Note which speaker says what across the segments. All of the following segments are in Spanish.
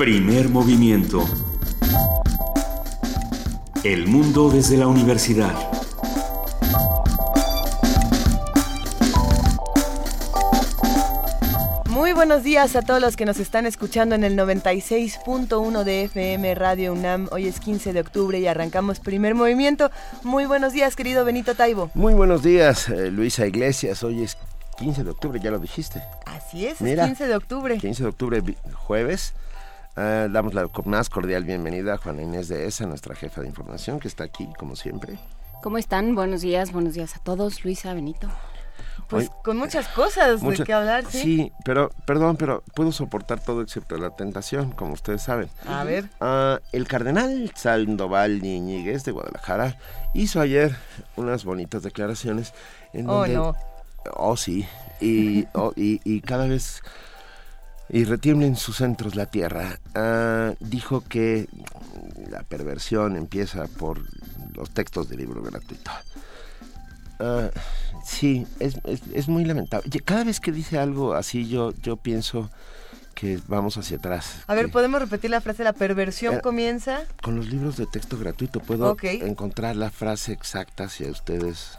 Speaker 1: Primer movimiento. El mundo desde la universidad.
Speaker 2: Muy buenos días a todos los que nos están escuchando en el 96.1 de FM Radio UNAM. Hoy es 15 de octubre y arrancamos primer movimiento. Muy buenos días, querido Benito Taibo.
Speaker 3: Muy buenos días, eh, Luisa Iglesias. Hoy es 15 de octubre, ya lo dijiste.
Speaker 2: Así es, es 15 de octubre.
Speaker 3: 15 de octubre, jueves. Ah, damos la más cordial bienvenida a Juana Inés de ESA, nuestra jefa de información, que está aquí, como siempre.
Speaker 4: ¿Cómo están? Buenos días, buenos días a todos. Luisa, Benito.
Speaker 2: Pues con muchas cosas de qué hablar, ¿sí?
Speaker 3: Sí, pero, perdón, pero puedo soportar todo excepto la tentación, como ustedes saben.
Speaker 2: A ver.
Speaker 3: Ah, el cardenal Sandoval Iñiguez de Guadalajara hizo ayer unas bonitas declaraciones en
Speaker 2: oh, no.
Speaker 3: Oh, sí. Y, oh, y, y cada vez y retiembla en sus centros la tierra. Ah, dijo que la perversión empieza por los textos del libro gratuito. Ah, sí, es, es, muy lamentable. Cada vez que dice algo así, yo, yo pienso que vamos hacia atrás.
Speaker 2: A ver, ¿podemos repetir la frase? La perversión eh, comienza.
Speaker 3: Con los libros de texto gratuito puedo encontrar la frase exacta si a ustedes.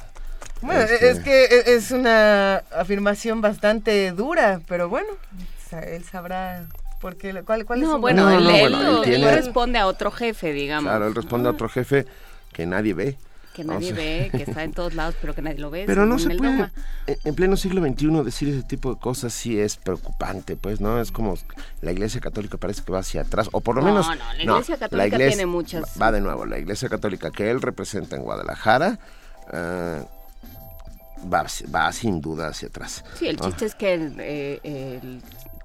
Speaker 2: Bueno, este, es que e, es una afirmación bastante dura, pero bueno, él sabrá porque ¿cuál, cuál
Speaker 4: no,
Speaker 2: es
Speaker 4: bueno, él, responde a otro jefe, digamos.
Speaker 3: Claro, él responde a otro jefe que nadie ve.
Speaker 4: Que nadie ve, que está en todos lados, pero que nadie lo ve.
Speaker 3: Pero no se puede, en pleno siglo XXI decir ese tipo de cosas sí es preocupante, pues, ¿no? Es como la Iglesia Católica parece que va hacia atrás, o por lo menos...
Speaker 4: No, no, la Iglesia Católica tiene muchas...
Speaker 3: Va de nuevo, la Iglesia Católica que él representa en Guadalajara... Uh, va, va, sin duda hacia atrás.
Speaker 4: Sí, el chiste es que el, eh, el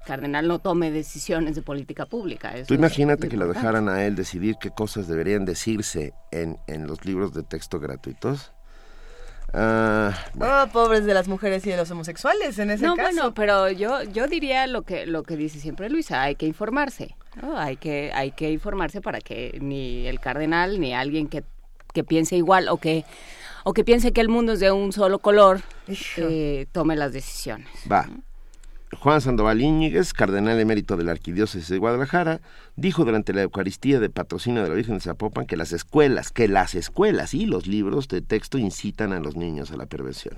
Speaker 4: cardenal no tome decisiones de política pública.
Speaker 3: Tú imagínate que lo dejaran a él decidir qué cosas deberían decirse en, en los libros de texto gratuitos.
Speaker 2: Ah, oh, pobres de las mujeres y de los homosexuales en ese
Speaker 4: caso.
Speaker 2: No,
Speaker 4: bueno, pero yo yo diría lo que lo que dice siempre Luisa, hay que informarse. Hay que hay que informarse para que ni el cardenal ni alguien que, que piense igual o que o que piense que el mundo es de un solo color eh, tome las decisiones.
Speaker 3: Va. Juan Sandoval Íñiguez, cardenal emérito de la Arquidiócesis de Guadalajara, dijo durante la Eucaristía de patrocinio de la Virgen de Zapopan que las escuelas, que las escuelas y los libros de texto incitan a los niños a la perversión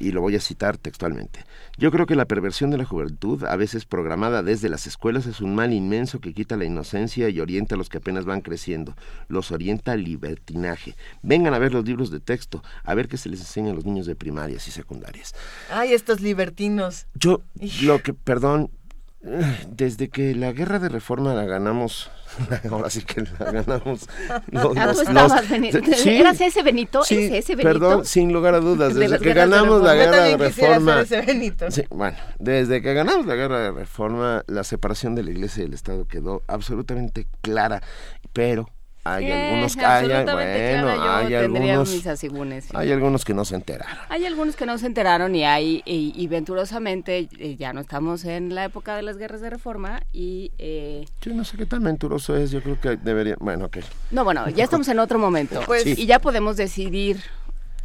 Speaker 3: y lo voy a citar textualmente. Yo creo que la perversión de la juventud, a veces programada desde las escuelas, es un mal inmenso que quita la inocencia y orienta a los que apenas van creciendo. Los orienta al libertinaje. Vengan a ver los libros de texto, a ver qué se les enseña a los niños de primarias y secundarias.
Speaker 2: Ay, estos libertinos.
Speaker 3: Yo, lo que, perdón, desde que la guerra de reforma la ganamos, ahora sí que la ganamos.
Speaker 4: Los, los, Benito. ¿Eras ese Benito?
Speaker 3: Sí,
Speaker 4: ese
Speaker 3: Benito? Perdón, sin lugar a dudas, desde que ganamos la guerra de reforma. Sí, bueno, desde que ganamos la guerra de reforma, la separación de la iglesia y del Estado quedó absolutamente clara, pero hay algunos hay, bueno, hay algunos hay algunos que no se enteraron.
Speaker 4: Hay algunos que no se enteraron y hay y, venturosamente eh, ya no estamos en la época de las guerras de reforma y eh,
Speaker 3: yo no sé qué tan venturoso es yo creo que debería bueno ok.
Speaker 4: No bueno ya estamos en otro momento. Pues, y ya podemos decidir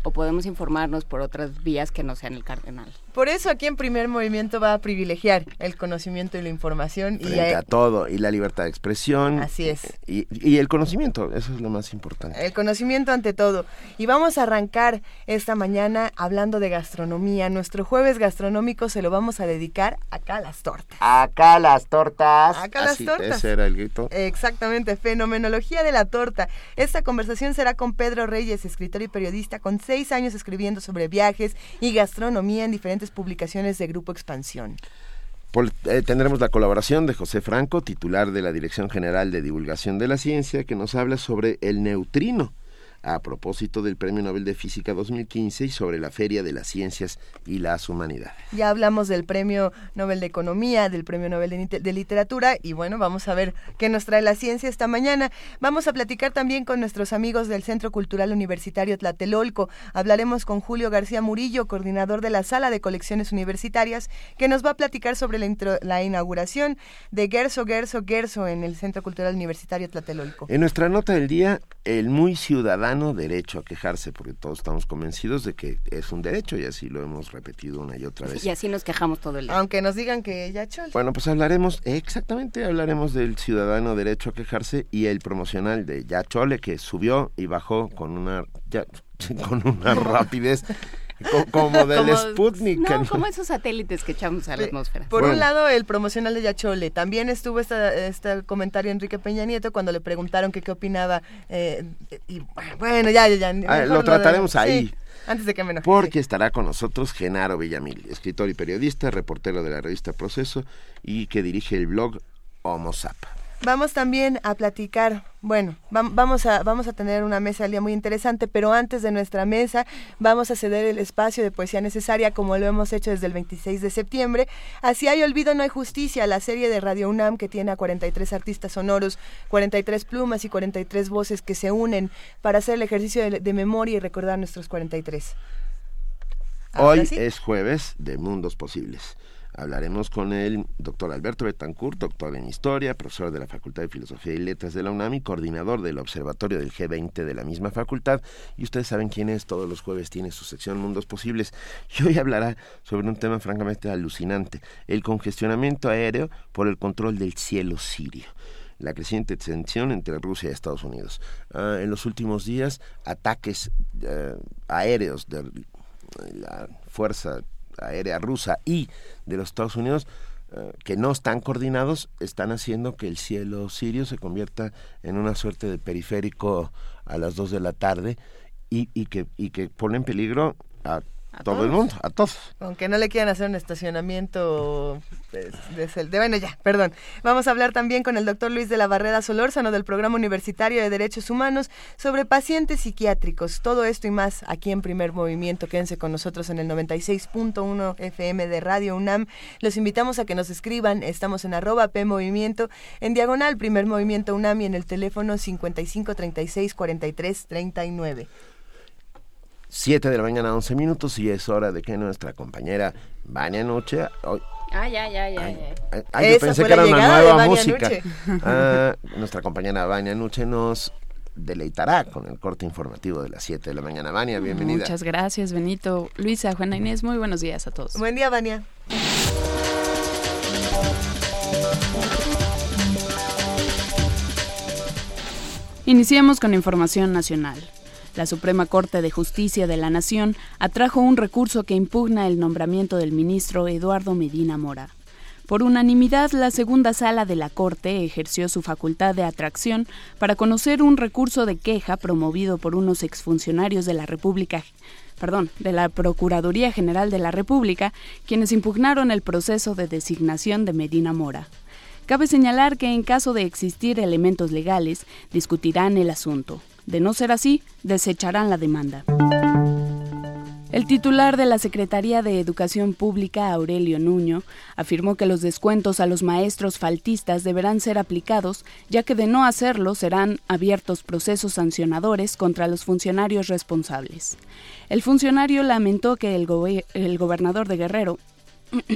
Speaker 4: o podemos informarnos por otras vías que no sean el cardenal.
Speaker 2: Por eso aquí en Primer Movimiento va a privilegiar el conocimiento y la información.
Speaker 3: y a, todo, y la libertad de expresión.
Speaker 2: Así es.
Speaker 3: Y, y, el conocimiento, eso es lo más importante.
Speaker 2: El conocimiento ante todo. Y vamos a arrancar esta mañana hablando de gastronomía. Nuestro jueves gastronómico se lo vamos a dedicar acá a las tortas.
Speaker 3: Acá las tortas.
Speaker 2: Acá las tortas.
Speaker 3: Ese era el grito.
Speaker 2: Exactamente, fenomenología de la torta. Esta conversación será con Pedro Reyes, escritor y periodista con seis años escribiendo sobre viajes y gastronomía en diferentes publicaciones de Grupo Expansión.
Speaker 3: Eh, tendremos la colaboración de José Franco, titular de la Dirección General de Divulgación de la Ciencia, que nos habla sobre el neutrino a propósito del Premio Nobel de Física 2015 y sobre la Feria de las Ciencias y las Humanidades.
Speaker 2: Ya hablamos del Premio Nobel de Economía, del Premio Nobel de, Literatura y bueno, vamos a ver qué nos trae la ciencia esta mañana. Vamos a platicar también con nuestros amigos del Centro Cultural Universitario Tlatelolco. Hablaremos con Julio García Murillo, coordinador de la Sala de Colecciones Universitarias, que nos va a platicar sobre la, la inauguración de Gerso Gerso Gerso en el Centro Cultural Universitario Tlatelolco.
Speaker 3: En nuestra nota del día, el muy ciudadano ciudadano derecho a quejarse, porque todos estamos convencidos de que es un derecho y así lo hemos repetido una y otra vez.
Speaker 4: Y así nos quejamos todo el día.
Speaker 2: Aunque nos digan que ya chol.
Speaker 3: Bueno, pues hablaremos, exactamente, hablaremos del ciudadano derecho a quejarse y el promocional de Ya Chole que subió y bajó con una con una rapidez como del Sputnik.
Speaker 4: No, como esos satélites que echamos a la atmósfera.
Speaker 2: Por un lado, el promocional de Yachole. También estuvo este comentario Enrique Peña Nieto cuando le preguntaron que qué opinaba. Eh, y bueno, ya, ya, ya.
Speaker 3: Ah, lo trataremos ahí.
Speaker 2: antes de que me
Speaker 3: Porque estará con nosotros Genaro Villamil, escritor y periodista, reportero de la revista Proceso y que dirige el blog Homo Zap.
Speaker 2: Vamos también a platicar, bueno, vamos a, vamos a tener una mesa al día muy interesante, pero antes de nuestra mesa vamos a ceder el espacio de poesía necesaria como lo hemos hecho desde el 26 de septiembre. Así hay olvido, no hay justicia, la serie de Radio UNAM que tiene a 43 artistas sonoros, 43 plumas y 43 voces que se unen para hacer el ejercicio de, memoria y recordar nuestros 43.
Speaker 3: Hoy es jueves de Mundos Posibles. Hablaremos con el doctor Alberto Betancourt, doctor en Historia, profesor de la Facultad de Filosofía y Letras de la UNAM y coordinador del Observatorio del G20 de la misma facultad. Y ustedes saben quién es, todos los jueves tiene su sección Mundos Posibles. Y hoy hablará sobre un tema francamente alucinante, el congestionamiento aéreo por el control del cielo sirio la creciente tensión entre Rusia y Estados Unidos. Ah, en los últimos días, ataques eh, aéreos de la Fuerza Aérea Rusa y de los Estados Unidos eh, que no están coordinados están haciendo que el cielo sirio se convierta en una suerte de periférico a las dos de la tarde y, y que, y que pone en peligro a todo el mundo, a todos.
Speaker 2: Aunque no le quieran hacer un estacionamiento de, de, bueno, ya, perdón. Vamos a hablar también con el doctor Luis de la Barrera Solórzano del Programa Universitario de Derechos Humanos sobre pacientes psiquiátricos. Todo esto y más aquí en Primer Movimiento. Quédense con nosotros en el 96.1 FM de Radio UNAM. Los invitamos a que nos escriban. Estamos en arroba P Movimiento, en diagonal Primer Movimiento UNAM y en el teléfono 55 36 43 39.
Speaker 3: 7 de la mañana, 11 minutos, y es hora de que nuestra compañera Vania Noche.
Speaker 4: ah, ya, ya, ya.
Speaker 3: yo pensé que era una nueva música. Ah, nuestra compañera Vania Noche nos deleitará con el corte informativo de las 7 de la mañana. Vania, bienvenida.
Speaker 5: Muchas gracias, Benito. Luisa, Juana Inés, muy buenos días a todos.
Speaker 2: Buen día, Vania.
Speaker 5: Iniciamos con información nacional. La Suprema Corte de Justicia de la Nación atrajo un recurso que impugna el nombramiento del ministro Eduardo Medina Mora. Por unanimidad, la segunda sala de la Corte ejerció su facultad de atracción para conocer un recurso de queja promovido por unos exfuncionarios de la República, perdón, de la Procuraduría General de la República, quienes impugnaron el proceso de designación de Medina Mora. Cabe señalar que en caso de existir elementos legales, discutirán el asunto. De no ser así, desecharán la demanda. El titular de la Secretaría de Educación Pública, Aurelio Nuño, afirmó que los descuentos a los maestros faltistas deberán ser aplicados, ya que de no hacerlo serán abiertos procesos sancionadores contra los funcionarios responsables. El funcionario lamentó que el, el gobernador de Guerrero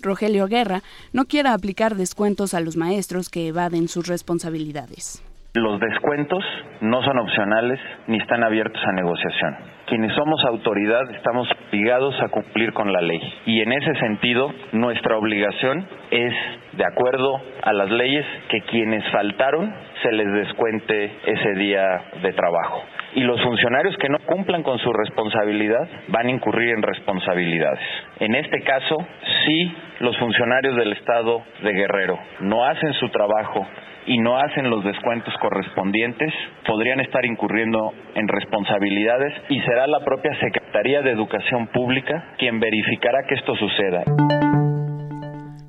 Speaker 5: Rogelio Guerra no quiera aplicar descuentos a los maestros que evaden sus responsabilidades.
Speaker 6: Los descuentos no son opcionales ni están abiertos a negociación. Quienes somos autoridad estamos obligados a cumplir con la ley y en ese sentido nuestra obligación es, de acuerdo a las leyes, que quienes faltaron se les descuente ese día de trabajo. Y los funcionarios que no cumplan con su responsabilidad van a incurrir en responsabilidades. En este caso, si los funcionarios del Estado de Guerrero no hacen su trabajo y no hacen los descuentos correspondientes, podrían estar incurriendo en responsabilidades y será la propia Secretaría de Educación Pública quien verificará que esto suceda.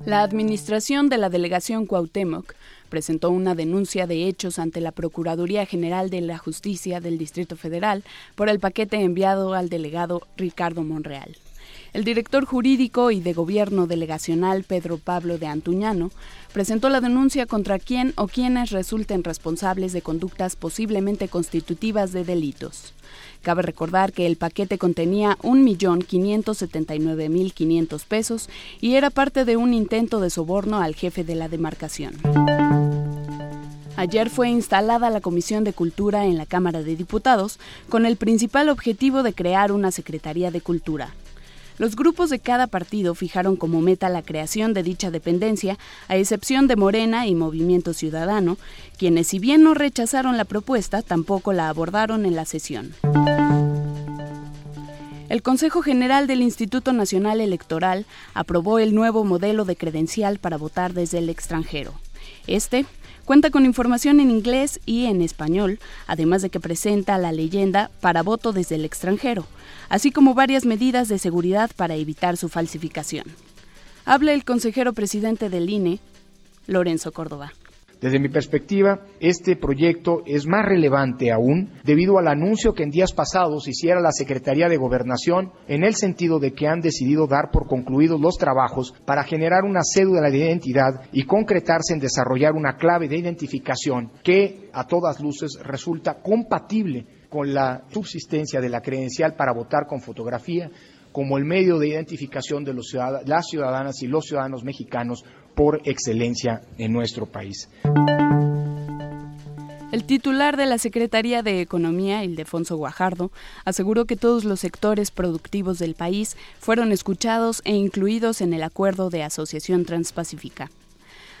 Speaker 5: La administración de la delegación Cuauhtémoc presentó una denuncia de hechos ante la Procuraduría General de la Justicia del Distrito Federal por el paquete enviado al delegado Ricardo Monreal. El director jurídico y de gobierno delegacional Pedro Pablo de Antuñano presentó la denuncia contra quien o quienes resulten responsables de conductas posiblemente constitutivas de delitos. Cabe recordar que el paquete contenía 1.579.500 pesos y era parte de un intento de soborno al jefe de la demarcación. Ayer fue instalada la Comisión de Cultura en la Cámara de Diputados con el principal objetivo de crear una Secretaría de Cultura. Los grupos de cada partido fijaron como meta la creación de dicha dependencia, a excepción de Morena y Movimiento Ciudadano, quienes si bien no rechazaron la propuesta, tampoco la abordaron en la sesión. El Consejo General del Instituto Nacional Electoral aprobó el nuevo modelo de credencial para votar desde el extranjero. Este Cuenta con información en inglés y en español, además de que presenta la leyenda para voto desde el extranjero, así como varias medidas de seguridad para evitar su falsificación. Habla el consejero presidente del INE, Lorenzo Córdoba.
Speaker 7: Desde mi perspectiva, este proyecto es más relevante aún debido al anuncio que en días pasados hiciera la Secretaría de Gobernación en el sentido de que han decidido dar por concluidos los trabajos para generar una cédula de identidad y concretarse en desarrollar una clave de identificación que a todas luces resulta compatible con la subsistencia de la credencial para votar con fotografía como el medio de identificación de las ciudadanas y los ciudadanos mexicanos por excelencia en nuestro país.
Speaker 5: El titular de la Secretaría de Economía, Ildefonso Guajardo, aseguró que todos los sectores productivos del país fueron escuchados e incluidos en el acuerdo de asociación transpacífica.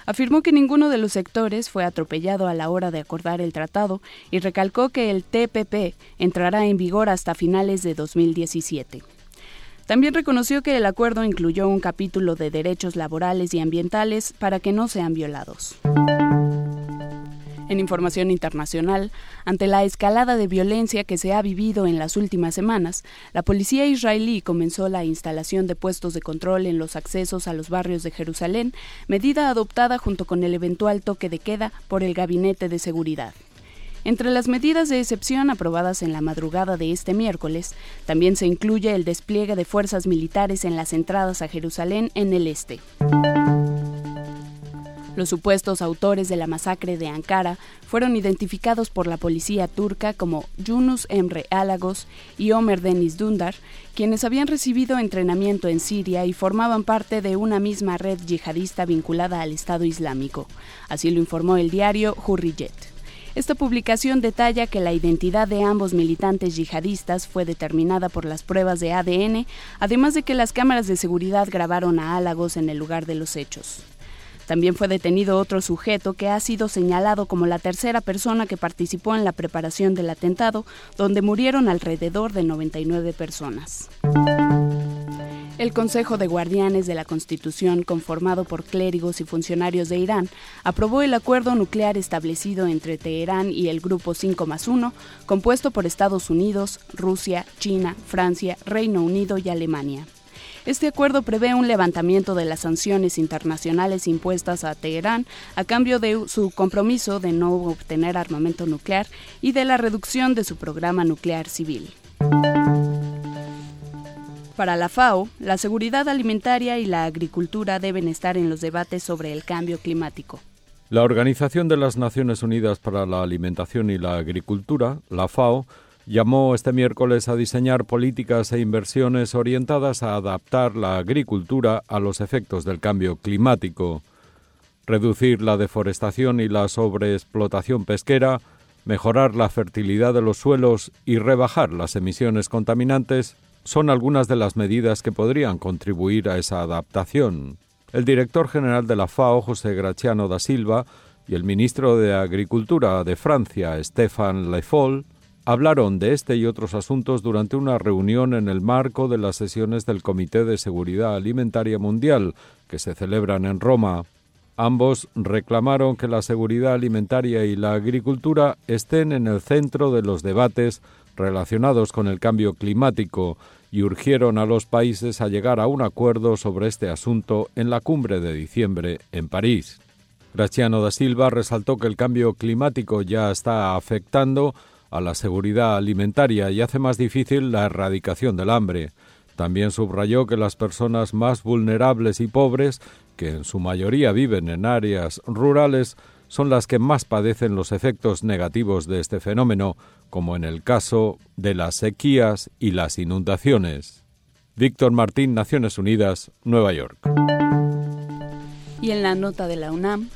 Speaker 5: Afirmó que ninguno de los sectores fue atropellado a la hora de acordar el tratado y recalcó que el TPP entrará en vigor hasta finales de 2017. También reconoció que el acuerdo incluyó un capítulo de derechos laborales y ambientales para que no sean violados. En información internacional, ante la escalada de violencia que se ha vivido en las últimas semanas, la policía israelí comenzó la instalación de puestos de control en los accesos a los barrios de Jerusalén, medida adoptada junto con el eventual toque de queda por el Gabinete de Seguridad. Entre las medidas de excepción aprobadas en la madrugada de este miércoles, también se incluye el despliegue de fuerzas militares en las entradas a Jerusalén en el este. Los supuestos autores de la masacre de Ankara fueron identificados por la policía turca como Yunus Emre Alagos y Omer Deniz Dundar, quienes habían recibido entrenamiento en Siria y formaban parte de una misma red yihadista vinculada al Estado Islámico. Así lo informó el diario Hurriyet. Esta publicación detalla que la identidad de ambos militantes yihadistas fue determinada por las pruebas de ADN, además de que las cámaras de seguridad grabaron a Álagos en el lugar de los hechos. También fue detenido otro sujeto que ha sido señalado como la tercera persona que participó en la preparación del atentado, donde murieron alrededor de 99 personas. El Consejo de Guardianes de la Constitución, conformado por clérigos y funcionarios de Irán, aprobó el acuerdo nuclear establecido entre Teherán y el Grupo 5 más 1, compuesto por Estados Unidos, Rusia, China, Francia, Reino Unido y Alemania. Este acuerdo prevé un levantamiento de las sanciones internacionales impuestas a Teherán a cambio de su compromiso de no obtener armamento nuclear y de la reducción de su programa nuclear civil. Para la FAO, la seguridad alimentaria y la agricultura deben estar en los debates sobre el cambio climático.
Speaker 8: La Organización de las Naciones Unidas para la Alimentación y la Agricultura, la FAO, llamó este miércoles a diseñar políticas e inversiones orientadas a adaptar la agricultura a los efectos del cambio climático, reducir la deforestación y la sobreexplotación pesquera, mejorar la fertilidad de los suelos y rebajar las emisiones contaminantes son algunas de las medidas que podrían contribuir a esa adaptación. El director general de la FAO, José Graciano da Silva, y el ministro de Agricultura de Francia, Stéphane Le Foll, hablaron de este y otros asuntos durante una reunión en el marco de las sesiones del Comité de Seguridad Alimentaria Mundial, que se celebran en Roma. Ambos reclamaron que la seguridad alimentaria y la agricultura estén en el centro de los debates relacionados con el cambio climático y urgieron a los países a llegar a un acuerdo sobre este asunto en la cumbre de diciembre en París. Graciano da Silva resaltó que el cambio climático ya está afectando a la seguridad alimentaria y hace más difícil la erradicación del hambre. También subrayó que las personas más vulnerables y pobres, que en su mayoría viven en áreas rurales, son las que más padecen los efectos negativos de este fenómeno, como en el caso de las sequías y las inundaciones. Víctor Martín, Naciones Unidas, Nueva York.
Speaker 5: Y en la nota de la UNAM,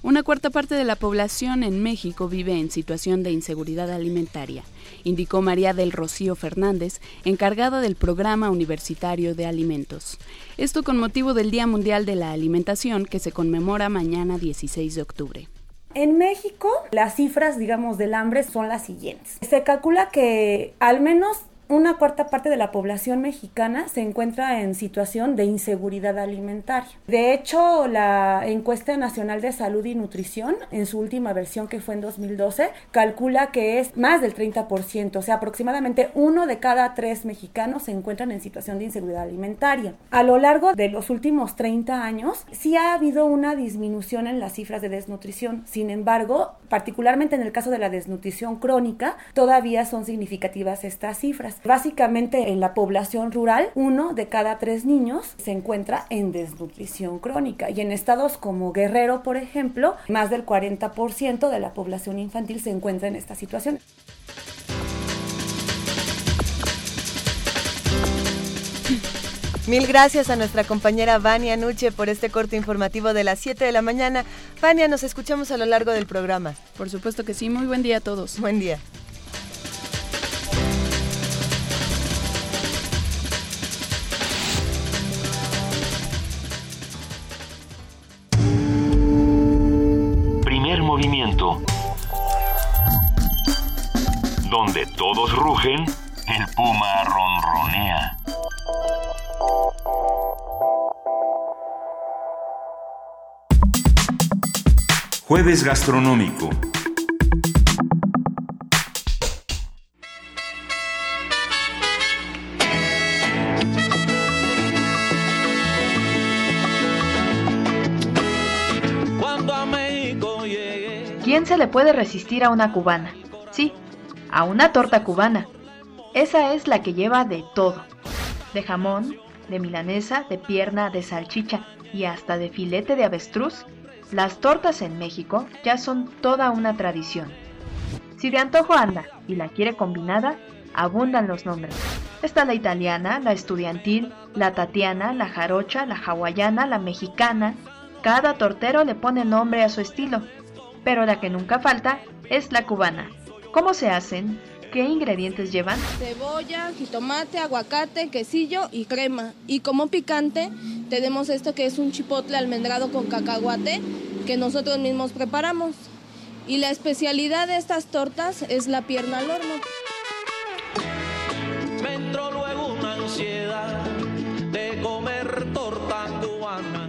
Speaker 5: Una cuarta parte de la población en México vive en situación de inseguridad alimentaria, indicó María del Rocío Fernández, encargada del Programa Universitario de Alimentos. Esto con motivo del Día Mundial de la Alimentación que se conmemora mañana 16 de octubre.
Speaker 9: En México, las cifras, digamos, del hambre son las siguientes. Se calcula que al menos una cuarta parte de la población mexicana se encuentra en situación de inseguridad alimentaria. De hecho, la encuesta nacional de salud y nutrición, en su última versión que fue en 2012, calcula que es más del 30%, o sea, aproximadamente uno de cada tres mexicanos se encuentran en situación de inseguridad alimentaria. A lo largo de los últimos 30 años, sí ha habido una disminución en las cifras de desnutrición. Sin embargo, particularmente en el caso de la desnutrición crónica, todavía son significativas estas cifras. Básicamente en la población rural, uno de cada tres niños se encuentra en desnutrición crónica y en estados como Guerrero, por ejemplo, más del 40% de la población infantil se encuentra en esta situación.
Speaker 2: Mil gracias a nuestra compañera Vania Nuche por este corte informativo de las 7 de la mañana. Vania, nos escuchamos a lo largo del programa.
Speaker 5: Por supuesto que sí. Muy buen día a todos.
Speaker 2: Buen día.
Speaker 1: Movimiento. Donde todos rugen, el puma ronronea. Jueves gastronómico.
Speaker 10: Se le puede resistir a una cubana? Sí, a una torta cubana. Esa es la que lleva de todo. De jamón, de milanesa, de pierna, de salchicha y hasta de filete de avestruz. Las tortas en México ya son toda una tradición. Si de antojo anda y la quiere combinada, abundan los nombres. Está la italiana, la estudiantil, la tatiana, la jarocha, la hawaiana, la mexicana. Cada tortero le pone nombre a su estilo pero la que nunca falta es la cubana. ¿Cómo se hacen? ¿Qué ingredientes llevan?
Speaker 11: Cebolla, jitomate, aguacate, quesillo y crema. Y como picante tenemos esto que es un chipotle almendrado con cacahuate que nosotros mismos preparamos. Y la especialidad de estas tortas es la pierna al horno.
Speaker 12: luego una ansiedad de comer torta cubana.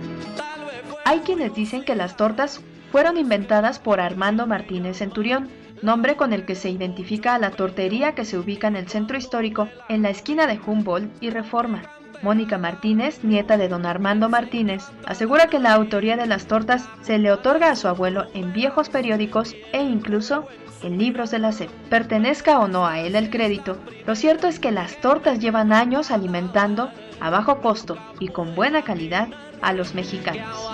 Speaker 10: Hay quienes dicen que las tortas fueron inventadas por Armando Martínez Centurión, nombre con el que se identifica a la tortería que se ubica en el centro histórico, en la esquina de Humboldt y Reforma. Mónica Martínez, nieta de don Armando Martínez, asegura que la autoría de las tortas se le otorga a su abuelo en viejos periódicos e incluso en libros de la SEP. Pertenezca o no a él el crédito, lo cierto es que las tortas llevan años alimentando a bajo costo y con buena calidad a los mexicanos.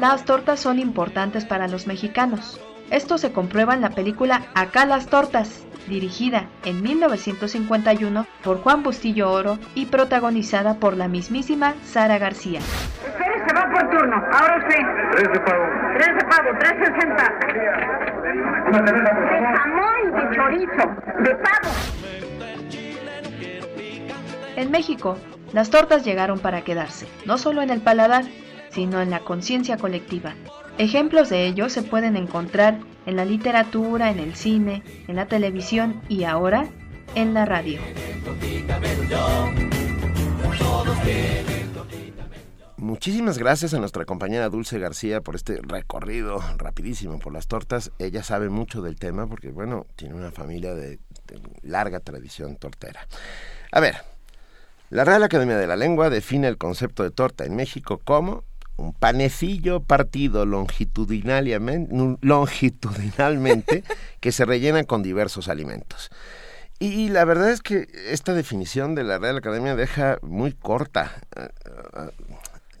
Speaker 10: Las tortas son importantes para los mexicanos. Esto se comprueba en la película Acá las tortas, dirigida en 1951 por Juan Bustillo Oro y protagonizada por la mismísima Sara García.
Speaker 13: Espere, se va por turno. Ahora usted. Tres de pavo. Tres de pavo, tres sesenta. De jamón, de chorizo, de pavo.
Speaker 10: En México, las tortas llegaron para quedarse, no solo en el paladar, sino en la conciencia colectiva. Ejemplos de ello se pueden encontrar en la literatura, en el cine, en la televisión y ahora en la radio.
Speaker 3: Muchísimas gracias a nuestra compañera Dulce García por este recorrido rapidísimo por las tortas. Ella sabe mucho del tema porque, bueno, tiene una familia de, de larga tradición tortera. A ver, la Real Academia de la Lengua define el concepto de torta en México como un panecillo partido longitudinalmente, que se rellena con diversos alimentos. Y, la verdad es que esta definición de la Real Academia deja muy corta.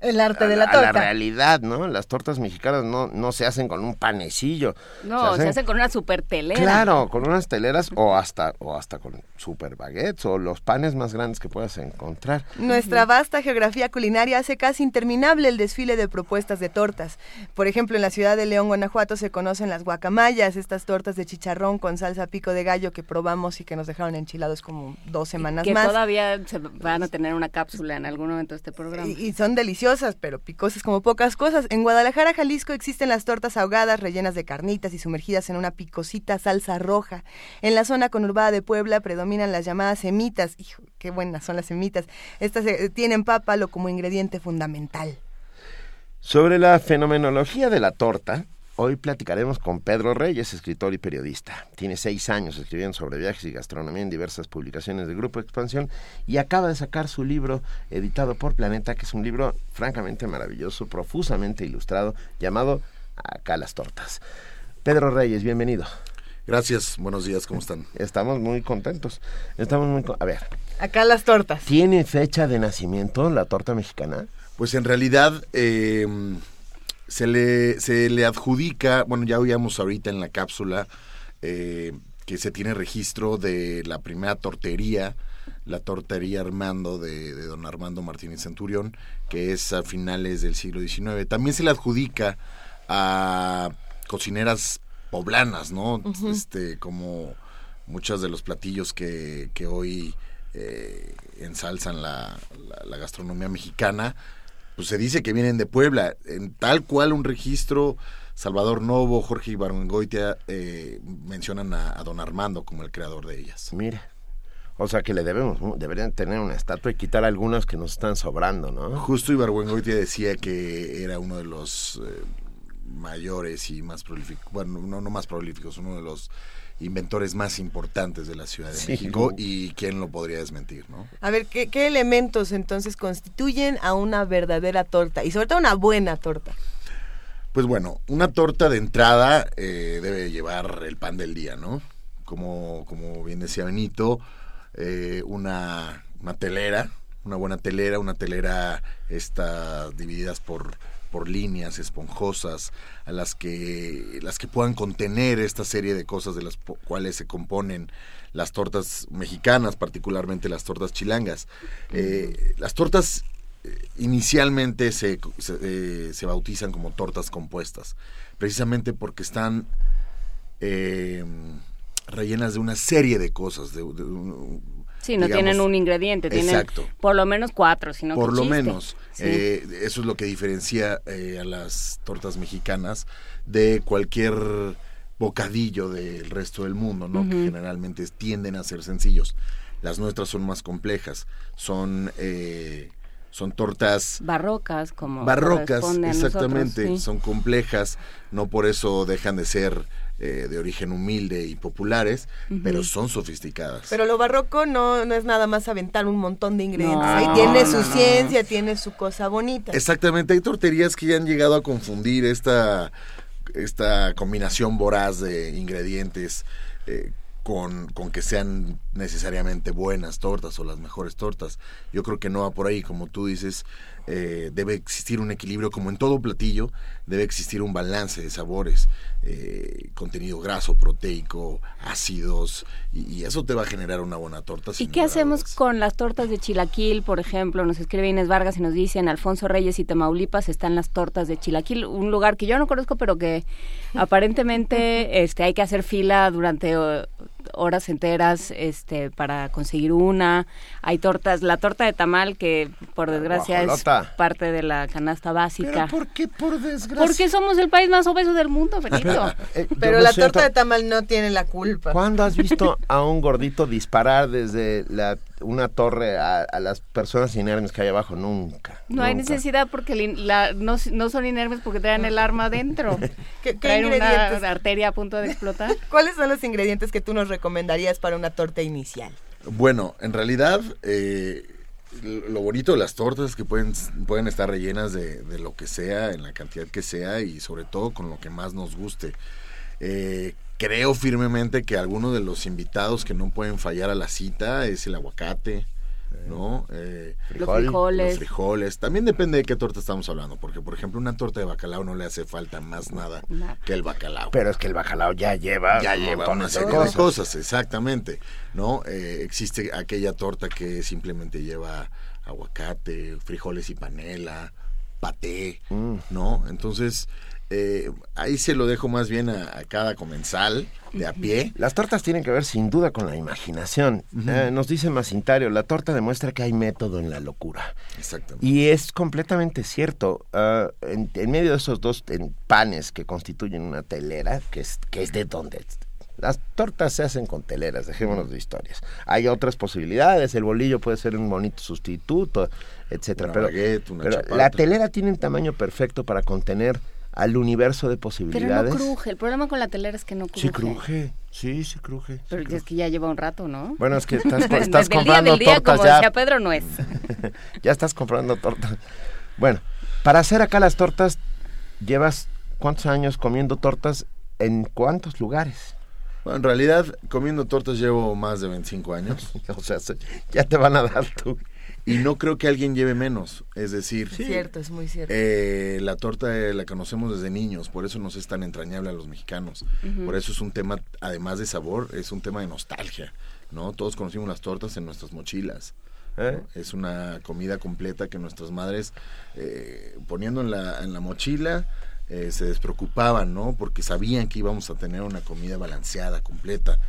Speaker 2: El arte de la
Speaker 3: a
Speaker 2: torta.
Speaker 3: realidad, ¿no? Las tortas mexicanas no, no se hacen con un panecillo.
Speaker 4: No, se hace con una super telera.
Speaker 3: Claro, con unas teleras o hasta, o hasta con super baguettes o los panes más grandes que puedas encontrar.
Speaker 2: Nuestra vasta geografía culinaria hace casi interminable el desfile de propuestas de tortas. Por ejemplo, en la ciudad de León, Guanajuato, se conocen las guacamayas, estas tortas de chicharrón con salsa pico de gallo que probamos y que nos dejaron enchilados como dos semanas
Speaker 4: que
Speaker 2: más.
Speaker 4: todavía se van a tener una cápsula en algún momento de este programa.
Speaker 2: Y, y son deliciosas, pero picosas como pocas cosas. En Guadalajara, Jalisco, existen las tortas ahogadas rellenas de carnitas y sumergidas en una picosita salsa roja. En la zona conurbada de Puebla predominan las llamadas semitas. Hijo, qué buenas son las semitas. Estas eh, tienen pápalo como ingrediente fundamental.
Speaker 3: Sobre la fenomenología de la torta, hoy platicaremos con Pedro Reyes, escritor y periodista. Tiene seis años escribiendo sobre viajes y gastronomía en diversas publicaciones del Grupo Expansión y acaba de sacar su libro editado por Planeta, que es un libro francamente maravilloso, profusamente ilustrado, llamado Acá las tortas. Pedro Reyes, bienvenido.
Speaker 14: Gracias, buenos días, ¿cómo están?
Speaker 3: Estamos muy contentos. Estamos muy con- A ver,
Speaker 2: Acá las tortas.
Speaker 3: ¿tiene fecha de nacimiento la torta mexicana?
Speaker 14: Pues en realidad eh, se, le, se le adjudica, bueno, ya oíamos ahorita en la cápsula eh, que se tiene registro de la primera tortería, la tortería Armando de, de don Armando Martínez Centurión, que es a finales del siglo XIX. También se le adjudica a cocineras poblanas, ¿no? Este, como muchos de los platillos que, que hoy eh, ensalzan la, la- la gastronomía mexicana, pues se dice que vienen de Puebla. En tal cual un registro, Salvador Novo, Jorge Ibargüengoitia eh, mencionan a, a don Armando como el creador de ellas.
Speaker 3: Mira. O sea que le debemos, deberían tener una estatua y quitar algunas que nos están sobrando, ¿no?
Speaker 14: Justo Ibargüengoitia decía que era uno de los eh, mayores y más prolíficos, bueno, no, no más prolíficos, uno de los inventores más importantes de la Ciudad de
Speaker 2: Sí.
Speaker 14: México y quién lo podría desmentir, ¿no?
Speaker 2: A ver, ¿qué, qué elementos entonces constituyen a una verdadera torta? Y sobre todo una buena torta.
Speaker 14: Pues bueno, una torta de entrada eh, debe llevar el pan del día, ¿no? Como, como bien decía Benito, eh, una, una telera, una buena telera, una telera está divididas por, por líneas esponjosas a las que las que puedan contener esta serie de cosas de las cuales se componen las tortas mexicanas, particularmente las tortas chilangas. Eh, las tortas eh, inicialmente se, se, eh, se bautizan como tortas compuestas, precisamente porque están eh, rellenas de una serie de cosas. De, de
Speaker 4: Sí, no
Speaker 14: digamos,
Speaker 4: tienen un ingrediente, tienen
Speaker 14: Exacto.
Speaker 4: por lo menos cuatro, sino
Speaker 14: Por
Speaker 4: que
Speaker 14: lo
Speaker 4: chiste.
Speaker 14: menos.
Speaker 4: Sí.
Speaker 14: Eh, eso es lo que diferencia eh, a las tortas mexicanas de cualquier bocadillo del resto del mundo, ¿no? Que generalmente tienden a ser sencillos. Las nuestras son más complejas. Son, eh, son tortas
Speaker 4: barrocas, como
Speaker 14: barrocas,
Speaker 4: nosotros,
Speaker 14: exactamente,
Speaker 4: sí.
Speaker 14: son complejas, no por eso dejan de ser eh, de origen humilde y populares, pero son sofisticadas.
Speaker 2: Pero lo barroco no, no es nada más aventar un montón de ingredientes.
Speaker 14: No,
Speaker 2: Ahí
Speaker 14: no,
Speaker 2: tiene su ciencia, tiene su cosa bonita.
Speaker 14: Exactamente, hay torterías que ya han llegado a confundir esta, esta combinación voraz de ingredientes eh, con, con que sean necesariamente buenas tortas o las mejores tortas. Yo creo que no va por ahí, como tú dices, eh, debe existir un equilibrio, como en todo platillo, debe existir un balance de sabores, eh, contenido graso, proteico, ácidos, y, y eso te va a generar una buena torta.
Speaker 4: ¿Y qué hacemos
Speaker 14: dudas.
Speaker 4: con las tortas de chilaquil, por ejemplo? Nos escribe Inés Vargas y nos dice, en Alfonso Reyes y Tamaulipas están las tortas de chilaquil, un lugar que yo no conozco, pero que aparentemente este, hay que hacer fila durante horas enteras este, para conseguir una. Hay tortas, la torta de tamal que por desgracia es parte de la canasta básica.
Speaker 3: ¿Por qué por desgracia?
Speaker 4: Porque somos el país más obeso del mundo, Benito.
Speaker 3: Eh,
Speaker 2: Pero la
Speaker 3: siento.
Speaker 2: torta de tamal no tiene la culpa.
Speaker 3: ¿Cuándo has visto a un gordito disparar desde la, una torre a, a las personas inermes que hay abajo? Nunca.
Speaker 4: No hay necesidad porque la- no, no son inermes porque traen el arma adentro.
Speaker 2: ¿Qué, qué
Speaker 4: Traen
Speaker 2: ingredientes?
Speaker 4: una arteria a punto de explotar.
Speaker 2: ¿Cuáles son los ingredientes que tú nos recomendarías para una torta inicial?
Speaker 14: Bueno, en realidad, eh, lo bonito de las tortas es que pueden, pueden estar rellenas de, de lo que sea, en la cantidad que sea y sobre todo con lo que más nos guste. Eh, creo firmemente que alguno de los invitados que no pueden fallar a la cita es el aguacate. ¿no? Eh,
Speaker 4: Los frijoles.
Speaker 14: Los frijoles. También depende de qué torta estamos hablando, porque por ejemplo una torta de bacalao no le hace falta más nada que el bacalao.
Speaker 3: Pero es que el bacalao ya lleva
Speaker 14: ya lleva una
Speaker 3: de
Speaker 14: serie
Speaker 3: cosas.
Speaker 14: de cosas, exactamente, ¿no? Eh, existe aquella torta que simplemente lleva aguacate, frijoles y panela, paté,
Speaker 3: Mm.
Speaker 14: ¿no? Entonces, eh, ahí se lo dejo más bien a, a cada comensal de a pie.
Speaker 3: Las tortas tienen que ver sin duda con la imaginación. Eh, nos dice Macintario, la torta demuestra que hay método en la locura.
Speaker 14: Exactamente.
Speaker 3: Y es completamente cierto. Ah, en, en medio de esos dos en, panes que constituyen una telera, que es, que es de donde... Las tortas se hacen con teleras, dejémonos de historias. Hay otras posibilidades, el bolillo puede ser un bonito sustituto, etcétera.
Speaker 14: Una
Speaker 3: Pero,
Speaker 14: baguette, una
Speaker 3: pero la telera tiene un tamaño perfecto para contener al universo de
Speaker 4: Pero
Speaker 3: posibilidades.
Speaker 4: no cruje. El problema con la telera es que no cruje.
Speaker 3: Sí cruje, sí, sí cruje. sí
Speaker 4: Pero
Speaker 3: cruje.
Speaker 4: es que ya lleva un rato, ¿no?
Speaker 3: Bueno, es que estás,
Speaker 4: Desde
Speaker 3: estás comprando
Speaker 4: del día,
Speaker 3: tortas
Speaker 4: como
Speaker 3: ya.
Speaker 4: decía Pedro, no es.
Speaker 3: ya estás comprando tortas. Bueno, para hacer acá las tortas, llevas cuántos años comiendo tortas en cuántos lugares.
Speaker 14: Bueno, en realidad, comiendo tortas llevo más de 25 años.
Speaker 3: o sea, se- ya te van a dar tú.
Speaker 14: Y no creo que alguien lleve menos. Es decir,
Speaker 2: Cierto, es muy cierto.
Speaker 14: Eh, la torta eh, la conocemos desde niños, por eso nos es tan entrañable a los mexicanos. Por eso es un tema, además de sabor, es un tema de nostalgia, ¿no? Todos conocimos las tortas en nuestras mochilas. ¿no?
Speaker 3: ¿Eh?
Speaker 14: Es una comida completa que nuestras madres, eh, poniendo en la, en la mochila, eh, se despreocupaban, ¿no? Porque sabían que íbamos a tener una comida balanceada, completa,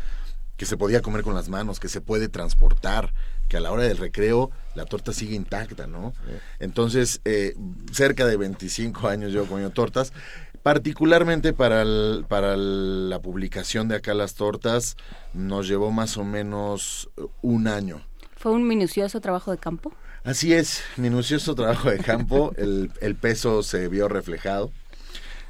Speaker 14: que se podía comer con las manos, que se puede transportar, que a la hora del recreo la torta sigue intacta, ¿no? Entonces, eh, cerca de 25 años yo comiendo tortas, particularmente para, el- para el- la publicación de acá las tortas, nos llevó más o menos eh, un año.
Speaker 4: ¿Fue un minucioso trabajo de campo?
Speaker 14: Así es, minucioso trabajo de campo, el, el peso se vio reflejado,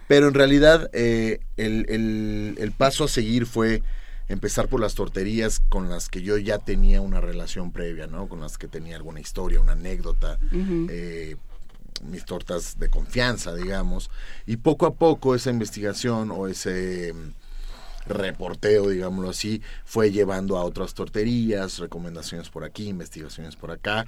Speaker 14: pero en realidad eh, el, el- el paso a seguir fue empezar por las torterías con las que yo ya tenía una relación previa, ¿no? Con las que tenía alguna historia, una anécdota, eh, mis tortas de confianza, digamos, y poco a poco esa investigación o ese mm, reporteo, digámoslo así, fue llevando a otras torterías, recomendaciones por aquí, investigaciones por acá.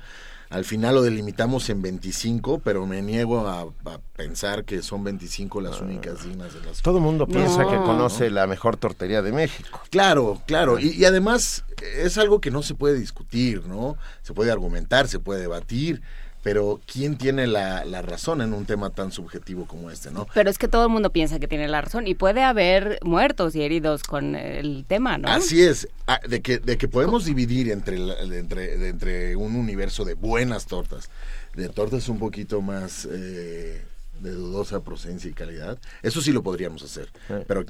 Speaker 14: Al final lo delimitamos en 25, pero me niego a, a pensar que son 25 las únicas dignas de las
Speaker 3: Todo el mundo piensa
Speaker 14: No.
Speaker 3: que conoce la mejor tortería de México.
Speaker 14: Claro, claro. Y, y además es algo que no se puede discutir, ¿no? Se puede argumentar, se puede debatir, pero ¿quién tiene la, la razón en un tema tan subjetivo como este, no?
Speaker 4: Pero es que todo el mundo piensa que tiene la razón y puede haber muertos y heridos con el tema, ¿no?
Speaker 14: Así es, ah, de que, de que podemos dividir entre, entre, entre un universo de buenas tortas, de tortas un poquito más eh, de dudosa procedencia y calidad, eso sí lo podríamos hacer, pero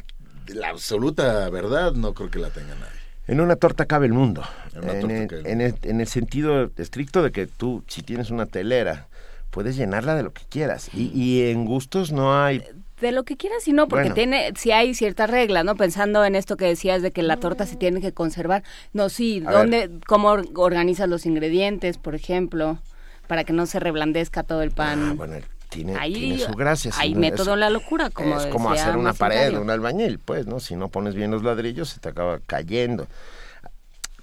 Speaker 14: la absoluta verdad no creo que la tenga nadie.
Speaker 3: En una torta cabe el mundo.
Speaker 14: En
Speaker 3: el, en el- en el sentido estricto de que tú, si tienes una telera, puedes llenarla de lo que quieras. Y, y en gustos no hay...
Speaker 4: De lo que quieras, y no, porque
Speaker 3: Bueno.
Speaker 4: tiene, si hay ciertas reglas, ¿no? Pensando en esto que decías de que la torta se tiene que conservar. No, sí,
Speaker 3: A
Speaker 4: ¿dónde, cómo or- organizas los ingredientes, por ejemplo, para que no se reblandezca todo el pan?
Speaker 3: Ah, bueno, tiene,
Speaker 4: Ahí
Speaker 3: tiene su gracia.
Speaker 4: hay método
Speaker 3: es-
Speaker 4: en la locura, como
Speaker 3: Es como hacer una pared, un albañil, pues, ¿no? Si no pones bien los ladrillos, se te acaba cayendo.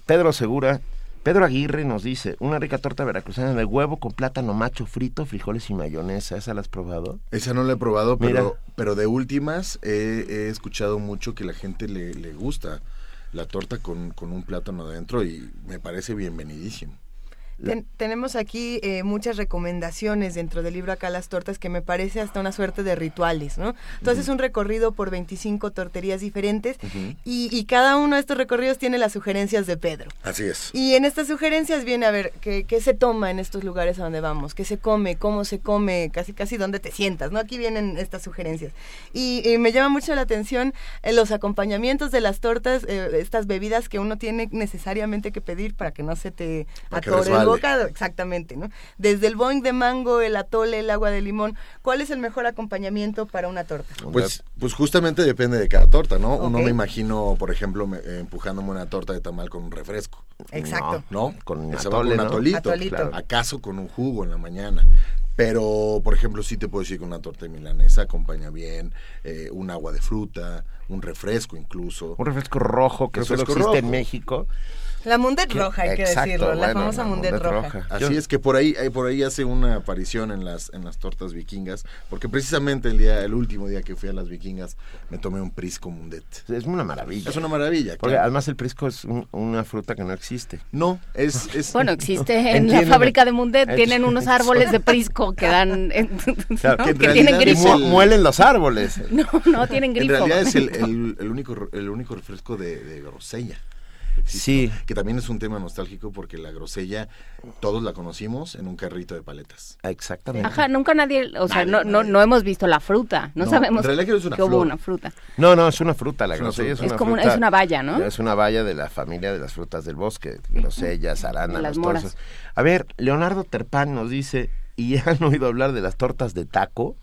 Speaker 3: Pedro Segura, Pedro Aguirre nos dice, una rica torta veracruzana de huevo con plátano macho frito, frijoles y mayonesa. ¿Esa la has probado?
Speaker 14: Esa no la he probado,
Speaker 3: Mira.
Speaker 14: pero, pero de últimas he, he escuchado mucho que la gente le, le gusta la torta con, con un plátano adentro y me parece bienvenidísimo.
Speaker 2: Ten- tenemos aquí eh, muchas recomendaciones dentro del libro Acá las tortas que me parece hasta una suerte de rituales, ¿no? Entonces un recorrido por 25 torterías diferentes y, y cada uno de estos recorridos tiene las sugerencias de Pedro.
Speaker 14: Así es.
Speaker 2: Y en estas sugerencias viene a ver qué, qué se toma en estos lugares a donde vamos, qué se come, cómo se come, casi casi dónde te sientas, ¿no? Aquí vienen estas sugerencias. Y, y me llama mucho la atención eh, los acompañamientos de las tortas, eh, estas bebidas que uno tiene necesariamente que pedir para que no se te atore exactamente, ¿no? Desde el boing de mango, el atole, el agua de limón, ¿cuál es el mejor acompañamiento para una torta?
Speaker 14: Pues, pues justamente depende de cada torta, ¿no? Uno me imagino, por ejemplo, me- eh, empujándome una torta de tamal con un refresco.
Speaker 2: Exacto.
Speaker 14: ¿No?
Speaker 3: Con un atole,
Speaker 14: con un
Speaker 3: ¿no?
Speaker 14: atolito.
Speaker 2: Atolito.
Speaker 14: claro. ¿Acaso con un jugo en la mañana? Pero, por ejemplo, sí te puedo decir que una torta de milanesa acompaña bien eh, un agua de fruta, un refresco incluso.
Speaker 3: Un refresco rojo que solo
Speaker 14: Refresco
Speaker 3: existe en. México.
Speaker 2: La Mundet roja, hay que
Speaker 3: exacto,
Speaker 2: decirlo, la famosa
Speaker 3: la
Speaker 2: Mundet
Speaker 3: Mundet
Speaker 2: roja.
Speaker 3: roja.
Speaker 14: Así
Speaker 3: Yo-
Speaker 14: es que por ahí, eh, por ahí hace una aparición en las, en las tortas vikingas, porque precisamente el día, el último día que fui a las vikingas, me tomé un prisco mundet.
Speaker 3: Es una maravilla.
Speaker 14: Es una maravilla,
Speaker 3: Porque
Speaker 14: claro.
Speaker 3: además el prisco es un- una fruta que no existe.
Speaker 14: No, es... es
Speaker 4: Bueno, existe en la fábrica de Mundet, tienen unos árboles de prisco que dan, en-
Speaker 3: Claro,
Speaker 4: ¿no?
Speaker 3: que en
Speaker 4: que tienen grifo.
Speaker 3: mu- muelen los árboles.
Speaker 4: No, no tienen
Speaker 14: En
Speaker 4: grifo.
Speaker 14: realidad es el, el- el único, el único refresco de, de grosella.
Speaker 3: Sí.
Speaker 14: Que también es un tema nostálgico porque la grosella, todos la conocimos en un carrito de paletas.
Speaker 3: Exactamente.
Speaker 4: Ajá, nunca nadie, o sea,
Speaker 14: Nadie,
Speaker 4: no, no, no hemos visto la fruta, no,
Speaker 14: No,
Speaker 4: sabemos
Speaker 14: en que es una
Speaker 4: que hubo una fruta.
Speaker 3: No, no, es una fruta, la
Speaker 14: Es una
Speaker 3: grosella es una
Speaker 4: Es como una-
Speaker 3: fruta-
Speaker 4: es una valla, ¿no?
Speaker 3: Es una valla de la familia de las frutas del bosque, grosellas, arándanos,
Speaker 4: Las moras.
Speaker 3: A ver, Leonardo Terpán nos dice, ¿y ya han oído hablar de las tortas de taco?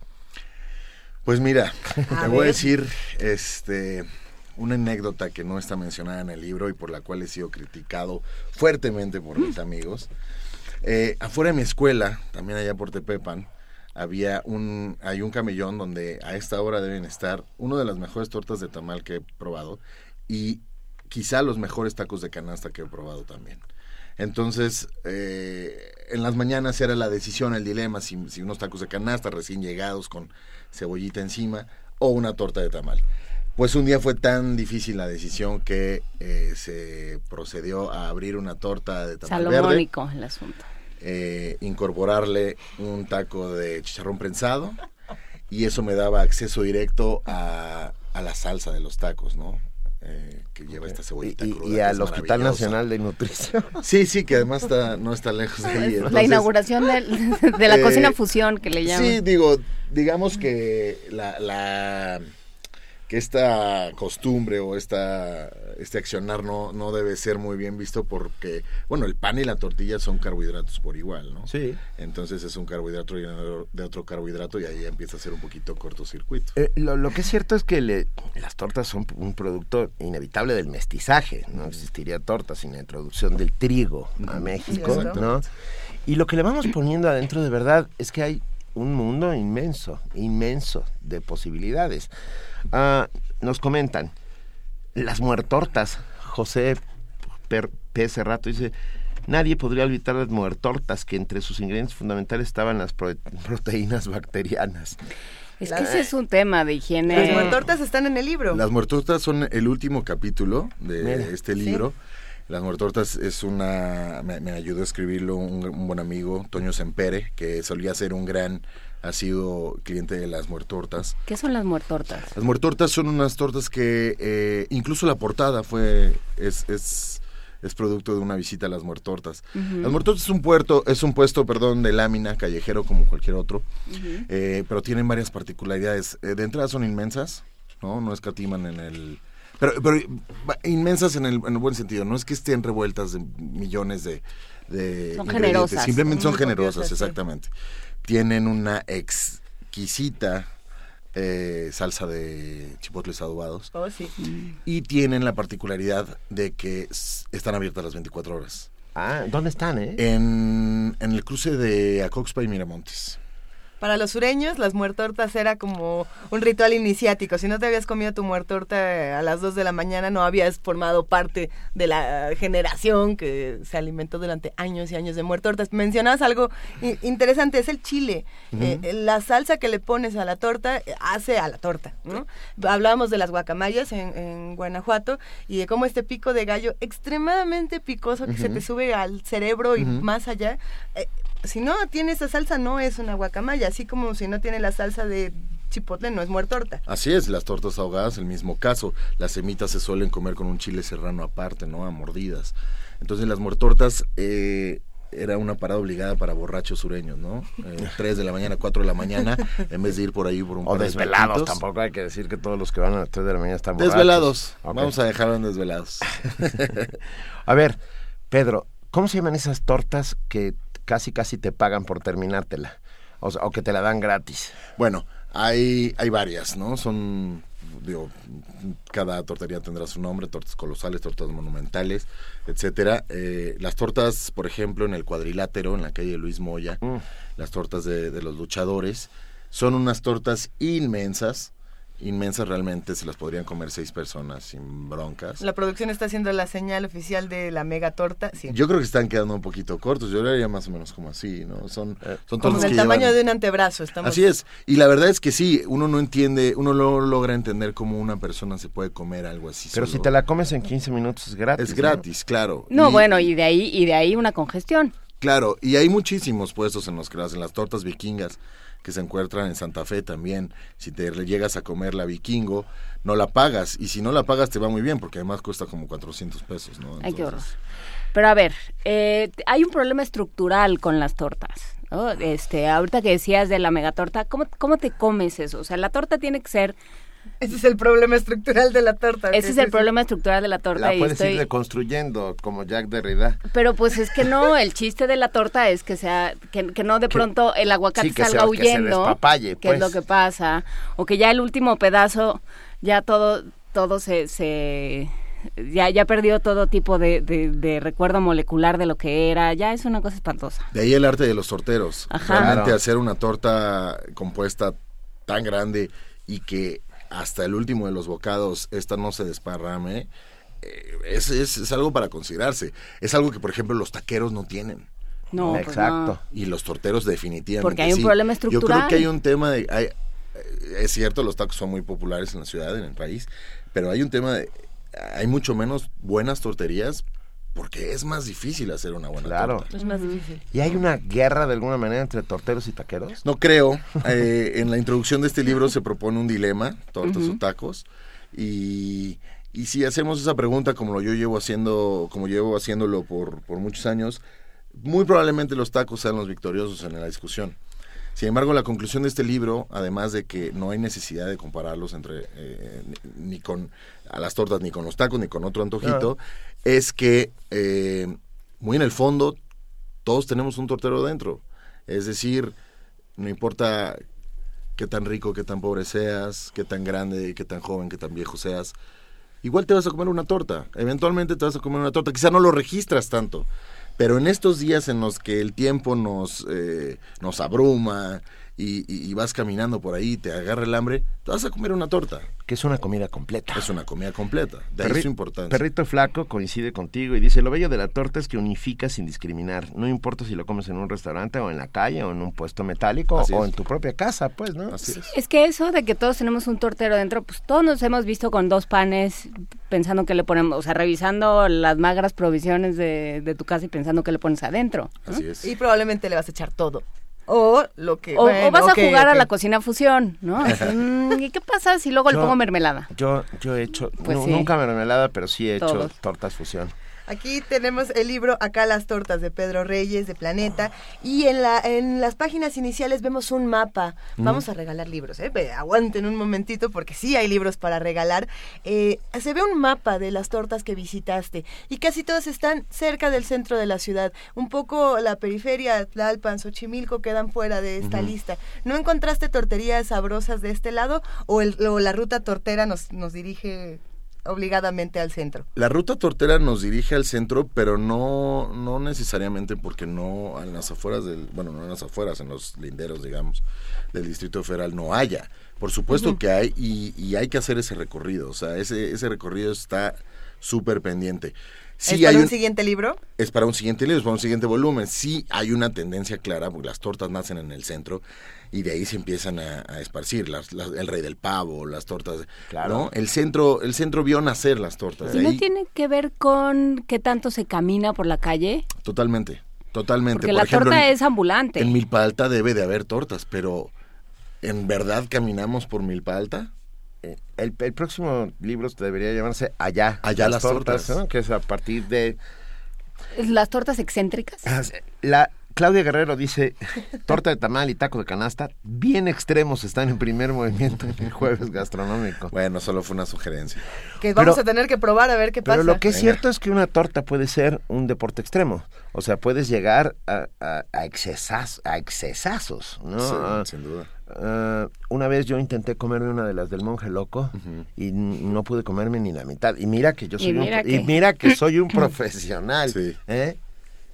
Speaker 14: Pues mira,
Speaker 2: A
Speaker 14: te voy a decir este una anécdota que no está mencionada en el libro y por la cual he sido criticado fuertemente por mis amigos. Eh, afuera de mi escuela, también allá por Tepepan, había un, hay un camellón donde a esta hora deben estar una de las mejores tortas de tamal que he probado y quizá los mejores tacos de canasta que he probado también. Entonces, eh, en las mañanas era la decisión, el dilema, si, si unos tacos de canasta recién llegados con cebollita encima o una torta de tamal. Pues un día fue tan difícil la decisión que eh, se procedió a abrir una torta de tamal verde
Speaker 4: Salomónico el asunto.
Speaker 14: eh, incorporarle un taco de chicharrón prensado y eso me daba acceso directo a, a la salsa de los tacos, ¿no? Eh, que lleva esta
Speaker 3: Y,
Speaker 14: cebollita
Speaker 3: y-
Speaker 14: cruda.
Speaker 3: y al Hospital. Nacional de Nutrición.
Speaker 14: Sí, sí, que además está, no está lejos de ahí.
Speaker 4: la inauguración de la
Speaker 14: Eh,
Speaker 4: cocina fusión que le llaman.
Speaker 14: Sí, digo, digamos que la, la que esta costumbre o esta este accionar no, no debe ser muy bien visto porque, bueno, el pan y la tortilla son carbohidratos por igual, ¿no?
Speaker 3: Sí.
Speaker 14: Entonces es un carbohidrato llenador de otro carbohidrato y ahí empieza a ser un poquito cortocircuito.
Speaker 3: Eh, lo, lo que es cierto es que le- las tortas son un producto inevitable del mestizaje. No existiría torta sin la introducción del trigo a México,
Speaker 2: Cierto.
Speaker 3: ¿no? Y lo que le vamos poniendo adentro de verdad es que hay un mundo inmenso, inmenso de posibilidades. Ah, nos comentan, las muertortas, José Per- P. Cerrato dice, nadie podría olvidar las muertortas, que entre sus ingredientes fundamentales estaban las prote- proteínas bacterianas.
Speaker 4: Es que ese es un tema de higiene.
Speaker 2: Las muertortas están en el libro.
Speaker 14: Las muertortas son el último capítulo de
Speaker 3: Mira,
Speaker 14: este libro. Las muertortas es una... Me, me ayudó a escribirlo un, un buen amigo, Toño Sempere, que solía ser un gran... Ha sido cliente de las muertortas.
Speaker 4: ¿Qué son las muertortas?
Speaker 14: Las muertortas son unas tortas que eh, incluso la portada fue es, es, es producto de una visita a las muertortas. Las muertortas es un puerto, es un puesto, perdón, de lámina callejero como cualquier otro, eh, pero tienen varias particularidades. Eh, de entrada son inmensas, no, no escatiman en el pero, pero inmensas en el, en el buen sentido. No es que estén revueltas de millones de, de
Speaker 4: Son
Speaker 14: ingredientes,
Speaker 4: generosas.
Speaker 14: Simplemente son generosas,
Speaker 2: sí.
Speaker 14: Tienen una exquisita eh, salsa de chipotles adobados
Speaker 2: Oh, sí.
Speaker 14: y tienen la particularidad de que están abiertas las 24 horas.
Speaker 3: Ah, ¿dónde están, eh?
Speaker 14: En, en el cruce de Acoxpa y Miramontes.
Speaker 2: Para los sureños, las muertortas era como un ritual iniciático. Si no te habías comido tu muertorta a las 2 de la mañana, no habías formado parte de la generación que se alimentó durante años y años de muertortas. Mencionabas algo interesante, es el chile. Eh, la salsa que le pones a la torta eh, hace a la torta. ¿no? Hablábamos de las guacamayas en, en Guanajuato y de cómo este pico de gallo extremadamente picoso que se te sube al cerebro y más allá. eh, si no tiene esa salsa, no es una guacamaya, así como si no tiene la salsa de chipotle, no es muertorta.
Speaker 14: Así es, las tortas ahogadas, el mismo caso. Las semitas se suelen comer con un chile serrano aparte, ¿no? A mordidas. Entonces las muertortas eh, era una parada obligada para borrachos sureños, ¿no? Eh, 3 de la mañana, 4 de la mañana, en vez de ir por ahí por un
Speaker 3: O
Speaker 14: par de
Speaker 3: desvelados, tampoco hay que decir que todos los que van a las 3 de la mañana están borrachos.
Speaker 14: Desvelados. Vamos a dejarlo en desvelados.
Speaker 3: A ver, Pedro, ¿cómo se llaman esas tortas que casi casi te pagan por terminártela? O, sea, o que te la dan gratis.
Speaker 14: Bueno, hay, hay varias, ¿no? Son digo, cada tortería tendrá su nombre, tortas colosales, tortas monumentales, etcétera. Eh, las tortas, por ejemplo, en el cuadrilátero, en la calle Luis Moya,
Speaker 3: Mm.
Speaker 14: las tortas de, de los luchadores, son unas tortas inmensas, inmensas realmente, se las podrían comer seis personas sin broncas.
Speaker 2: La producción está haciendo la señal oficial de la mega torta. Sí.
Speaker 14: Yo creo que están quedando un poquito cortos, yo lo haría más o menos como así, ¿no? Son, son
Speaker 2: Como
Speaker 14: que
Speaker 2: tamaño
Speaker 14: llevan-
Speaker 2: de un antebrazo. Estamos...
Speaker 14: Así es. Y la verdad es que sí, uno no entiende, uno no logra entender cómo una persona se puede comer algo así.
Speaker 3: Pero si te la comes en 15 minutos es gratis.
Speaker 14: Es gratis, claro.
Speaker 4: No,
Speaker 14: Y-
Speaker 4: bueno, y de ahí y de ahí una congestión.
Speaker 14: Claro, y hay muchísimos puestos en los que hacen las tortas vikingas que se encuentran en Santa Fe también. Si te le llegas a comer la vikingo, no la pagas. Y si no la pagas, te va muy bien, porque además cuesta como 400 pesos, ¿no?
Speaker 4: Ay, qué horror.
Speaker 14: Entonces,
Speaker 4: Pero a ver, eh, hay un problema estructural con las tortas. ¿no? Este, ahorita que decías de la megatorta, ¿cómo, ¿cómo te comes eso? O sea, la torta tiene que ser...
Speaker 2: Ese es el problema estructural de la torta.
Speaker 4: Ese es el problema estructural de la torta
Speaker 3: La
Speaker 4: y
Speaker 3: puedes ir reconstruyendo como Jack Derrida.
Speaker 4: Pero pues es que no, el chiste de la torta es que sea, que, que no de pronto el aguacate
Speaker 3: sí, que
Speaker 4: salga
Speaker 3: sea- que se
Speaker 4: huyendo,
Speaker 3: despapalle,
Speaker 4: que es
Speaker 3: pues.
Speaker 4: lo que pasa, o que ya el último pedazo, ya todo, todo se, se ya, ya perdió todo tipo de, de- de recuerdo molecular de lo que era, ya es una cosa espantosa.
Speaker 14: de ahí el arte de los torteros.
Speaker 4: Ajá.
Speaker 14: Realmente
Speaker 4: Claro.
Speaker 14: hacer una torta compuesta tan grande y que hasta el último de los bocados esta no se desparrame, eh, es, es, es algo para considerarse. Es algo que, por ejemplo, los taqueros no tienen.
Speaker 4: No, pues Exacto. no.
Speaker 14: Y los torteros definitivamente.
Speaker 4: Porque hay un
Speaker 14: sí.
Speaker 4: problema
Speaker 14: Yo creo
Speaker 4: estructural.
Speaker 14: que hay un tema de... hay- es cierto, los tacos son muy populares en la ciudad, en el país, pero hay un tema de... Hay mucho menos buenas torterías porque es más difícil hacer una buena
Speaker 3: Claro.
Speaker 14: torta.
Speaker 2: Es más difícil.
Speaker 3: ¿Y hay una guerra de alguna manera entre torteros y taqueros?
Speaker 14: No creo. Eh, en la introducción de este libro se propone un dilema, tortas o tacos, y, y si hacemos esa pregunta como lo yo llevo haciendo, como llevo haciéndolo por, por muchos años, muy probablemente los tacos sean los victoriosos en la discusión. Sin embargo, la conclusión de este libro, además de que no hay necesidad de compararlos entre eh, ni, ni con a las tortas, ni con los tacos, ni con otro antojito, es que eh, muy en el fondo todos tenemos un tortero dentro. Es decir, no importa qué tan rico, qué tan pobre seas, qué tan grande, qué tan joven, qué tan viejo seas, igual te vas a comer una torta. Eventualmente te vas a comer una torta. Quizá no lo registras tanto, pero en estos días en los que el tiempo nos, eh, nos abruma y, y- y vas caminando por ahí, te agarra el hambre, te vas a comer una torta.
Speaker 3: Que es una comida completa.
Speaker 14: Es una comida completa. De ahí
Speaker 3: Perri-
Speaker 14: su importancia.
Speaker 3: Perrito Flaco coincide contigo y dice, lo bello de la torta es que unifica sin discriminar. No importa si lo comes en un restaurante o en la calle o en un puesto metálico
Speaker 14: Así
Speaker 3: o
Speaker 14: es.
Speaker 3: en tu propia casa, pues, ¿no?
Speaker 14: Así es.
Speaker 4: Es que eso de que todos tenemos un tortero dentro, pues todos nos hemos visto con dos panes pensando que le ponemos, o sea, revisando las magras provisiones de, de tu casa y pensando que le pones adentro. ¿no?
Speaker 14: Así es.
Speaker 2: Y probablemente le vas a echar todo. O lo que.
Speaker 4: O,
Speaker 2: bueno,
Speaker 4: o vas a jugar a la cocina fusión, ¿no? Mm, ¿Y qué pasa si luego le pongo mermelada?
Speaker 3: Yo, yo he hecho,
Speaker 4: Pues sí.
Speaker 3: nunca mermelada, pero sí he hecho tortas fusión.
Speaker 2: Aquí tenemos el libro Acá las tortas de Pedro Reyes de Planeta y en la en las páginas iniciales vemos un mapa.
Speaker 3: Mm.
Speaker 2: Vamos a regalar libros, ¿eh? Ve, Aguanten un momentito porque sí hay libros para regalar. Eh, se ve un mapa de las tortas que visitaste y casi todas están cerca del centro de la ciudad. Un poco la periferia, Tlalpan, Xochimilco quedan fuera de esta lista. ¿No encontraste torterías sabrosas de este lado o, el- o la ruta tortera nos, nos dirige obligadamente al centro?
Speaker 14: La ruta tortera nos dirige al centro, pero no, no necesariamente porque no en las afueras del, bueno, no en las afueras, en los linderos, digamos, del Distrito Federal no haya. Por supuesto que hay y, y hay que hacer ese recorrido, o sea, ese, ese recorrido está súper pendiente. Sí
Speaker 2: ¿Es para
Speaker 14: hay
Speaker 2: un
Speaker 14: un-
Speaker 2: siguiente libro?
Speaker 14: es para un siguiente libro, es para un siguiente volumen. Sí hay una tendencia clara, porque las tortas nacen en el centro y de ahí se empiezan a, a esparcir. Las, las- el rey del pavo, las tortas, ¿no? El centro, el centro vio nacer las tortas.
Speaker 4: ¿Y no tiene que ver con qué tanto se camina por la calle?
Speaker 14: Totalmente, totalmente.
Speaker 4: Porque
Speaker 14: Por
Speaker 4: la
Speaker 14: ejemplo,
Speaker 4: torta
Speaker 14: en-
Speaker 4: es ambulante.
Speaker 14: En Milpa Alta debe de haber tortas, pero ¿en verdad caminamos por Milpa Alta?
Speaker 3: Eh, El, el próximo libro debería llamarse Allá.
Speaker 14: Allá las tortas.
Speaker 3: ¿no? Que es a partir de
Speaker 4: ¿Las tortas excéntricas?
Speaker 3: la Claudia Guerrero dice, torta de tamal y taco de canasta, bien extremos están en primer movimiento en el jueves gastronómico.
Speaker 14: Bueno, solo fue una sugerencia.
Speaker 2: Que vamos
Speaker 3: Pero-
Speaker 2: a tener que probar a ver qué pasa.
Speaker 3: Pero lo que es cierto es que una torta puede ser un deporte extremo. O sea, puedes llegar a, a, a a excesazos, ¿no?
Speaker 14: Sí,
Speaker 3: Ah,
Speaker 14: sin duda.
Speaker 3: ah, una vez yo intenté comerme una de las del monje loco y no pude comerme ni la mitad. Y mira que yo
Speaker 2: Y
Speaker 3: soy un,
Speaker 2: mira
Speaker 3: y
Speaker 2: que-
Speaker 3: mira que soy un profesional. ¿eh?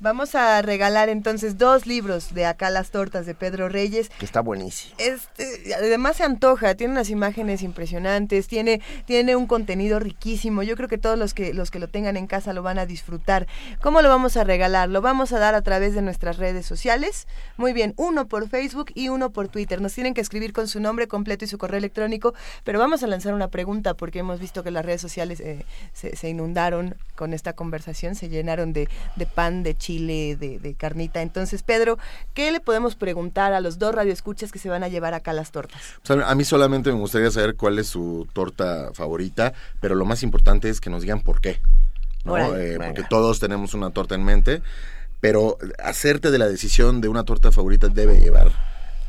Speaker 2: Vamos a regalar entonces dos libros de Acá las tortas de Pedro Reyes.
Speaker 3: Que está buenísimo.
Speaker 2: Este, además se antoja, tiene unas imágenes impresionantes, tiene, tiene un contenido riquísimo. Yo creo que todos los que, los que lo tengan en casa lo van a disfrutar. ¿Cómo lo vamos a regalar? Lo vamos a dar a través de nuestras redes sociales. Muy bien, uno por Facebook y uno por Twitter. Nos tienen que escribir con su nombre completo y su correo electrónico, pero vamos a lanzar una pregunta porque hemos visto que las redes sociales eh, se, se inundaron con esta conversación, se llenaron de, de pan, de chile, de, de carnita. Entonces, Pedro, ¿qué le podemos preguntar a los dos radioescuchas que se van a llevar acá las tortas?
Speaker 14: A mí solamente me gustaría saber cuál es su torta favorita, pero lo más importante es que nos digan por qué. Eh, porque todos tenemos una torta en mente, pero hacerte de la decisión de una torta favorita debe llevar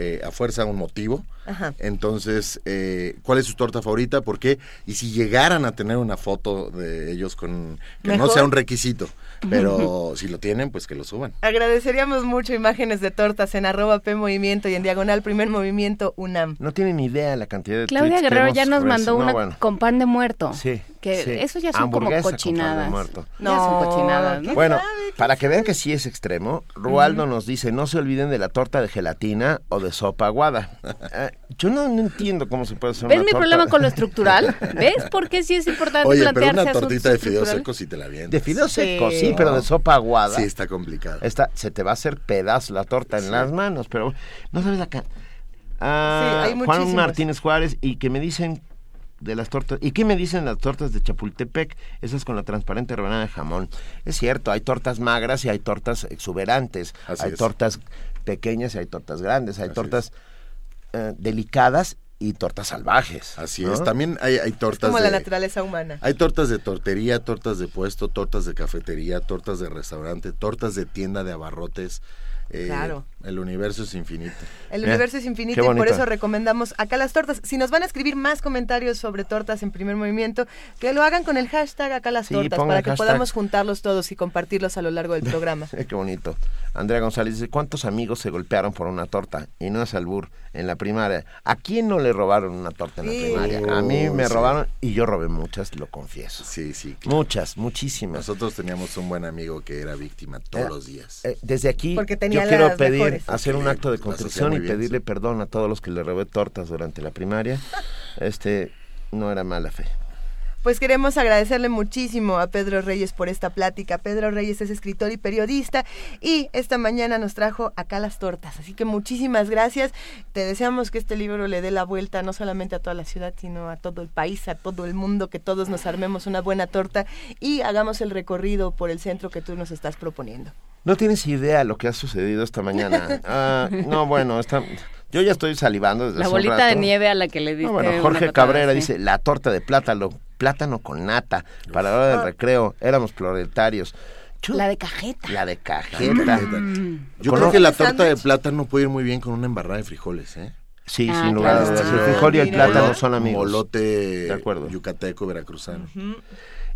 Speaker 14: eh, a fuerza un motivo.
Speaker 2: Ajá.
Speaker 14: Entonces, eh, ¿cuál es su torta favorita? ¿Por qué? Y si llegaran a tener una foto de ellos con... Que no sea un requisito, pero si lo tienen, pues que lo suban.
Speaker 2: Agradeceríamos mucho imágenes de tortas en arroba P Movimiento y en diagonal Primer Movimiento UNAM.
Speaker 3: No tienen ni idea la cantidad de
Speaker 4: Claudia
Speaker 3: que
Speaker 4: Guerrero ya nos mandó
Speaker 3: No,
Speaker 4: una
Speaker 3: bueno.
Speaker 4: con pan de muerto.
Speaker 3: Sí,
Speaker 4: Que
Speaker 3: sí.
Speaker 4: eso ya son como
Speaker 3: con pan de
Speaker 4: cochinadas.
Speaker 3: muerto.
Speaker 4: Ya son cochinadas, ¿no?
Speaker 3: Bueno, para que vean que sí es extremo, Rualdo nos dice, no se olviden de la torta de gelatina o de sopa aguada. Eh, yo no, no entiendo cómo se puede hacer
Speaker 4: ¿Ves
Speaker 3: una
Speaker 4: mi
Speaker 3: torta-
Speaker 4: problema con lo estructural? ¿Ves por qué sí es importante
Speaker 14: Oye, pero
Speaker 4: plantearse
Speaker 14: una
Speaker 4: asuntos
Speaker 14: tortita de fideos secos sí te la vienes.
Speaker 3: De fideos secos, sí, pero de sopa aguada.
Speaker 14: Sí, está complicado.
Speaker 3: Esta, se te va a hacer pedazo la torta en las manos, pero no sabes acá. Ah,
Speaker 2: Sí, hay
Speaker 3: Juan. Martínez Juárez y que me dicen de las tortas. ¿Y qué me dicen las tortas de Chapultepec? Esas con la transparente rebanada de jamón. Es cierto, hay tortas magras y hay tortas exuberantes.
Speaker 14: Así
Speaker 3: hay
Speaker 14: es.
Speaker 3: tortas pequeñas y hay tortas grandes. Hay tortas eh, delicadas y tortas salvajes.
Speaker 14: Así
Speaker 3: ¿no?
Speaker 14: es. También hay, hay tortas
Speaker 2: Como
Speaker 14: de...
Speaker 2: la naturaleza humana.
Speaker 14: Hay tortas de tortería, tortas de puesto, tortas de cafetería, tortas de restaurante, tortas de tienda de abarrotes. Eh,
Speaker 2: Claro.
Speaker 14: El universo es infinito.
Speaker 2: El
Speaker 3: Mira,
Speaker 2: universo es infinito y por eso recomendamos acá las tortas. Si nos van a escribir más comentarios sobre tortas en primer movimiento, que lo hagan con el hashtag acá las
Speaker 3: Sí,
Speaker 2: tortas para que
Speaker 3: hashtag.
Speaker 2: podamos juntarlos todos y compartirlos a lo largo del programa.
Speaker 3: Qué bonito. Andrea González dice, ¿cuántos amigos se golpearon por una torta? Y no es albur, en la primaria. ¿A quién no le robaron una torta en la primaria? A mí me
Speaker 14: sí.
Speaker 3: robaron y yo robé muchas, lo confieso.
Speaker 14: Sí, sí.
Speaker 3: Muchas, muchísimas.
Speaker 14: Nosotros teníamos un buen amigo que era víctima todos
Speaker 3: Eh,
Speaker 14: los días.
Speaker 3: Eh, desde aquí
Speaker 2: Porque tenía
Speaker 3: quiero pedir,
Speaker 2: mejores.
Speaker 3: hacer un acto de contrición y pedirle perdón a todos los que le robé tortas durante la primaria. Este, no era mala fe.
Speaker 2: Pues queremos agradecerle muchísimo a Pedro Reyes por esta plática. Pedro Reyes es escritor y periodista y esta mañana nos trajo acá las tortas. Así que muchísimas gracias. Te deseamos que este libro le dé la vuelta no solamente a toda la ciudad, sino a todo el país, a todo el mundo, que todos nos armemos una buena torta y hagamos el recorrido por el centro que tú nos estás proponiendo.
Speaker 3: No tienes idea lo que ha sucedido esta mañana. Ah, no, bueno, esta, yo ya estoy salivando desde
Speaker 4: La
Speaker 3: hace un
Speaker 4: bolita de nieve a la que le diste
Speaker 3: No, bueno, Jorge Cabrera
Speaker 4: sí.
Speaker 3: dice, la torta de plátano, plátano con nata, para la hora del
Speaker 4: Ah.
Speaker 3: recreo, éramos proletarios.
Speaker 4: La de cajeta.
Speaker 3: La de cajeta.
Speaker 14: Yo creo que la torta de plátano puede ir muy bien con una embarrada de frijoles, ¿eh?
Speaker 3: Sí,
Speaker 4: Ah,
Speaker 3: sin lugar a dudas. El frijol y el
Speaker 2: Mira.
Speaker 3: plátano son amigos.
Speaker 14: Molote
Speaker 3: De acuerdo.
Speaker 14: yucateco veracruzano.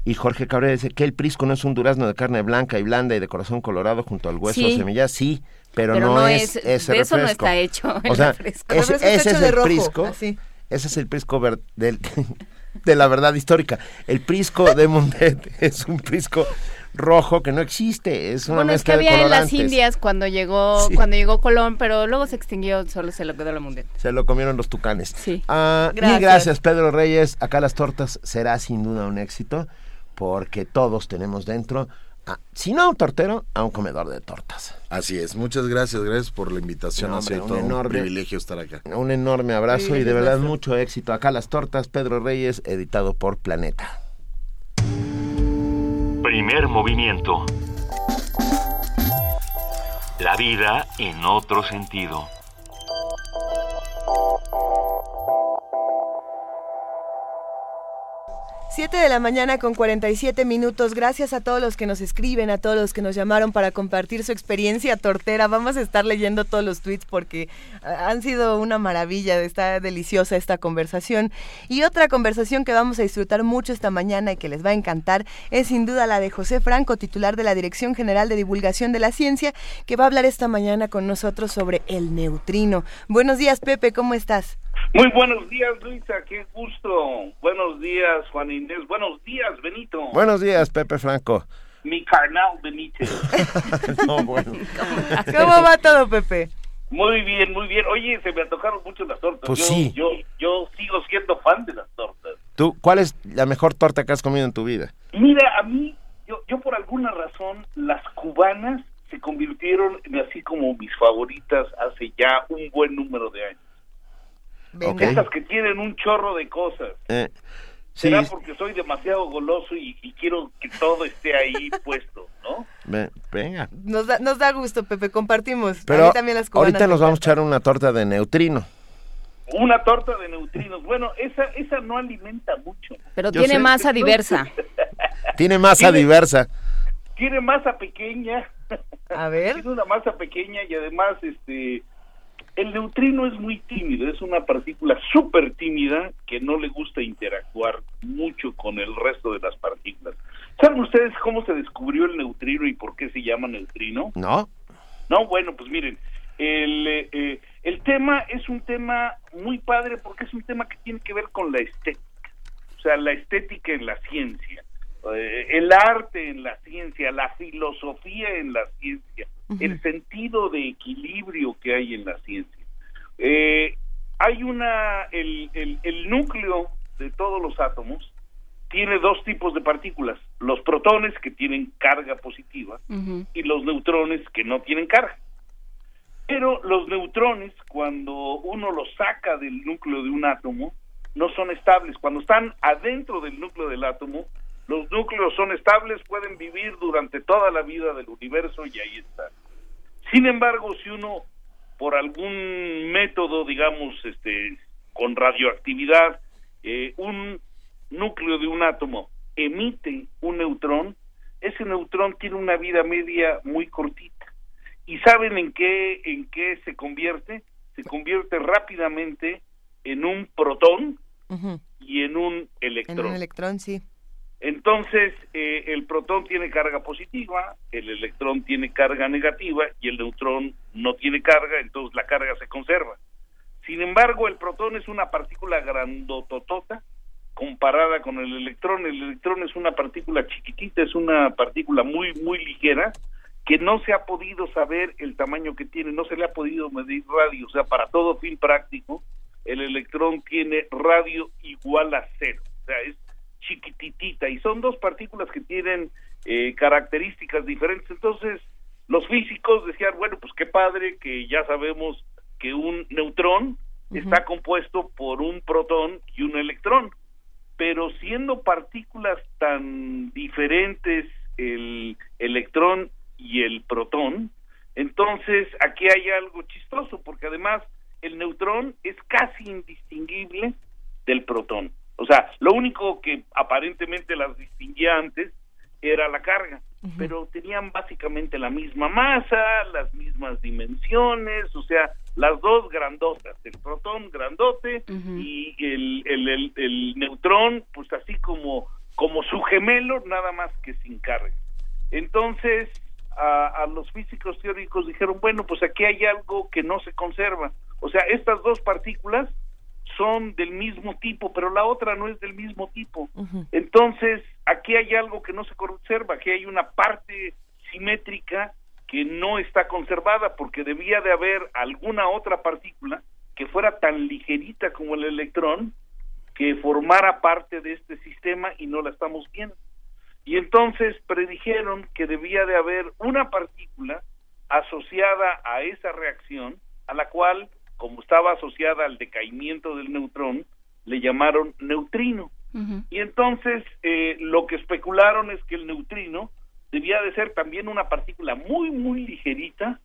Speaker 3: Y Jorge Cabrera dice que el prisco no es un durazno de carne blanca y blanda y de corazón colorado junto al hueso
Speaker 4: Sí.
Speaker 3: o semilla, sí, pero,
Speaker 4: Pero
Speaker 3: no,
Speaker 4: no
Speaker 3: es,
Speaker 4: es-
Speaker 3: ese
Speaker 4: de eso no
Speaker 3: refresco.
Speaker 4: está hecho el
Speaker 3: O sea,
Speaker 4: refresco.
Speaker 2: El
Speaker 3: ese,
Speaker 2: refresco
Speaker 3: ese es
Speaker 2: de
Speaker 3: el
Speaker 2: rojo,
Speaker 3: prisco.
Speaker 2: así.
Speaker 3: Ese es el prisco del- de la verdad histórica. El prisco de Mundet es un prisco rojo que no existe, es una
Speaker 4: Bueno, es que
Speaker 3: mezcla de
Speaker 4: había en las. Indias cuando llegó
Speaker 3: Sí.
Speaker 4: cuando llegó Colón, pero luego se extinguió, solo se lo quedó la mundial.
Speaker 3: Se lo comieron los tucanes.
Speaker 4: Sí.
Speaker 3: Ah,
Speaker 2: Gracias.
Speaker 3: Mil gracias, Pedro Reyes. Acá las tortas será sin duda un éxito porque todos tenemos dentro, a- si no a un tortero, a un comedor de tortas.
Speaker 14: Así es. Muchas gracias, gracias por la invitación.
Speaker 3: No,
Speaker 14: ha sido
Speaker 3: hombre, un
Speaker 14: todo un
Speaker 3: enorme-
Speaker 14: privilegio estar acá.
Speaker 3: Un enorme abrazo y de verdad mucho éxito. Acá las tortas, Pedro Reyes, editado por Planeta.
Speaker 1: Primer movimiento. La vida en otro sentido.
Speaker 2: 7 de la mañana con 47 minutos. Gracias a todos los que nos escriben, a todos los que nos llamaron para compartir su experiencia tortera. Vamos a estar leyendo todos los tweets porque ah, han sido una maravilla. Está deliciosa esta conversación. Y otra conversación que vamos a disfrutar mucho esta mañana y que les va a encantar es sin duda la de José Franco, titular de la Dirección General de Divulgación de la Ciencia, que va a hablar esta mañana con nosotros sobre el neutrino. Buenos días, Pepe, ¿cómo estás?
Speaker 15: Muy buenos días, Luisa, qué gusto. Buenos días, Juan Inés. Buenos días, Benito.
Speaker 3: Buenos días, Pepe Franco.
Speaker 15: Mi carnal Benito.
Speaker 3: no, bueno.
Speaker 2: ¿Cómo va todo, Pepe?
Speaker 15: Muy bien, muy bien. Oye, se me antojaron mucho las tortas.
Speaker 3: Pues
Speaker 15: yo,
Speaker 3: sí.
Speaker 15: Yo, yo sigo siendo fan de las tortas.
Speaker 3: ¿Tú, ¿Cuál es la mejor torta que has comido en tu vida?
Speaker 15: Mira, a mí, yo, yo por alguna razón, las cubanas se convirtieron en así como mis favoritas hace ya un buen número de años.
Speaker 3: Ok.
Speaker 15: Estas que tienen un chorro de cosas.
Speaker 3: Eh, sí,
Speaker 15: Será porque soy demasiado goloso y, y quiero que todo esté ahí puesto, ¿no?
Speaker 3: ve- venga.
Speaker 2: Nos da, nos da gusto, Pepe, compartimos. a
Speaker 3: Pero
Speaker 2: mí también las cubanas
Speaker 3: ahorita nos vamos a echar una torta de neutrino.
Speaker 15: Una torta de neutrinos. Bueno, esa esa no alimenta mucho.
Speaker 4: Pero
Speaker 3: Yo
Speaker 4: tiene
Speaker 3: sé.
Speaker 4: masa diversa.
Speaker 3: Tiene masa
Speaker 15: Tiene-
Speaker 3: diversa.
Speaker 15: Tiene masa pequeña.
Speaker 2: A ver.
Speaker 15: Tiene una masa pequeña y además este el neutrino es muy tímido, es una partícula súper tímida que no le gusta interactuar mucho con el resto de las partículas. ¿Saben ustedes cómo se descubrió el neutrino y por qué se llama neutrino?
Speaker 3: ¿No?
Speaker 15: No, bueno, pues miren, el, eh, el tema es un tema muy padre porque es un tema que tiene que ver con la estética, o sea, la estética en la ciencia, eh, el arte en la ciencia, la filosofía en la ciencia, el sentido de equilibrio que hay en la ciencia. Eh, hay una, el, el, el núcleo de todos los átomos tiene dos tipos de partículas, los protones que tienen carga positiva y los neutrones que no tienen carga. Pero los neutrones, cuando uno los saca del núcleo de un átomo, no son estables. Cuando están adentro del núcleo del átomo, los núcleos son estables, pueden vivir durante toda la vida del universo y ahí están. Sin embargo, si uno, por algún método, digamos, este, con radioactividad, eh, un núcleo de un átomo emite un neutrón, ese neutrón tiene una vida media muy cortita. ¿Y saben en qué, en qué se convierte? Se convierte rápidamente en un protón y en un
Speaker 2: En
Speaker 15: electrón.
Speaker 2: un electrón, sí.
Speaker 15: Entonces, eh, el protón tiene carga positiva, el electrón tiene carga negativa y el neutrón no tiene carga, entonces la carga se conserva. Sin embargo, el protón es una partícula grandototota comparada con el electrón. El electrón es una partícula chiquitita, es una partícula muy, muy ligera que no se ha podido saber el tamaño que tiene, no se le ha podido medir radio, o sea, para todo fin práctico, el electrón tiene radio igual a cero, o sea, es chiquititita y son dos partículas que tienen eh, características diferentes. Entonces, los físicos decían, bueno, pues qué padre que ya sabemos que un neutrón está compuesto por un protón y un electrón, pero siendo partículas tan diferentes el electrón y el protón, entonces aquí hay algo chistoso, porque además el neutrón es casi indistinguible del protón. O sea, lo único que aparentemente las distinguía antes era la carga, pero tenían básicamente la misma masa, las mismas dimensiones, o sea, las dos grandotas, el protón grandote y el, el, el, el neutrón, pues así como, como su gemelo, nada más que sin carga. Entonces, a, a los físicos teóricos dijeron, bueno, pues aquí hay algo que no se conserva. O sea, estas dos partículas son del mismo tipo, pero la otra no es del mismo tipo. Entonces, aquí hay algo que no se conserva, aquí hay una parte simétrica que no está conservada porque debía de haber alguna otra partícula que fuera tan ligerita como el electrón que formara parte de este sistema y no la estamos viendo. Y entonces predijeron que debía de haber una partícula asociada a esa reacción, a la cual, como estaba asociada al decaimiento del neutrón, le llamaron neutrino. Y entonces eh, lo que especularon es que el neutrino debía de ser también una partícula muy, muy ligerita,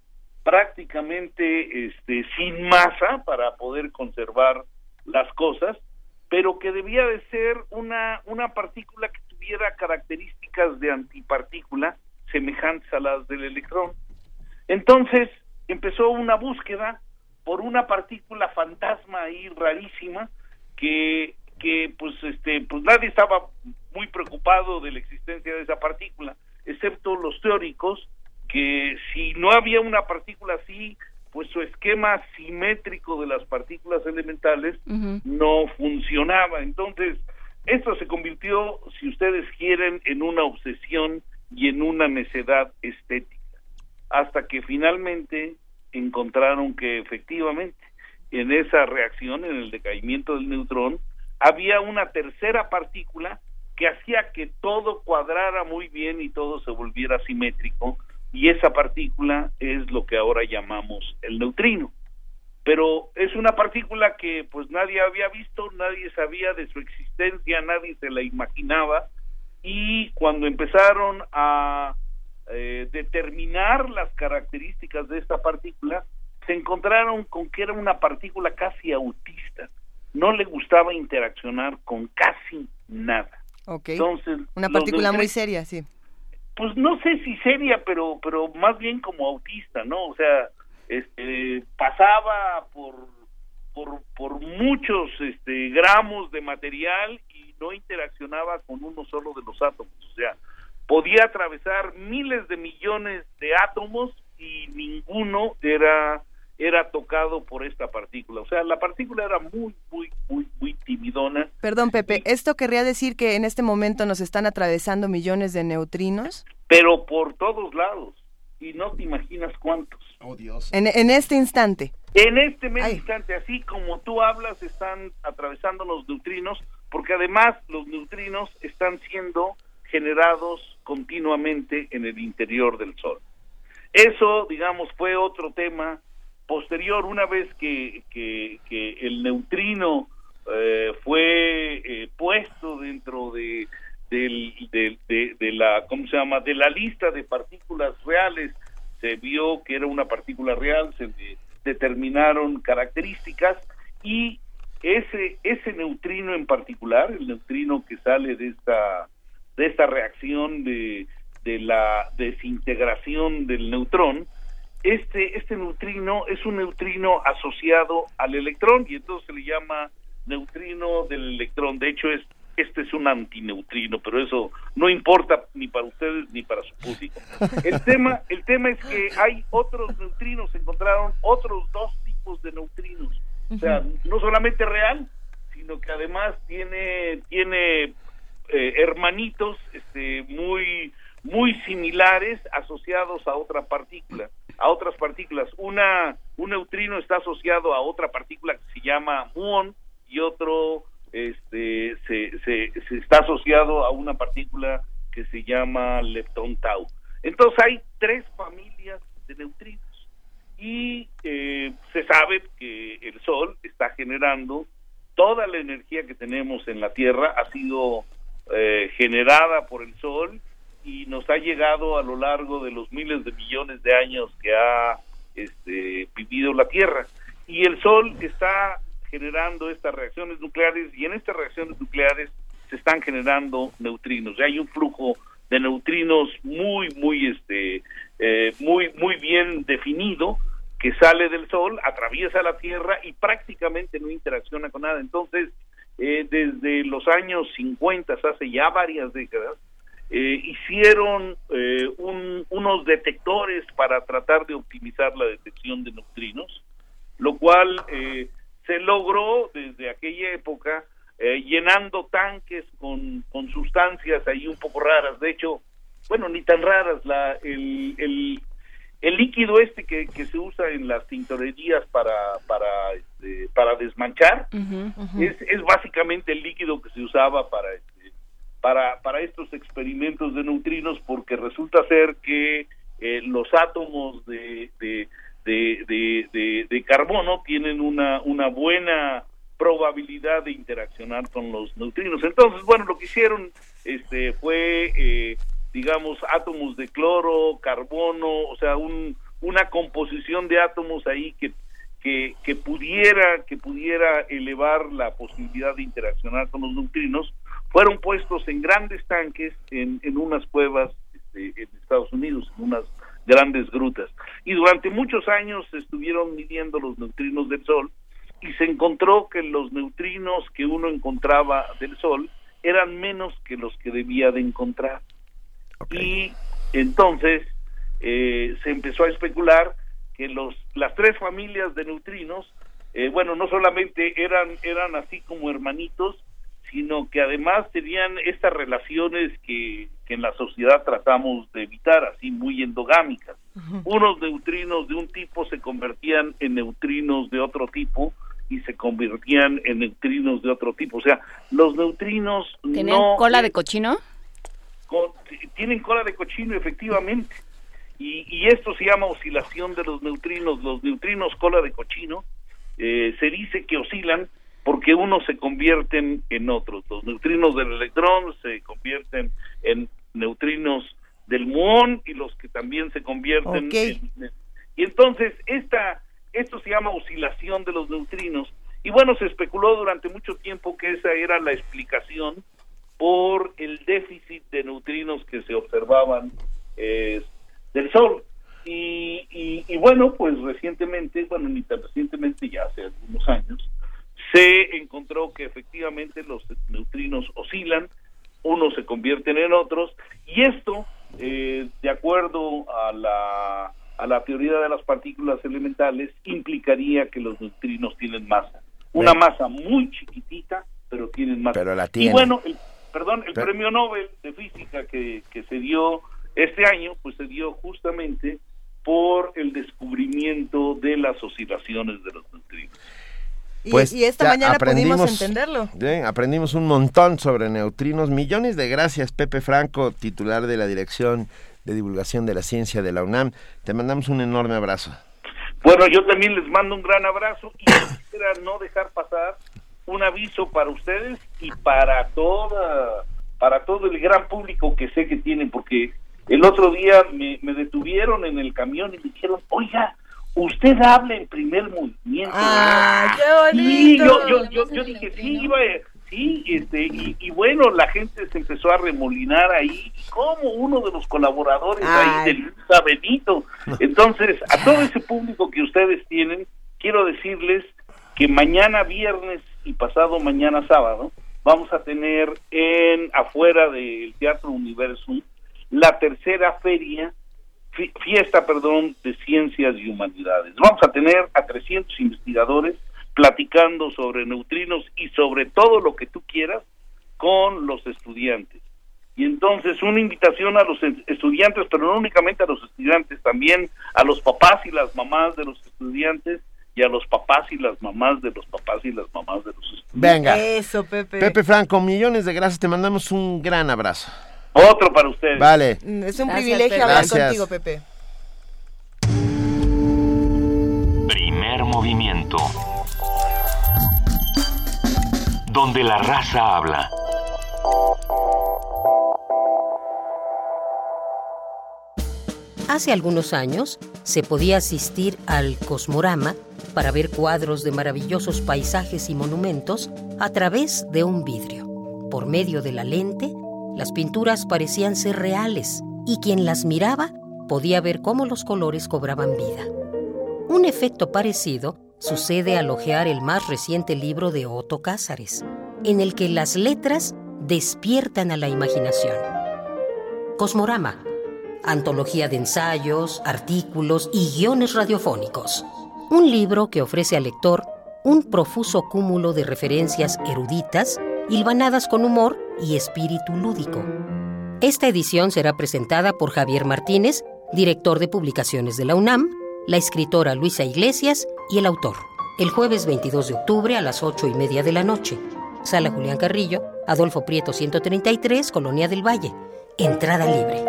Speaker 15: prácticamente este, sin masa para poder conservar las cosas, pero pero que debía de ser una, una partícula que tuviera características de antipartícula semejantes a las del electrón. Entonces empezó una búsqueda por una partícula fantasma ahí rarísima que, que pues este pues nadie estaba muy preocupado de la existencia de esa partícula, excepto los teóricos que si no había una partícula así, pues su esquema simétrico de las partículas elementales no funcionaba. Entonces, esto se convirtió, si ustedes quieren, en una obsesión y en una necedad estética, hasta que finalmente encontraron que efectivamente en esa reacción, en el decaimiento del neutrón, había una tercera partícula que hacía que todo cuadrara muy bien y todo se volviera simétrico, y esa partícula es lo que ahora llamamos el neutrino. Pero es una partícula que pues nadie había visto, nadie sabía de su existencia, nadie se la imaginaba y cuando empezaron a eh, determinar las características de esta partícula, se encontraron con que era una partícula casi autista, no le gustaba interaccionar con casi nada.
Speaker 2: Entonces, una partícula muy seria, sí
Speaker 15: pues no sé si seria, pero pero más bien como autista, ¿no? O sea, este pasaba por por por muchos este gramos de material y no interaccionaba con uno solo de los átomos, o sea, podía atravesar miles de millones de átomos y ninguno era era tocado por esta partícula. O sea, la partícula era muy, muy, muy, muy timidona.
Speaker 2: Perdón, Pepe, ¿esto querría decir que en este momento nos están atravesando millones de neutrinos?
Speaker 15: Pero por todos lados. Y no te imaginas cuántos.
Speaker 3: Oh, Dios.
Speaker 2: En, este instante.
Speaker 15: En este mismo instante, así como tú hablas, están atravesando los neutrinos, porque además los neutrinos están siendo generados continuamente en el interior del Sol. Eso, digamos, fue otro tema posterior, una vez que, que, el neutrino eh, fue eh, puesto dentro de, de, la, ¿cómo se llama?, de la lista de partículas reales, se vio que era una partícula real, se determinaron características y ese, ese neutrino en particular, el neutrino que sale de esta, de esta reacción de, de la desintegración del neutrón, este, este neutrino es un neutrino asociado al electrón y entonces se le llama neutrino del electrón. De hecho, es, este es un antineutrino, pero eso no importa ni para ustedes ni para su público. El tema, el tema es que hay otros neutrinos, se encontraron otros dos tipos de neutrinos. O sea, no solamente real, sino que además tiene, tiene eh, hermanitos este, muy, muy similares asociados a otra partícula a otras partículas. Una, un neutrino está asociado a otra partícula que se llama muón y otro este, se, se, está asociado a una partícula que se llama leptón tau. Entonces hay tres familias de neutrinos y eh, se sabe que el Sol está generando toda la energía que tenemos en la Tierra ha sido eh, generada por el Sol y nos ha llegado a lo largo de los miles de millones de años que ha este, vivido la Tierra. Y el Sol está generando estas reacciones nucleares y en estas reacciones nucleares se están generando neutrinos. hay un flujo de neutrinos muy, muy, este, eh, muy, muy bien definido que sale del Sol, atraviesa la Tierra y prácticamente no interacciona con nada. Entonces, eh, desde los años 50, hace ya varias décadas, eh, hicieron eh, unos detectores para tratar de optimizar la detección de neutrinos, lo cual eh, se logró desde aquella época llenando tanques con, con, sustancias ahí un poco raras. De hecho, bueno, ni tan raras, la, el, el, el líquido este que, que, se usa en las tintorerías para, para, este, para desmanchar Es, es básicamente el líquido que se usaba para para, para estos experimentos de neutrinos porque resulta ser que eh, los átomos de, de, de, de, carbono tienen una, una buena probabilidad de interaccionar con los neutrinos. Entonces, bueno, lo que hicieron este, fue, eh, digamos, átomos de cloro, carbono, o sea, un, una composición de átomos ahí que, que, pudiera que pudiera elevar la posibilidad de interaccionar con los neutrinos fueron puestos en grandes tanques en, en unas cuevas este, en Estados Unidos, en unas grandes grutas. Y durante muchos años se estuvieron midiendo los neutrinos del Sol y se encontró que los neutrinos que uno encontraba del Sol eran menos que los que debía de encontrar. Y entonces eh, se empezó a especular que los las tres familias de neutrinos, eh, bueno, no solamente eran eran así como hermanitos, sino que además tenían estas relaciones que, que en la sociedad tratamos de evitar, así muy endogámicas. Unos neutrinos de un tipo se convertían en neutrinos de otro tipo y se convertían en neutrinos de otro tipo. O sea, los neutrinos
Speaker 4: ¿Tienen
Speaker 15: no
Speaker 4: cola de cochino?
Speaker 15: Con- tienen cola de cochino efectivamente. Y, y esto se llama oscilación de los neutrinos. Los neutrinos cola de cochino eh, se dice que oscilan porque unos se convierten en otros. Los neutrinos del electrón se convierten en neutrinos del muón y los que también se convierten
Speaker 2: Ok.
Speaker 15: en y entonces esta esto se llama oscilación de los neutrinos. Y bueno se especuló durante mucho tiempo que esa era la explicación por el déficit de neutrinos que se observaban eh, del Sol. Y, y, y bueno, pues recientemente, bueno, ni tan recientemente, ya hace algunos años, se encontró que efectivamente los neutrinos oscilan, unos se convierten en otros, y esto, eh, de acuerdo a la, a la teoría de las partículas elementales, implicaría que los neutrinos tienen masa. Una masa muy chiquitita, pero tienen masa.
Speaker 3: Pero la
Speaker 15: Y
Speaker 3: tienen.
Speaker 15: bueno, el, perdón, el
Speaker 3: Pero-
Speaker 15: premio Nobel de Física que, que se dio este año, pues se dio justamente por el descubrimiento de las oscilaciones de los neutrinos.
Speaker 2: Y,
Speaker 3: Pues
Speaker 2: y esta mañana
Speaker 3: aprendimos-
Speaker 2: pudimos entenderlo.
Speaker 3: Bien, aprendimos un montón sobre neutrinos. Millones de gracias, Pepe Franco, titular de la Dirección de Divulgación de la Ciencia de la UNAM. Te mandamos un enorme abrazo.
Speaker 15: Bueno, yo también les mando un gran abrazo y quisiera no dejar pasar un aviso para ustedes y para toda para todo el gran público que sé que tienen porque el otro día me, me detuvieron en el camión y me dijeron, "Oiga, usted habla en primer movimiento."
Speaker 2: ¡Ah, qué bonito!
Speaker 15: yo, yo, yo, yo dije, sí, iba, sí, este, y, y bueno, la gente se empezó a remolinar ahí, como uno de los colaboradores
Speaker 2: Ay.
Speaker 15: ahí del Benito. Entonces, a todo ese público que ustedes tienen, quiero decirles que mañana viernes y pasado mañana sábado vamos a tener en afuera del Teatro Universum la tercera feria fi- fiesta, perdón, de ciencias y humanidades. Vamos a tener a 300 investigadores platicando sobre neutrinos y sobre todo lo que tú quieras con los estudiantes. Y entonces una invitación a los es- estudiantes, pero no únicamente a los estudiantes, también a los papás y las mamás de los estudiantes y a los papás y las mamás de los papás y las mamás de los estudiantes.
Speaker 3: Venga.
Speaker 2: Eso, Pepe.
Speaker 3: Pepe Franco, millones de gracias. Te mandamos un gran abrazo.
Speaker 15: Otro para ustedes.
Speaker 3: Vale.
Speaker 2: Es un
Speaker 4: Gracias,
Speaker 2: privilegio
Speaker 4: Pepe.
Speaker 2: hablar
Speaker 3: Gracias.
Speaker 2: contigo, Pepe.
Speaker 1: Primer movimiento. Donde la raza habla.
Speaker 16: Hace algunos años se podía asistir al Cosmorama para ver cuadros de maravillosos paisajes y monumentos a través de un vidrio. Por medio de la lente, las pinturas parecían ser reales y quien las miraba podía ver cómo los colores cobraban vida. Un efecto parecido sucede al hojear el más reciente libro de Otto Cázares, en el que las letras despiertan a la imaginación. Cosmorama, antología de ensayos, artículos y guiones radiofónicos. Un libro que ofrece al lector un profuso cúmulo de referencias eruditas, hilvanadas con humor y espíritu lúdico. Esta edición será presentada por Javier Martínez, director de publicaciones de la UNAM, la escritora Luisa Iglesias y el autor. El jueves 22 de octubre a las 8 y media de la noche. Sala Julián Carrillo, Adolfo Prieto 133, Colonia del Valle. Entrada libre.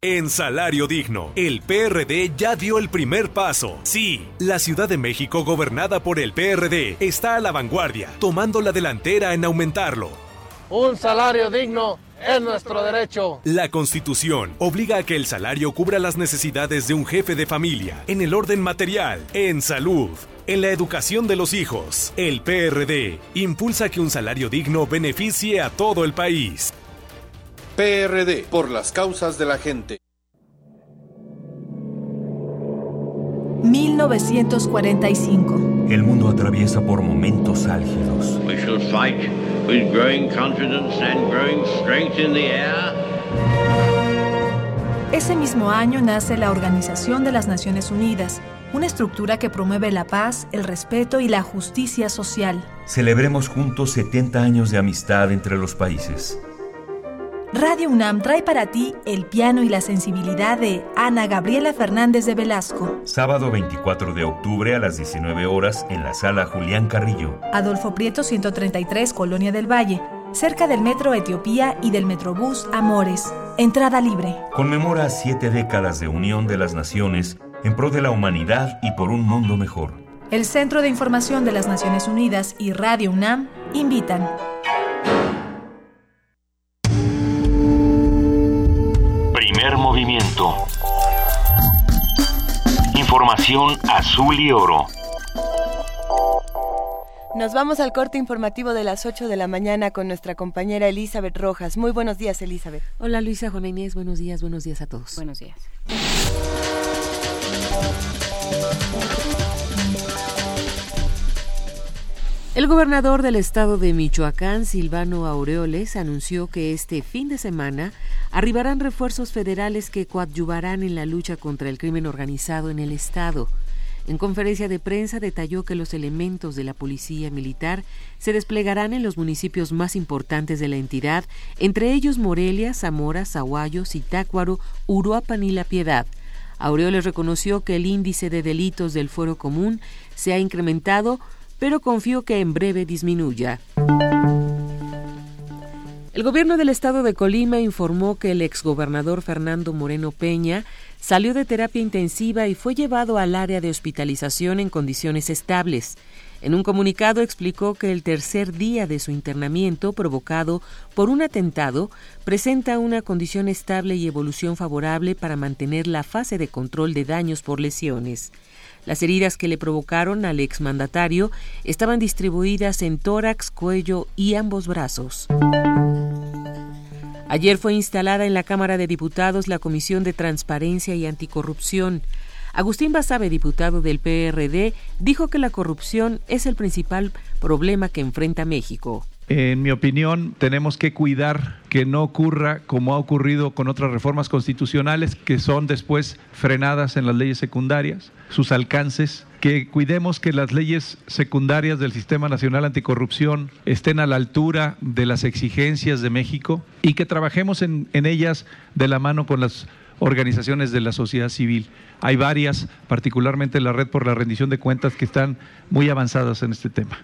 Speaker 17: En Salario Digno, el PRD ya dio el primer paso. Sí, la Ciudad de México, gobernada por el PRD, está a la vanguardia, tomando la delantera en aumentarlo.
Speaker 18: Un salario digno es nuestro derecho.
Speaker 17: La Constitución obliga a que el salario cubra las necesidades de un jefe de familia en el orden material, en salud, en la educación de los hijos. El PRD impulsa que un salario digno beneficie a todo el país.
Speaker 18: PRD, por las causas de la gente.
Speaker 19: 1945.
Speaker 20: El mundo atraviesa por momentos álgidos.
Speaker 21: We shall fight with growing confidence and growing strength in the air.
Speaker 19: Ese mismo año nace la Organización de las Naciones Unidas, una estructura que promueve la paz, el respeto y la justicia social.
Speaker 20: Celebremos juntos 70 años de amistad entre los países.
Speaker 19: Radio UNAM trae para ti el piano y la sensibilidad de Ana Gabriela Fernández de Velasco.
Speaker 20: Sábado 24 de octubre a las 19 horas en la sala Julián Carrillo.
Speaker 19: Adolfo Prieto 133, Colonia del Valle, cerca del Metro Etiopía y del Metrobús Amores. Entrada libre.
Speaker 20: Conmemora siete décadas de unión de las naciones en pro de la humanidad y por un mundo mejor.
Speaker 19: El Centro de Información de las Naciones Unidas y Radio UNAM invitan.
Speaker 1: Primer movimiento. Información azul y oro.
Speaker 2: Nos vamos al corte informativo de las 8 de la mañana con nuestra compañera Elizabeth Rojas. Muy buenos días, Elizabeth.
Speaker 22: Hola Luisa, Juana Inés, buenos días, buenos días a todos.
Speaker 4: Buenos días.
Speaker 22: El gobernador del estado de Michoacán, Silvano Aureoles, anunció que este fin de semana arribarán refuerzos federales que coadyuvarán en la lucha contra el crimen organizado en el estado. En conferencia de prensa detalló que los elementos de la policía militar se desplegarán en los municipios más importantes de la entidad, entre ellos Morelia, Zamora, Zaguayo, Zitácuaro, Uruapan y La Piedad. Aureoles reconoció que el índice de delitos del fuero común se ha incrementado, pero confió que en breve disminuya. El gobierno del estado de Colima informó que el exgobernador Fernando Moreno Peña salió de terapia intensiva y fue llevado al área de hospitalización en condiciones estables. En un comunicado explicó que el tercer día de su internamiento provocado por un atentado presenta una condición estable y evolución favorable para mantener la fase de control de daños por lesiones. Las heridas que le provocaron al exmandatario estaban distribuidas en tórax, cuello y ambos brazos. Ayer fue instalada en la Cámara de Diputados la Comisión de Transparencia y Anticorrupción. Agustín Basabe, diputado del PRD, dijo que la corrupción es el principal problema que enfrenta México.
Speaker 23: En mi opinión, tenemos que cuidar que no ocurra como ha ocurrido con otras reformas constitucionales que son después frenadas en las leyes secundarias, sus alcances, que cuidemos que las leyes secundarias del Sistema Nacional Anticorrupción estén a la altura de las exigencias de México y que trabajemos en, en ellas de la mano con las organizaciones de la sociedad civil. Hay varias, particularmente la Red por la Rendición de Cuentas, que están muy avanzadas en este tema.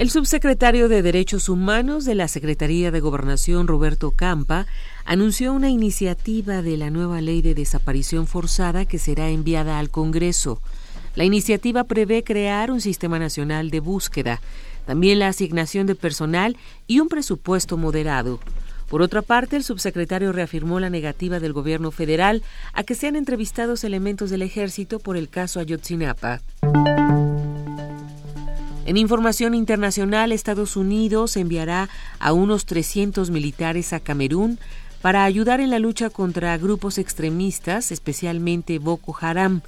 Speaker 22: El subsecretario de Derechos Humanos de la Secretaría de Gobernación, Roberto Campa, anunció una iniciativa de la nueva ley de desaparición forzada que será enviada al Congreso. La iniciativa prevé crear un sistema nacional de búsqueda, también la asignación de personal y un presupuesto moderado. Por otra parte, el subsecretario reafirmó la negativa del gobierno federal a que sean entrevistados elementos del ejército por el caso Ayotzinapa. En información internacional, Estados Unidos enviará a unos 300 militares a Camerún para ayudar en la lucha contra grupos extremistas, especialmente Boko Haram.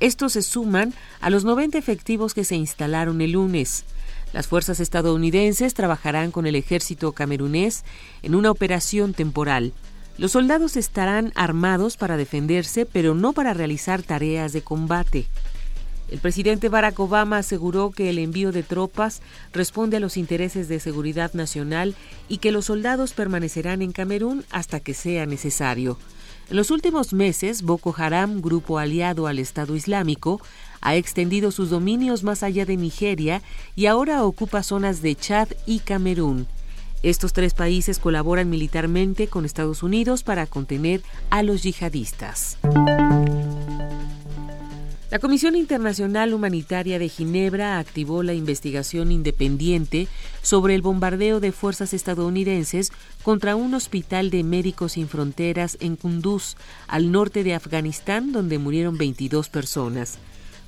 Speaker 22: Estos se suman a los 90 efectivos que se instalaron el lunes. Las fuerzas estadounidenses trabajarán con el ejército camerunés en una operación temporal. Los soldados estarán armados para defenderse, pero no para realizar tareas de combate. El presidente Barack Obama aseguró que el envío de tropas responde a los intereses de seguridad nacional y que los soldados permanecerán en Camerún hasta que sea necesario. En los últimos meses, Boko Haram, grupo aliado al Estado Islámico, ha extendido sus dominios más allá de Nigeria y ahora ocupa zonas de Chad y Camerún. Estos tres países colaboran militarmente con Estados Unidos para contener a los yihadistas. La Comisión Internacional Humanitaria de Ginebra activó la investigación independiente sobre el bombardeo de fuerzas estadounidenses contra un hospital de Médicos Sin Fronteras en Kunduz, al norte de Afganistán, donde murieron 22 personas.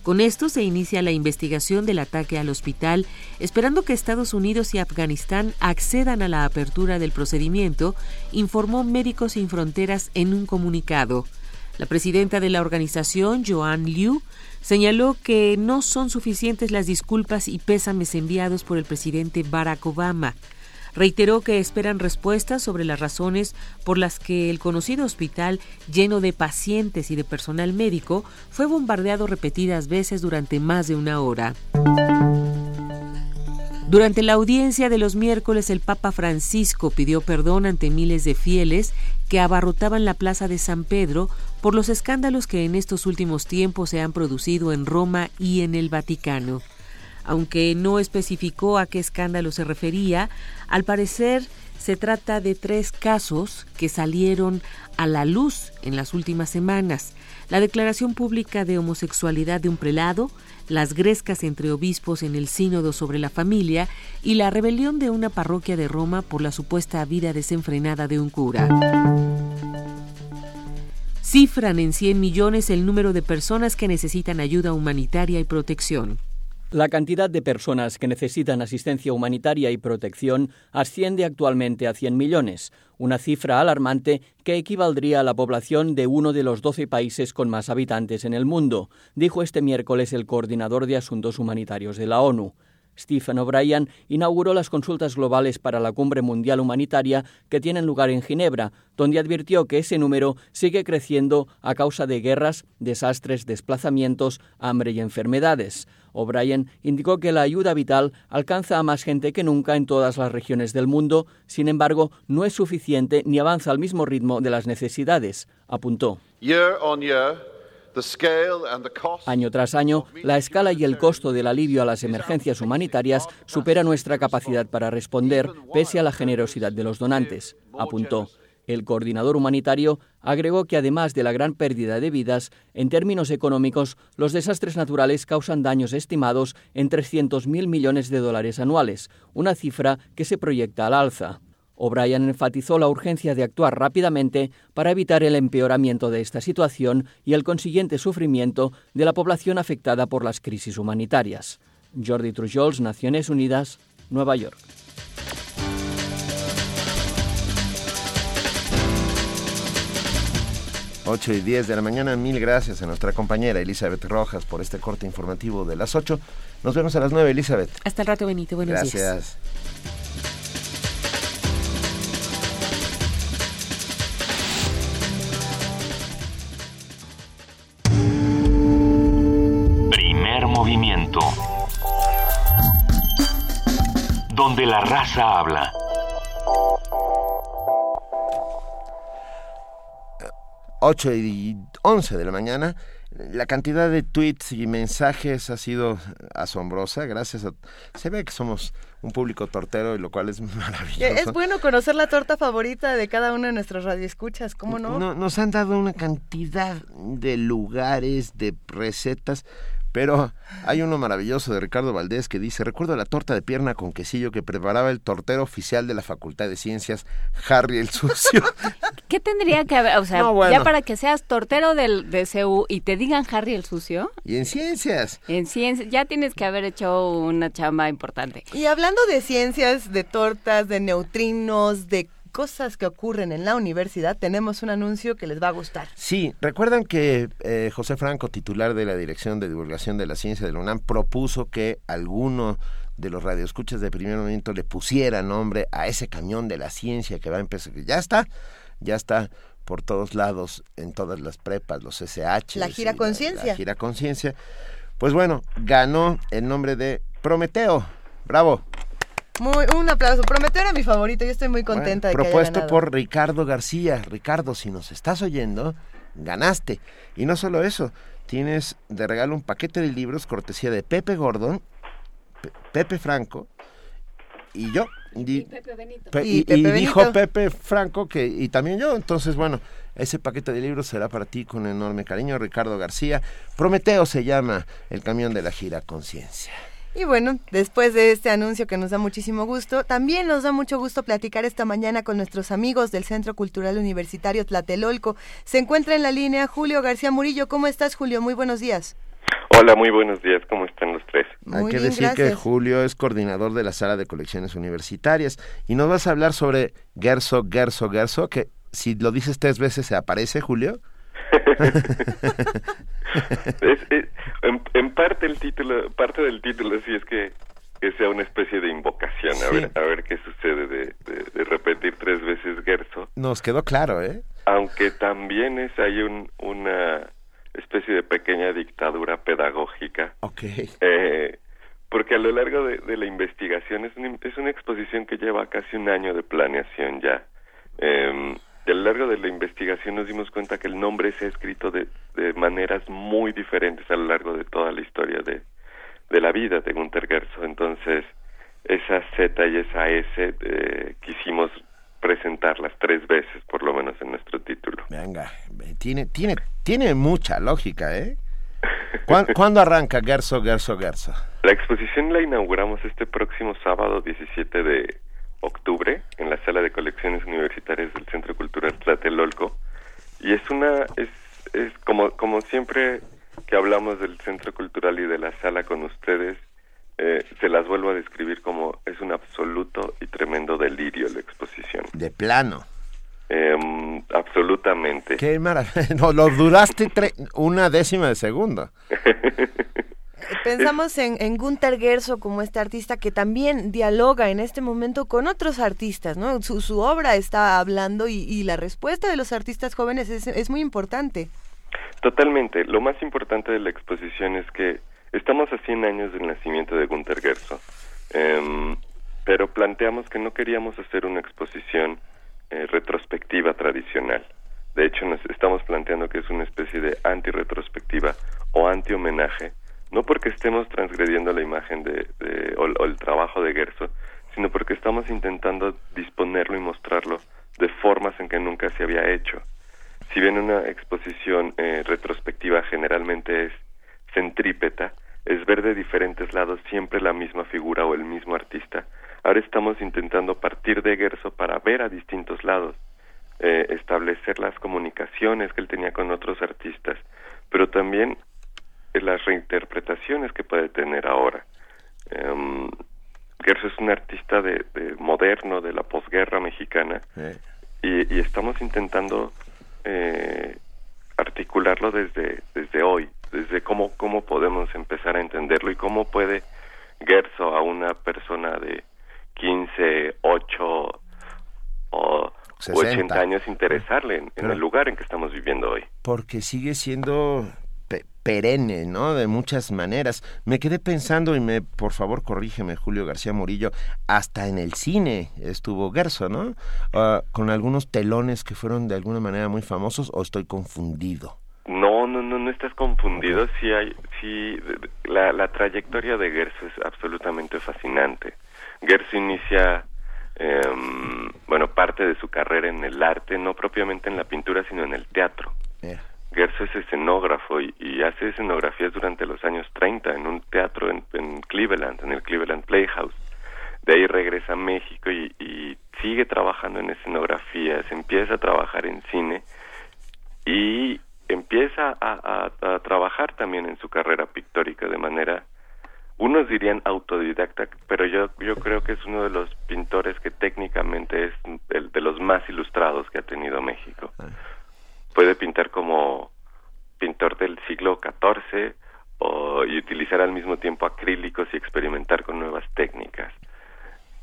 Speaker 22: Con esto se inicia la investigación del ataque al hospital, esperando que Estados Unidos y Afganistán accedan a la apertura del procedimiento, informó Médicos Sin Fronteras en un comunicado. La presidenta de la organización, Joan Liu, señaló que no son suficientes las disculpas y pésames enviados por el presidente Barack Obama. Reiteró que esperan respuestas sobre las razones por las que el conocido hospital, lleno de pacientes y de personal médico, fue bombardeado repetidas veces durante más de una hora. Durante la audiencia de los miércoles, el Papa Francisco pidió perdón ante miles de fieles que abarrotaban la plaza de San Pedro por los escándalos que en estos últimos tiempos se han producido en Roma y en el Vaticano. Aunque no especificó a qué escándalo se refería, al parecer se trata de tres casos que salieron a la luz en las últimas semanas. La declaración pública de homosexualidad de un prelado, las grescas entre obispos en el sínodo sobre la familia y la rebelión de una parroquia de Roma por la supuesta vida desenfrenada de un cura. Cifran en 100 millones el número de personas que necesitan ayuda humanitaria y protección.
Speaker 24: La cantidad de personas que necesitan asistencia humanitaria y protección asciende actualmente a 100 millones, una cifra alarmante que equivaldría a la población de uno de los 12 países con más habitantes en el mundo, dijo este miércoles el coordinador de Asuntos Humanitarios de la ONU. Stephen O'Brien inauguró las consultas globales para la Cumbre Mundial Humanitaria que tienen lugar en Ginebra, donde advirtió que ese número sigue creciendo a causa de guerras, desastres, desplazamientos, hambre y enfermedades. O'Brien indicó que la ayuda vital alcanza a más gente que nunca en todas las regiones del mundo, sin embargo, no es suficiente ni avanza al mismo ritmo de las necesidades, apuntó. Año tras año, la escala y el costo del alivio a las emergencias humanitarias supera nuestra capacidad para responder, pese a la generosidad de los donantes, apuntó. El coordinador humanitario agregó que además de la gran pérdida de vidas, en términos económicos, los desastres naturales causan daños estimados en 300.000 millones de dólares anuales, una cifra que se proyecta al alza. O'Brien enfatizó la urgencia de actuar rápidamente para evitar el empeoramiento de esta situación y el consiguiente sufrimiento de la población afectada por las crisis humanitarias. Jordi Trujols, Naciones Unidas, Nueva York.
Speaker 3: 8 y 10 de la mañana. Mil gracias a nuestra compañera Elizabeth Rojas por este corte informativo de las 8. Nos vemos a las 9, Elizabeth.
Speaker 22: Hasta el rato, Benito. Buenos
Speaker 3: gracias.
Speaker 22: días.
Speaker 3: Gracias.
Speaker 1: Raza habla.
Speaker 3: Ocho y 11 de la mañana. La cantidad de tweets y mensajes ha sido asombrosa. Gracias a... Se ve que somos un público tortero, y lo cual es maravilloso.
Speaker 2: Es bueno conocer la torta favorita de cada uno de nuestros radioescuchas, ¿cómo no?
Speaker 3: no? Nos han dado una cantidad de lugares, de recetas, pero hay uno maravilloso de Ricardo Valdés que dice, recuerdo la torta de pierna con quesillo que preparaba el tortero oficial de la Facultad de Ciencias, Harry el Sucio.
Speaker 4: ¿Qué tendría que haber? O sea,
Speaker 3: No, bueno.
Speaker 4: ya para que seas tortero del, de CU y te digan Harry el sucio.
Speaker 3: y en ciencias.
Speaker 4: En ciencia, ya tienes que haber hecho una chamba importante.
Speaker 2: Y hablando de ciencias, de tortas, de neutrinos, de cosas que ocurren en la universidad, tenemos un anuncio que les va a gustar.
Speaker 3: Sí, recuerdan que eh, José Franco, titular de la Dirección de Divulgación de la Ciencia de la UNAM, propuso que alguno de los radioescuchas de primer momento le pusiera nombre a ese camión de la ciencia que va a empezar. Ya está, ya está por todos lados, en todas las prepas, los SH.
Speaker 2: La gira conciencia.
Speaker 3: La gira conciencia. Pues bueno, ganó el nombre de Prometeo. Bravo.
Speaker 2: Muy, un aplauso. Prometeo era mi favorito, yo estoy muy contenta
Speaker 3: Bueno,
Speaker 2: de que haya
Speaker 3: propuesto
Speaker 2: ganado.
Speaker 3: por Ricardo García. Ricardo, si nos estás oyendo, ganaste. Y no solo eso, tienes de regalo un paquete de libros cortesía de Pepe Gordon, Pe- Pepe Franco y yo. Di-
Speaker 4: Pepe Benito.
Speaker 3: Pe-
Speaker 2: Y
Speaker 3: y,
Speaker 2: Pepe
Speaker 3: y dijo
Speaker 2: Benito.
Speaker 3: Pepe Franco que y también yo entonces bueno ese paquete de libros será para ti con enorme cariño Ricardo García Prometeo se llama el camión de la gira conciencia
Speaker 2: Y bueno, después de este anuncio que nos da muchísimo gusto, también nos da mucho gusto platicar esta mañana con nuestros amigos del Centro Cultural Universitario Tlatelolco. Se encuentra en la línea Julio García Murillo. ¿Cómo estás, Julio? Muy buenos días.
Speaker 25: Hola, muy buenos días, ¿cómo están los tres?
Speaker 3: hay que
Speaker 2: bien,
Speaker 3: decir que. Julio es coordinador de la sala de colecciones universitarias y nos vas a hablar sobre Gerso Gerso Gerso que si lo dices tres veces se aparece Julio
Speaker 25: Es- es- en, en parte el título, parte del título sí es que, que sea una especie de invocación, a ver, a ver qué sucede de, de- de repetir tres veces Gerso,
Speaker 3: nos quedó claro eh
Speaker 25: aunque también es hay un, una especie de pequeña dictadura pedagógica,
Speaker 3: Ok.
Speaker 25: eh, porque a lo largo de, de la investigación es una, es una exposición que lleva casi un año de planeación ya. Eh, a lo largo de la investigación nos dimos cuenta que el nombre se ha escrito de, de maneras muy diferentes a lo largo de toda la historia de, de la vida de Gunther Gerso. Entonces, esa Z y esa S eh, quisimos presentarlas tres veces, por lo menos en nuestro título.
Speaker 3: venga tiene tiene tiene mucha lógica eh ¿Cuán- ¿Cuándo arranca Gerso Gerso Gerso
Speaker 25: La exposición la inauguramos este próximo sábado 17 de octubre en la sala de colecciones universitarias del Centro Cultural Tlatelolco y es una es, es como como siempre que hablamos del Centro Cultural y de la sala con ustedes eh, se las vuelvo a describir como es un absoluto y tremendo delirio la exposición
Speaker 3: de plano
Speaker 25: Em, absolutamente
Speaker 3: Qué maravilla. No, lo duraste tre- una décima de segundo.
Speaker 2: Pensamos en, en Gunther Gerso como este artista que también dialoga en este momento con otros artistas, ¿no? Su, obra está hablando y, la respuesta de los artistas jóvenes es, muy importante.
Speaker 25: Totalmente. Lo más importante de la exposición es que estamos a 100 años del nacimiento de Gunther Gerso, Em, pero planteamos que no queríamos hacer una exposición eh, retrospectiva tradicional. De hecho, nos estamos planteando que es una especie de anti-retrospectiva o anti-homenaje, no porque estemos transgrediendo la imagen de, o, el trabajo de Gerso, sino porque estamos intentando disponerlo y mostrarlo de formas en que nunca se había hecho. Si bien una exposición eh, retrospectiva generalmente es centrípeta, es ver de diferentes lados siempre la misma figura o el mismo artista. Ahora estamos intentando partir de Gerso para ver a distintos lados, eh, establecer las comunicaciones que él tenía con otros artistas, pero también las reinterpretaciones que puede tener ahora. Em, Gerso es un artista de, de moderno de la posguerra mexicana y, y estamos intentando eh, articularlo desde desde hoy, desde cómo cómo podemos empezar a entenderlo y cómo puede Gerso a una persona de 15, 8 o, o
Speaker 3: 60.
Speaker 25: 80 años interesarle en, en
Speaker 3: Pero-
Speaker 25: el lugar en que estamos viviendo hoy.
Speaker 3: Porque sigue siendo perenne, ¿no? De muchas maneras. Me quedé pensando, y me, por favor, corrígeme, Julio García Murillo, hasta en el cine estuvo Gerso, ¿no? Ah, con algunos telones que fueron de alguna manera muy famosos, o estoy confundido.
Speaker 25: No, no, no, no estás confundido. Sí hay, sí, la, la trayectoria de Gerso es absolutamente fascinante. Gerso inicia, em, bueno, parte de su carrera en el arte, no propiamente en la pintura, sino en el teatro. Gerso es escenógrafo y, hace escenografías durante los años 30 en un teatro en, Cleveland, en el Cleveland Playhouse. De ahí regresa a México y, sigue trabajando en escenografías, empieza a trabajar en cine y empieza a, trabajar también en su carrera pictórica de manera, unos dirían autodidacta, pero yo, yo creo que es uno de los pintores que técnicamente es de los más ilustrados que ha tenido México. Puede pintar como pintor del siglo XIV o, y utilizar al mismo tiempo acrílicos y experimentar con nuevas técnicas.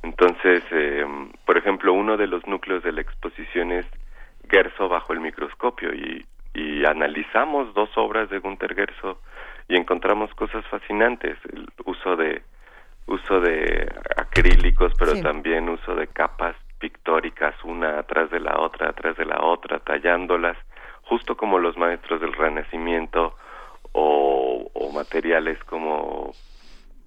Speaker 25: Entonces, eh, por ejemplo, uno de los núcleos de la exposición es Gerso bajo el microscopio y, y analizamos dos obras de Gunther Gerso y encontramos cosas fascinantes, el uso de uso de acrílicos, pero
Speaker 26: Sí.
Speaker 25: también uso de capas pictóricas una atrás de la otra, atrás de la otra, tallándolas, justo como los maestros del Renacimiento o, materiales como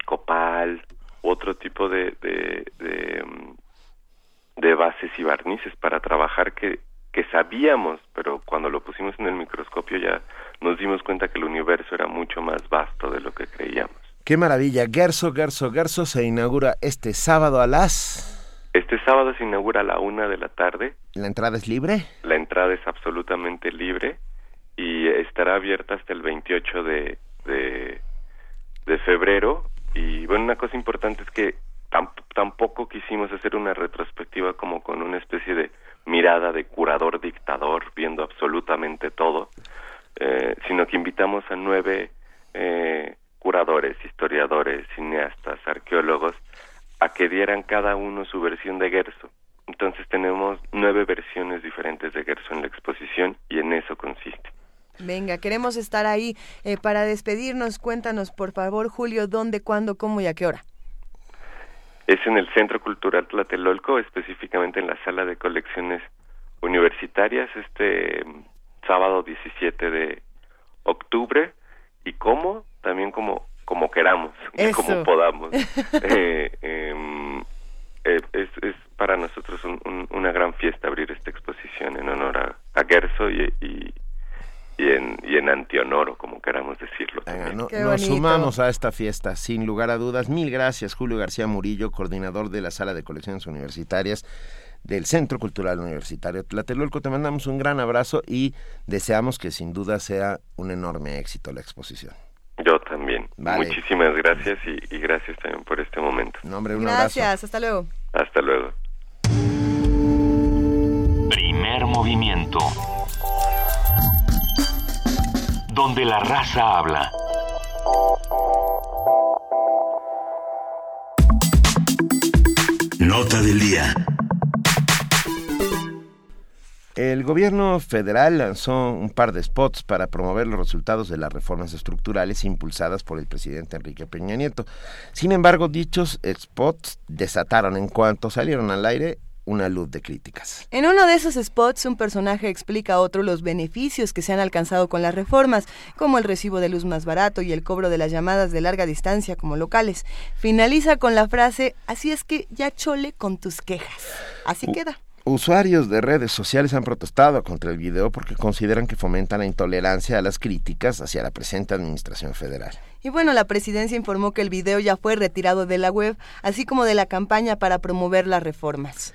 Speaker 25: copal, u otro tipo de, de, de, mm, de bases y barnices para trabajar que, que sabíamos, pero cuando lo pusimos en el microscopio ya nos dimos cuenta que el universo era mucho más vasto de lo que creíamos.
Speaker 3: Qué maravilla. Gerso, Gerso, Gerso se inaugura este sábado a las...
Speaker 25: Este sábado se inaugura a la una de la tarde.
Speaker 3: ¿La entrada es libre?
Speaker 25: La entrada es absolutamente libre y estará abierta hasta el 28 de, de, de febrero. Y bueno, una cosa importante es que tam- tampoco quisimos hacer una retrospectiva como con una especie de mirada de curador dictador viendo absolutamente todo, eh, sino que invitamos a nueve eh, curadores, historiadores, cineastas, arqueólogos a que dieran cada uno su versión de Gerso. Entonces tenemos nueve versiones diferentes de Gerso en la exposición y en eso consiste.
Speaker 2: Venga, queremos estar ahí. Eh, para despedirnos, cuéntanos, por favor, Julio, dónde, cuándo, cómo y a qué hora.
Speaker 25: Es en el Centro Cultural Tlatelolco, específicamente en la sala de colecciones universitarias, este mm, sábado 17 de octubre. ¿Y cómo? También como, como queramos y
Speaker 2: Eso.
Speaker 25: como podamos. Eh, em, eh, es, es para nosotros un- un- una gran fiesta abrir esta exposición en honor a, a Gerso y, y, y en, y en antihonor, o como queramos decirlo. también.
Speaker 3: No- nos sumamos a esta fiesta, sin lugar a dudas. Mil gracias, Julio García Murillo, coordinador de la Sala de Colecciones Universitarias del Centro Cultural Universitario Tlatelolco. Te mandamos un gran abrazo y deseamos que sin duda sea un enorme éxito la exposición.
Speaker 25: Yo también.
Speaker 3: Vale.
Speaker 25: Muchísimas gracias y, y gracias también por este momento.
Speaker 3: No, hombre, un
Speaker 2: Gracias, hasta luego.
Speaker 25: Hasta luego.
Speaker 1: Primer movimiento. Donde la raza habla.
Speaker 27: Nota del día.
Speaker 3: El gobierno federal lanzó un par de spots para promover los resultados de las reformas estructurales impulsadas por el presidente Enrique Peña Nieto. Sin embargo, dichos spots desataron en cuanto salieron al aire una luz de críticas.
Speaker 2: En uno de esos spots, un personaje explica a otro los beneficios que se han alcanzado con las reformas, como el recibo de luz más barato y el cobro de las llamadas de larga distancia como locales. Finaliza con la frase, así es que ya chole con tus quejas. Así queda.
Speaker 3: Usuarios de redes sociales han protestado contra el video porque consideran que fomenta la intolerancia a las críticas hacia la presente administración federal.
Speaker 2: Y bueno, la presidencia informó que el video ya fue retirado de la web, así como de la campaña para promover las reformas.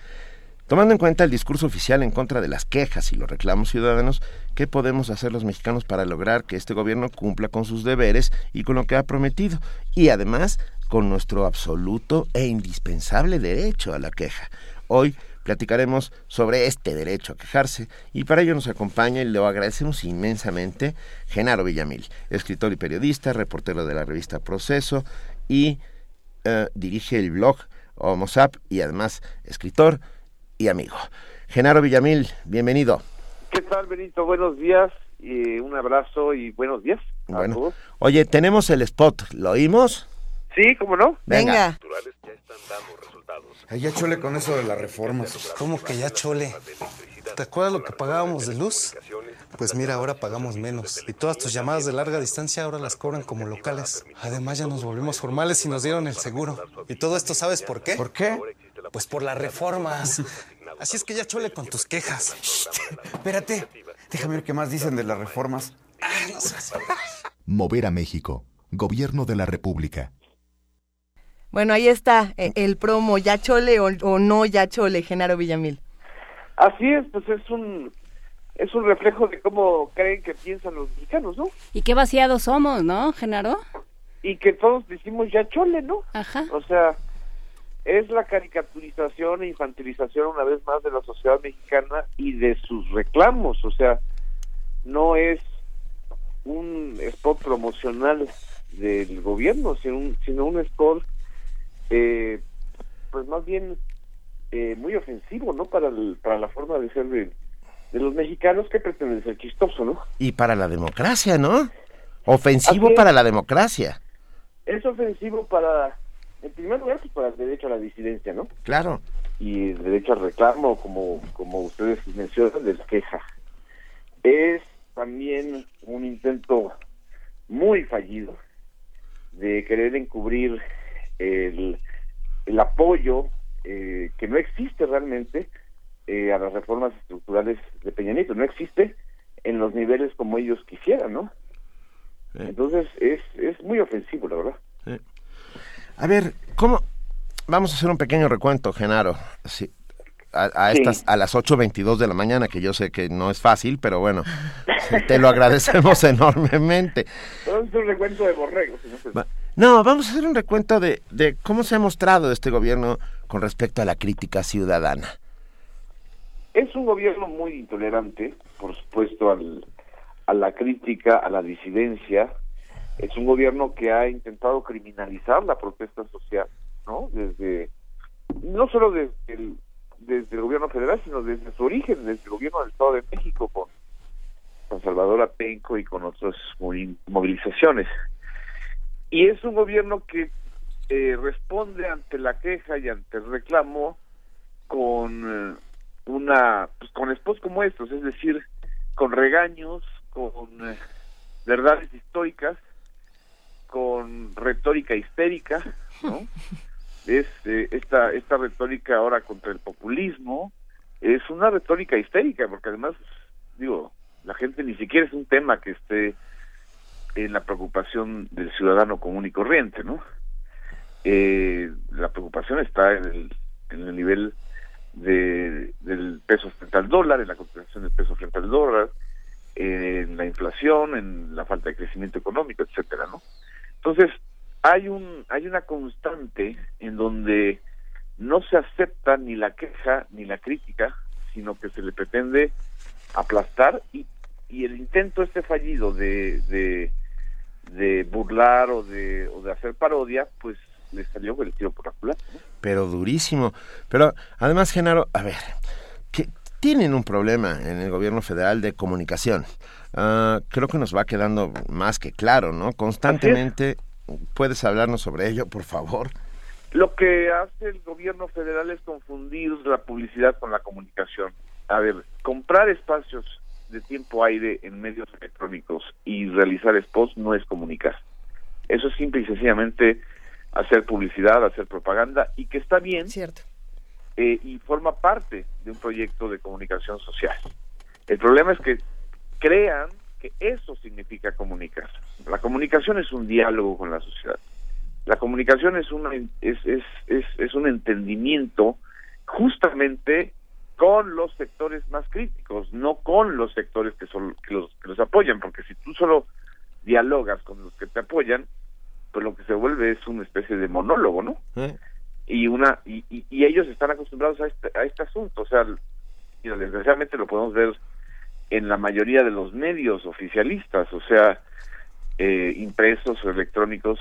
Speaker 3: Tomando en cuenta el discurso oficial en contra de las quejas y los reclamos ciudadanos, ¿qué podemos hacer los mexicanos para lograr que este gobierno cumpla con sus deberes y con lo que ha prometido? Y además, con nuestro absoluto e indispensable derecho a la queja. Hoy platicaremos sobre este derecho a quejarse y para ello nos acompaña y lo agradecemos inmensamente Genaro Villamil, escritor y periodista, reportero de la revista Proceso y eh, dirige el blog Homosap y además escritor y amigo. Genaro Villamil, bienvenido.
Speaker 26: ¿Qué tal, Benito? Buenos días, y un abrazo y buenos días a
Speaker 3: Bueno,
Speaker 26: todos.
Speaker 3: oye, tenemos el spot, ¿lo oímos?
Speaker 26: Sí, ¿cómo no?
Speaker 3: Venga.
Speaker 28: Ay, ya chole con eso de las reformas. ¿Cómo que ya chole? ¿Te acuerdas lo que pagábamos de luz? Pues mira, ahora pagamos menos. Y todas tus llamadas de larga distancia ahora las cobran como locales. Además ya nos volvimos formales y nos dieron el seguro. Y todo esto, ¿sabes por qué? ¿Por qué? Pues por las reformas. Así es que ya chole con tus quejas.
Speaker 29: Espérate, déjame ver qué más dicen de las reformas.
Speaker 30: Mover a México. Gobierno de la República.
Speaker 2: Bueno, ahí está eh, el promo, ya chole o, o no ya chole, Genaro Villamil.
Speaker 26: Así es, pues es un es un reflejo de cómo creen que piensan los mexicanos, ¿no?
Speaker 4: Y qué vaciados somos, ¿no, Genaro?
Speaker 26: Y que todos decimos ya chole, ¿no?
Speaker 4: Ajá.
Speaker 26: O sea, es la caricaturización e infantilización una vez más de la sociedad mexicana y de sus reclamos, o sea, no es un spot promocional del gobierno, sino un, sino un spot eh, pues más bien eh, muy ofensivo, ¿no? Para, el- para la forma de ser de, de los mexicanos que pretenden ser chistoso, ¿no?
Speaker 3: Y para la democracia, ¿no? Ofensivo
Speaker 26: Así es.
Speaker 3: para la democracia.
Speaker 26: Es ofensivo para, en primer lugar, pues para el derecho a la disidencia, ¿no?
Speaker 3: Claro.
Speaker 26: y el derecho al reclamo, como, como ustedes mencionan, del queja. Es también un intento muy fallido de querer encubrir el, el apoyo eh, que no existe realmente eh, a las reformas estructurales de Peña Nieto, no existe en los niveles como ellos quisieran, ¿no? Entonces es, es muy ofensivo, la verdad.
Speaker 3: A ver, ¿cómo? Vamos a hacer un pequeño recuento, Genaro. Sí, a, a estas a las 8.22 de la mañana, que yo sé que no es fácil, pero bueno, te lo agradecemos enormemente.
Speaker 26: Hacer un recuento de borregos.
Speaker 3: Va- No, vamos a hacer un recuento de, de cómo se ha mostrado este gobierno con respecto a la crítica ciudadana.
Speaker 26: Es un gobierno muy intolerante, por supuesto, al, a la crítica, a la disidencia. Es un gobierno que ha intentado criminalizar la protesta social, ¿no? Desde, no solo desde el, desde el gobierno federal, sino desde su origen, desde el gobierno del Estado de México, con, con Salvador Apenco y con otras movi- movilizaciones. Y es un gobierno que eh, responde ante la queja y ante el reclamo con eh, una pues, con spots como estos, es decir, con regaños, con eh, verdades históricas, con retórica histérica, ¿no? es eh, esta esta retórica ahora contra el populismo es una retórica histérica porque además digo la gente ni siquiera es un tema que esté en la preocupación del ciudadano común y corriente, ¿no? Eh, la preocupación está en el, en el nivel de, del peso frente al dólar, en la cotización del peso frente al dólar, en la inflación, en la falta de crecimiento económico, etcétera, ¿no? Entonces, hay un hay una constante en donde no se acepta ni la queja ni la crítica, sino que se le pretende aplastar y, y el intento este fallido de, de, de burlar o de, o de hacer parodia, pues le salió el tiro por la culata. ¿no?
Speaker 3: Pero durísimo. Pero además, Genaro, a ver, que tienen un problema en el gobierno federal de comunicación. Ah, creo que nos va quedando más que claro, ¿no? Constantemente, ¿puedes hablarnos sobre ello, por favor?
Speaker 26: Lo que hace el gobierno federal es confundir la publicidad con la comunicación. A ver, comprar espacios de tiempo aire en medios electrónicos y realizar spots no es comunicar. Eso es simple y sencillamente hacer publicidad, hacer propaganda y que está bien
Speaker 2: Cierto.
Speaker 26: eh, y forma parte de un proyecto de comunicación social. El problema es que crean que eso significa comunicar. La comunicación es un diálogo con la sociedad. La comunicación es, una, es, es, es, es un entendimiento justamente con los sectores más críticos, no con los sectores que, son, que, los, que los apoyan, porque si tú solo dialogas con los que te apoyan, pues lo que se vuelve es una especie de monólogo, ¿no?
Speaker 3: ¿Eh?
Speaker 26: y una y, y, y ellos están acostumbrados a este, a este asunto o sea mira, desgraciadamente lo podemos ver en la mayoría de los medios oficialistas o sea eh, impresos o electrónicos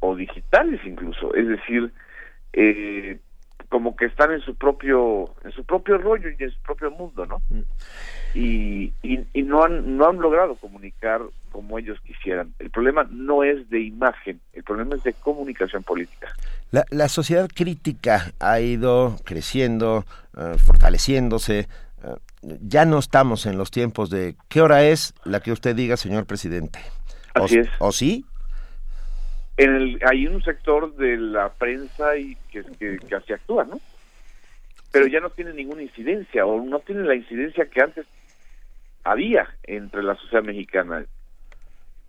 Speaker 26: o digitales incluso es decir eh, como que están en su propio en su propio rollo y en su propio mundo no y, y, y no han no han logrado comunicar como ellos quisieran el problema no es de imagen el problema es de comunicación política
Speaker 3: La, la sociedad crítica ha ido creciendo, eh, fortaleciéndose. eh, ya no estamos en los tiempos de qué hora es la que usted diga, señor presidente. ¿O-
Speaker 26: Así es.
Speaker 3: ¿O sí?
Speaker 26: En el, hay un sector de la prensa y que, que, que así actúa, ¿no? Pero ya no tiene ninguna incidencia o no tiene la incidencia que antes había entre la sociedad mexicana.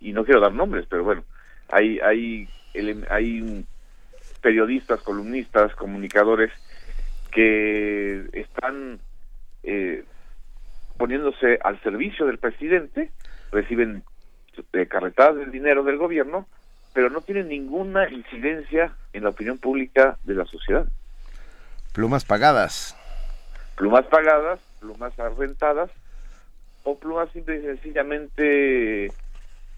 Speaker 26: Y no quiero dar nombres, pero bueno, hay hay hay periodistas, columnistas, comunicadores que están eh, poniéndose al servicio del presidente, reciben eh, carretadas del dinero del gobierno, pero no tienen ninguna incidencia en la opinión pública de la sociedad.
Speaker 3: Plumas pagadas.
Speaker 26: Plumas pagadas, plumas arrentadas, o plumas simple y sencillamente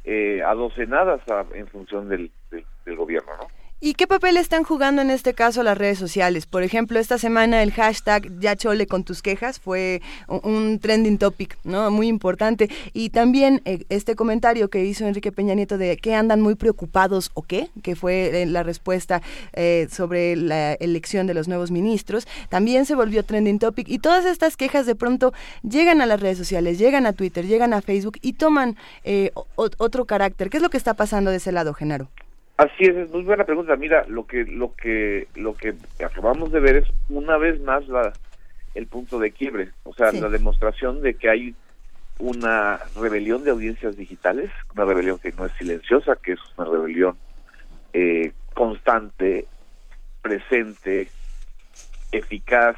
Speaker 26: eh, adocenadas a- en función del, del, del gobierno, ¿no?
Speaker 2: ¿Y qué papel están jugando en este caso las redes sociales? Por ejemplo, esta semana el hashtag Ya chole con tus quejas fue un- trending topic, ¿no? Muy importante. Y también eh, este comentario que hizo Enrique Peña Nieto de que andan muy preocupados o qué, que fue eh, la respuesta eh, sobre la elección de los nuevos ministros, también se volvió trending topic. Y todas estas quejas de pronto llegan a las redes sociales, llegan a Twitter, llegan a Facebook y toman eh, otro carácter. ¿Qué es lo que está pasando de ese lado, Genaro?
Speaker 26: Así es, es muy buena pregunta. Mira, lo que lo que lo que acabamos de ver es una vez más la el punto de quiebre, o sea, la demostración de que hay una rebelión de audiencias digitales, una rebelión que no es silenciosa, que es una rebelión eh, constante, presente, eficaz,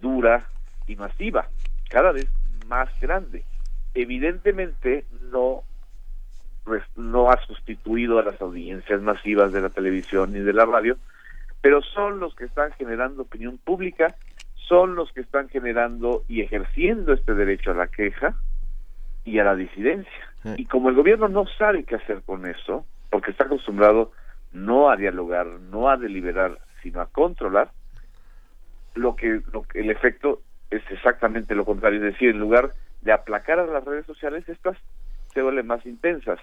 Speaker 26: dura y masiva, cada vez más grande. Evidentemente no no ha sustituido a las audiencias masivas de la televisión ni de la radio, pero son los que están generando opinión pública, son los que están generando y ejerciendo este derecho a la queja y a la disidencia. Y como el gobierno no sabe qué hacer con eso, porque está acostumbrado no a dialogar, no a deliberar, sino a controlar, lo que, lo que el efecto es exactamente lo contrario, es decir, en lugar de aplacar a las redes sociales, estas vuelven más intensas.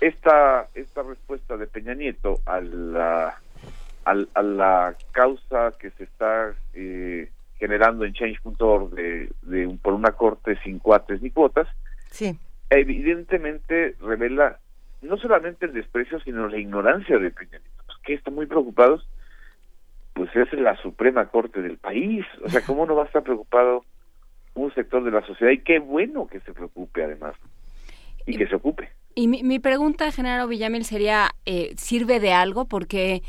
Speaker 26: Esta, esta respuesta de Peña Nieto a la, a, la causa que se está eh, generando en change.org de, de, por una corte sin cuates ni cuotas,
Speaker 2: sí.
Speaker 26: evidentemente revela no solamente el desprecio, sino la ignorancia de Peña Nieto, que está muy preocupados, pues es la Suprema Corte del país, o sea, ¿cómo no va a estar preocupado un sector de la sociedad? Y qué bueno que se preocupe además, y, que se ocupe.
Speaker 4: Y mi, mi pregunta, Genaro Villamil, sería, eh, ¿sirve de algo? Porque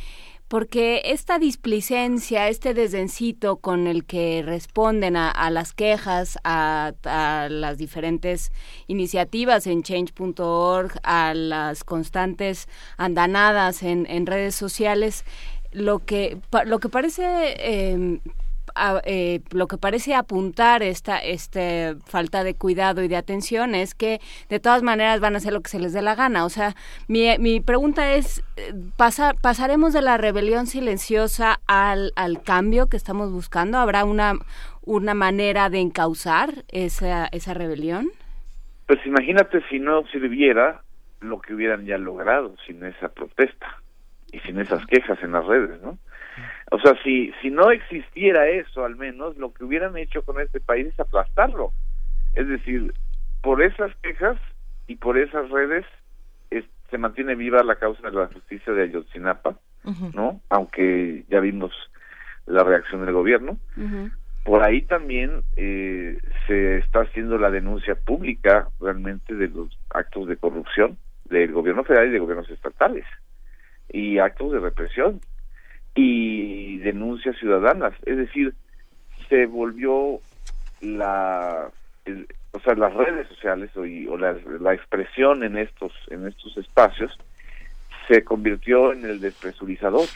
Speaker 4: porque esta displicencia, este desdencito con el que responden a, las quejas, a, las diferentes iniciativas en change.org, a las constantes andanadas en, en redes sociales, lo que, lo que parece eh, eh, lo que parece apuntar esta este falta de cuidado y de atención es que de todas maneras van a hacer lo que se les dé la gana. O sea, mi, mi pregunta es, eh, ¿pasar, ¿pasaremos de la rebelión silenciosa al, al cambio que estamos buscando? ¿Habrá una, una manera de encauzar esa, esa rebelión?
Speaker 26: Pues imagínate si no sirviera lo que hubieran ya logrado sin esa protesta y sin esas quejas en las redes, ¿no? O sea, si, si no existiera eso, al menos, lo que hubieran hecho con este país es aplastarlo. Es decir, por esas quejas y por esas redes se mantiene viva la causa de la justicia de Ayotzinapa, ¿no? Aunque ya vimos la reacción del gobierno. Por ahí también eh, se está haciendo la denuncia pública realmente de los actos de corrupción del gobierno federal y de gobiernos estatales y actos de represión y denuncias ciudadanas. Es decir, se volvió la, o sea, las redes sociales o, o la, la, expresión en estos, en estos espacios se convirtió en el despresurizador,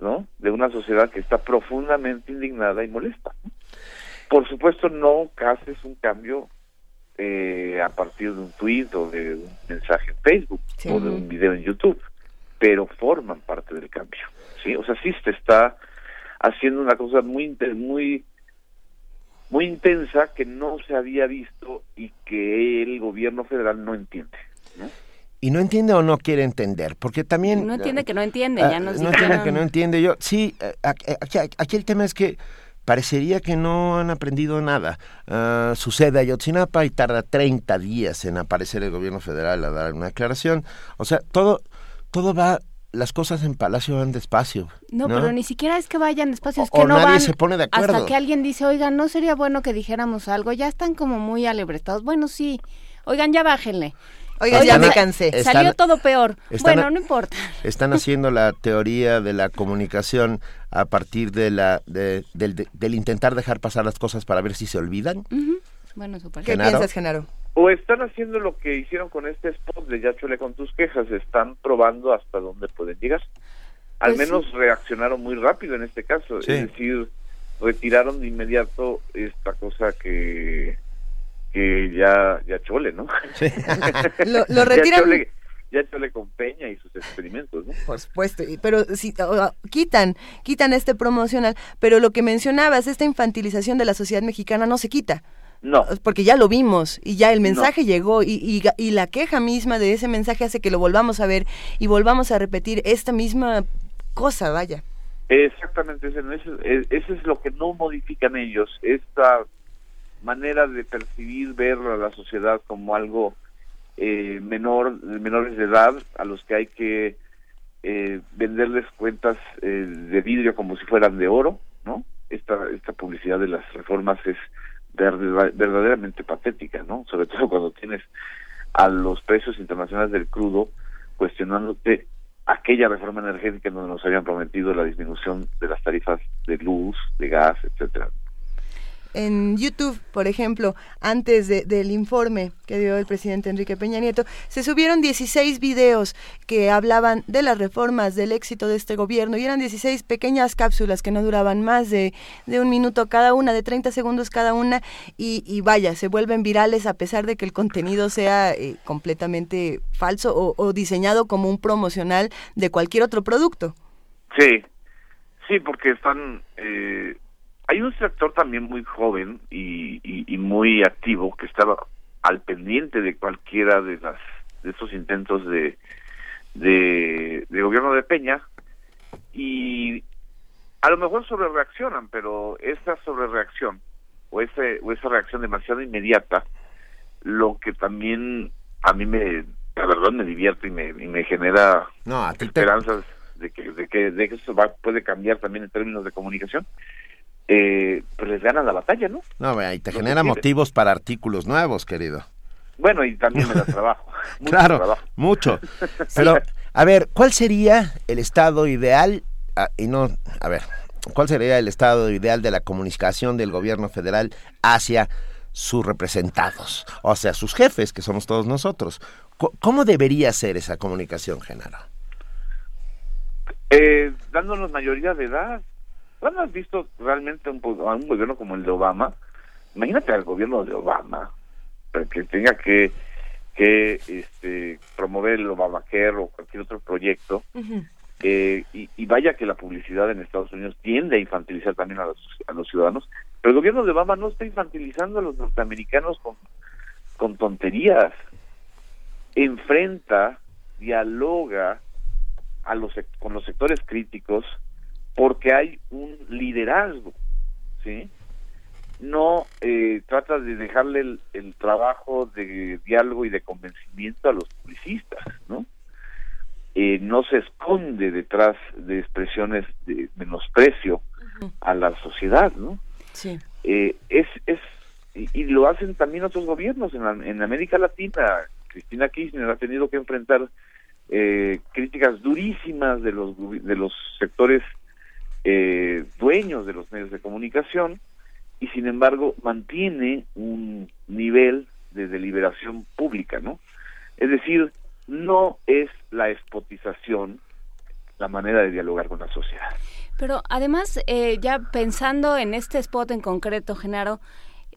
Speaker 26: ¿no? De una sociedad que está profundamente indignada y molesta. Por supuesto, no haces un cambio eh, a partir de un tweet o de un mensaje en Facebook o de un video en YouTube, pero forman parte del cambio. ¿Sí? O sea, sí se está haciendo una cosa muy, muy, muy intensa que no se había visto y que el gobierno federal no entiende.
Speaker 3: y no entiende o no quiere entender, porque también...
Speaker 4: No entiende que no entiende, ya
Speaker 3: nos No entiende que no entiende, yo, sí, eh, aquí, aquí, el tema es que parecería que no han aprendido nada. Uh, sucede Ayotzinapa y tarda 30 días en aparecer el gobierno federal a dar una declaración. O sea, todo, todo va las cosas en Palacio van despacio.
Speaker 4: No, pero ni siquiera es que vayan despacio, es que no
Speaker 3: nadie
Speaker 4: van
Speaker 3: se pone de acuerdo.
Speaker 4: hasta que alguien dice, oigan, no sería bueno que dijéramos algo, ya están como muy alebrestados. Bueno, sí, oigan, ya bájenle.
Speaker 2: Oigan, ya me cansé.
Speaker 4: Salió todo peor. bueno, no importa.
Speaker 3: Están haciendo la teoría de la comunicación a partir de la del, del, intentar dejar pasar las cosas para ver si se olvidan.
Speaker 4: Bueno,
Speaker 2: ¿Qué piensas, Genaro?
Speaker 26: O están haciendo lo que hicieron con este spot de Ya chole con tus quejas, están probando hasta dónde pueden llegar. Al pues menos reaccionaron muy rápido en este caso, es decir, retiraron de inmediato esta cosa que que ya ya chole, ¿no?
Speaker 2: lo, retiran
Speaker 26: ya chole, con Peña y sus experimentos, ¿no?
Speaker 2: Por supuesto, pero si quitan, quitan este promocional, pero lo que mencionabas, esta infantilización de la sociedad mexicana no se quita.
Speaker 26: No.
Speaker 2: Porque ya lo vimos y ya el mensaje llegó y, y, y, la queja misma de ese mensaje hace que lo volvamos a ver y volvamos a repetir esta misma cosa, vaya.
Speaker 26: Exactamente, eso, eso es lo que no modifican ellos, esta manera de percibir, ver a la sociedad como algo eh, menor, menores de edad a los que hay que eh, venderles cuentas eh, de vidrio como si fueran de oro, ¿no? Esta, esta publicidad de las reformas es verdaderamente patética, ¿no? Sobre todo cuando tienes a los precios internacionales del crudo cuestionándote aquella reforma energética donde nos habían prometido la disminución de las tarifas de luz, de gas, etcétera
Speaker 2: en YouTube, por ejemplo, antes del informe que dio el presidente Enrique Peña Nieto, se subieron 16 videos que hablaban de las reformas, del éxito de este gobierno, y eran 16 pequeñas cápsulas que no duraban más de, un minuto cada una, de 30 segundos cada una, y, vaya, se vuelven virales a pesar de que el contenido sea eh, completamente falso o, diseñado como un promocional de cualquier otro producto.
Speaker 26: Sí, sí, porque están... Eh hay un sector también muy joven y, muy activo que estaba al pendiente de cualquiera de las de estos intentos de, de, gobierno de Peña y a lo mejor sobre reaccionan pero esa sobre reacción o ese o esa reacción demasiado inmediata lo que también a mí me la verdad me divierte y me, y me genera esperanzas de que de que de que eso va, puede cambiar también en términos de comunicación eh, pues les ganan la batalla, ¿no?
Speaker 3: No, y te genera motivos para artículos nuevos, querido.
Speaker 26: Bueno, y también me da trabajo.
Speaker 3: claro, mucho. Pero, a ver, ¿cuál sería el estado ideal? Ah, y no, a ver, ¿cuál sería el estado ideal de la comunicación del gobierno federal hacia sus representados? O sea, sus jefes, que somos todos nosotros. ¿Cómo debería ser esa comunicación, Genaro?
Speaker 26: Eh, dándonos mayoría de edad, ¿Cuándo has visto realmente un, a un gobierno como el de Obama? Imagínate al gobierno de Obama, que tenga que, que este, promover el Obamacare o cualquier otro proyecto, eh, y, vaya que la publicidad en Estados Unidos tiende a infantilizar también a los, a los ciudadanos, pero el gobierno de Obama no está infantilizando a los norteamericanos con, con tonterías, enfrenta, dialoga a los, con los sectores críticos, porque hay un liderazgo, ¿sí? No eh, trata de dejarle el, trabajo de diálogo y de convencimiento a los publicistas, ¿no? Eh, no se esconde detrás de expresiones de menosprecio a la sociedad, ¿no?
Speaker 2: Sí.
Speaker 26: Eh, es, es y, lo hacen también otros gobiernos en, en América Latina. Cristina Kirchner ha tenido que enfrentar críticas durísimas de los de los sectores eh, dueños de los medios de comunicación y sin embargo mantiene un nivel de deliberación pública, ¿no? Es decir, no es la espotización la manera de dialogar con la sociedad.
Speaker 4: Pero además, eh, ya pensando en este spot en concreto, Genaro,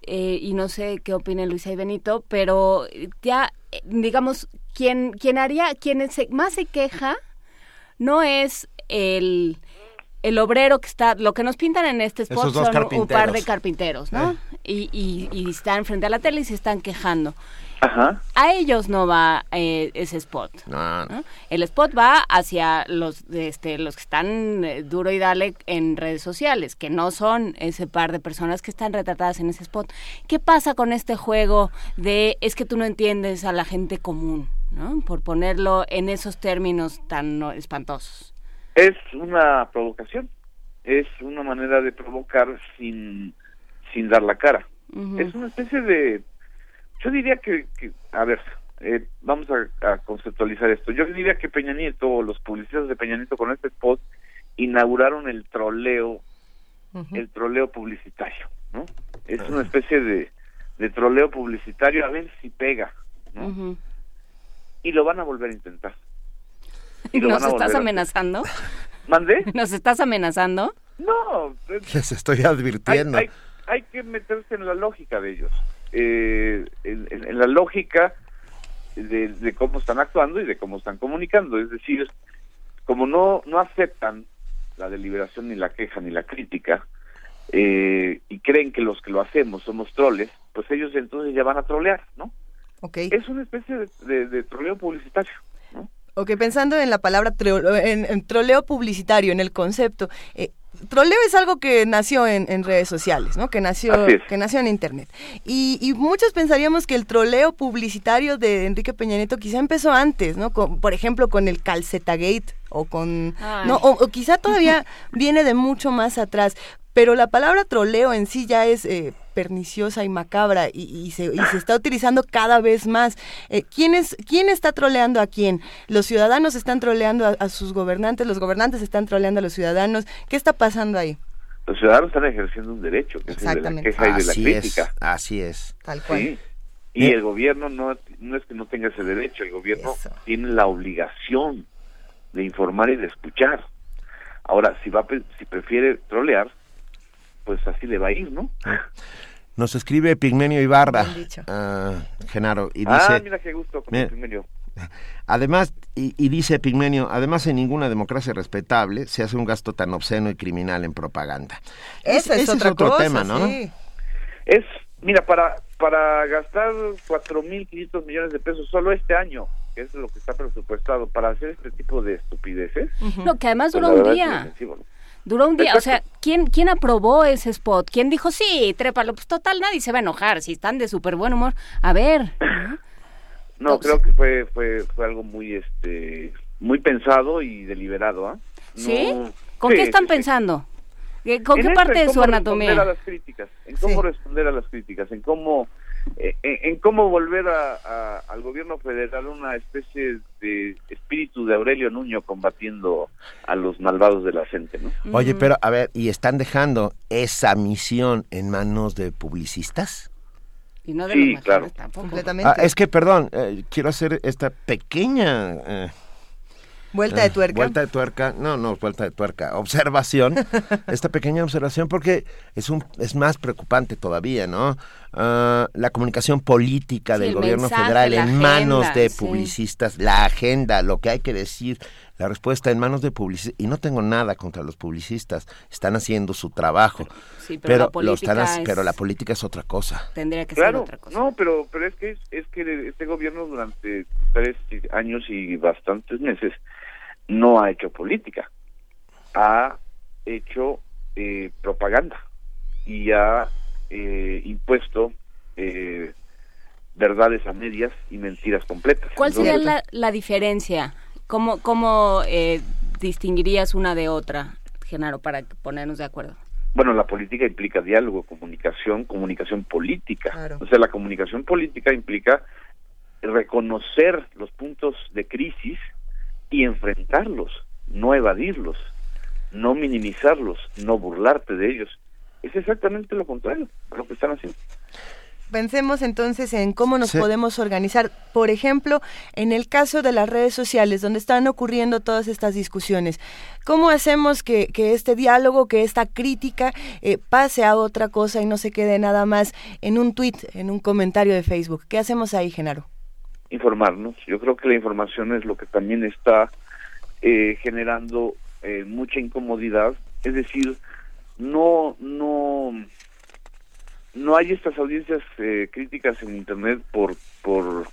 Speaker 4: eh, y no sé qué opinen Luisa y Benito, pero ya, digamos, quien, quien haría, quien más se queja no es el el obrero que está, lo que nos pintan en este spot son un par de carpinteros, ¿no? Eh. Y, y, están frente a la tele y se están quejando.
Speaker 26: Ajá.
Speaker 4: A ellos no va eh, ese spot.
Speaker 3: No,
Speaker 4: El spot va hacia los, este, los que están eh, duro y dale en redes sociales, que no son ese par de personas que están retratadas en ese spot. ¿Qué pasa con este juego de es que tú no entiendes a la gente común, ¿no? Por ponerlo en esos términos tan espantosos.
Speaker 26: Es una provocación, es una manera de provocar sin, sin dar la cara. Es una especie de... Yo diría que, a ver, eh, vamos a, conceptualizar esto. Yo diría que Peña Nieto los publicistas de Peña Nieto con este spot inauguraron el troleo, el troleo publicitario, ¿no? Es una especie de, de troleo publicitario a ver si pega, ¿no? Y lo van a volver a intentar.
Speaker 4: ¿Nos estás amenazando?
Speaker 26: ¿Mande?
Speaker 4: ¿Nos estás amenazando?
Speaker 26: No.
Speaker 3: Les estoy advirtiendo.
Speaker 26: Hay, que meterse en la lógica de ellos. Eh, en, la lógica de, cómo están actuando y de cómo están comunicando. Es decir, como no, no aceptan la deliberación, ni la queja, ni la crítica, eh, y creen que los que lo hacemos somos troles, pues ellos entonces ya van a trolear, ¿no?
Speaker 2: Okay.
Speaker 26: Es una especie de troleo publicitario.
Speaker 2: Ok, pensando en la palabra en, troleo publicitario, en el concepto, eh, troleo es algo que nació en, en redes sociales, ¿no? Que nació,
Speaker 26: es.
Speaker 2: que nació en internet. Y, y muchos pensaríamos que el troleo publicitario de Enrique Peña Nieto quizá empezó antes, ¿no? Con- por ejemplo, con el Calcetagate o con...
Speaker 4: Ay.
Speaker 2: No, o, o quizá todavía viene de mucho más atrás. Pero la palabra troleo en sí ya es eh, perniciosa y macabra y, y se, y se está utilizando cada vez más. Eh, ¿quién, es, ¿Quién está troleando a quién? ¿Los ciudadanos están troleando a, a sus gobernantes? ¿Los gobernantes están troleando a los ciudadanos? ¿Qué está pasando ahí?
Speaker 26: Los ciudadanos están ejerciendo un derecho, que es el de la queja y de la
Speaker 3: Así
Speaker 26: crítica.
Speaker 3: es, así es.
Speaker 2: Tal cual.
Speaker 26: Sí. Y el gobierno no, no es que no tenga ese derecho, el gobierno tiene la obligación de informar y de escuchar. Ahora, si va si prefiere trolear, pues así le va a ir, ¿no?
Speaker 3: Nos escribe Pigmenio Ibarra, ah, Genaro, y dice...
Speaker 26: ah, mira qué gusto con
Speaker 3: Mira,
Speaker 26: primero.
Speaker 3: Además, y, y dice Pigmenio, además en ninguna democracia respetable se hace un gasto tan obsceno y criminal en propaganda.
Speaker 2: Esa es otra
Speaker 3: otro
Speaker 2: cosa,
Speaker 3: tema, ¿no?
Speaker 2: sí.
Speaker 26: Es, mira, para para gastar 4.500 millones de pesos solo este año, que es lo que está presupuestado, para hacer este tipo de estupideces.
Speaker 4: No, que además
Speaker 26: pues
Speaker 4: duró
Speaker 26: la
Speaker 4: un
Speaker 26: es
Speaker 4: día.
Speaker 26: ¿no?
Speaker 4: Duró un día, o sea. ¿quién, ¿quién aprobó ese spot? ¿Quién dijo, sí, trépalo? Pues total, nadie se va a enojar, si están de súper buen humor. A ver,
Speaker 26: No, creo que fue fue fue algo muy este muy pensado y deliberado, ¿ah? No-
Speaker 4: ¿sí? ¿Con
Speaker 26: Sí,
Speaker 4: qué están
Speaker 26: sí,
Speaker 4: pensando? ¿Qué- ¿Con
Speaker 26: En
Speaker 4: qué parte
Speaker 26: en
Speaker 4: de su
Speaker 26: cómo
Speaker 4: anatomía?
Speaker 26: responder a las críticas, en cómo responder a las críticas, en cómo en, en cómo volver a, a- al gobierno federal una especie de espíritu de Aurelio Nuño combatiendo a los malvados de la gente, ¿no?
Speaker 3: Oye, pero a ver, ¿y están dejando esa misión en manos de publicistas?
Speaker 4: Y no de
Speaker 26: Sí,
Speaker 4: los
Speaker 26: claro.
Speaker 4: tampoco.
Speaker 2: Completamente.
Speaker 3: Ah, es que, perdón, eh, quiero hacer esta pequeña... eh,
Speaker 2: Vuelta de
Speaker 3: eh,
Speaker 2: tuerca.
Speaker 3: Vuelta de tuerca, no, no, vuelta de tuerca, observación, esta pequeña observación porque es un es más preocupante todavía, ¿no? Ah, la comunicación política
Speaker 4: Sí,
Speaker 3: del
Speaker 4: el
Speaker 3: gobierno
Speaker 4: mensaje,
Speaker 3: federal en manos
Speaker 4: agenda,
Speaker 3: de
Speaker 4: sí.
Speaker 3: publicistas, la agenda, lo que hay que decir, la respuesta en manos de publicistas, y no tengo nada contra los publicistas, están haciendo su trabajo,
Speaker 4: Sí, pero la
Speaker 3: lo están
Speaker 4: política
Speaker 3: hac-
Speaker 4: es-
Speaker 3: pero la política es otra cosa.
Speaker 4: Tendría que ser otra cosa.
Speaker 26: no, pero pero es que es, es que este gobierno durante tres años y bastantes meses no ha hecho política, ha hecho eh, propaganda y ha eh, impuesto eh, verdades a medias y mentiras completas.
Speaker 4: ¿Cuál sería
Speaker 26: Entonces,
Speaker 4: la, la diferencia? ¿Cómo, cómo eh, distinguirías una de otra, Genaro, para ponernos de acuerdo?
Speaker 26: Bueno, la política implica diálogo, comunicación, comunicación política. O sea, la comunicación política implica reconocer los puntos de crisis y enfrentarlos, no evadirlos, no minimizarlos, no burlarte de ellos. Es exactamente lo contrario a lo que están haciendo.
Speaker 2: Pensemos entonces en cómo nos
Speaker 26: Sí.
Speaker 2: podemos organizar. Por ejemplo, en el caso de las redes sociales, donde están ocurriendo todas estas discusiones, ¿cómo hacemos que, que este diálogo, que esta crítica eh, pase a otra cosa y no se quede nada más en un tweet, en un comentario de Facebook? ¿Qué hacemos ahí, Genaro?
Speaker 26: informarnos. Yo creo que la información es lo que también está eh, generando eh, mucha incomodidad. Es decir, no, no, no hay estas audiencias eh, críticas en Internet por, por,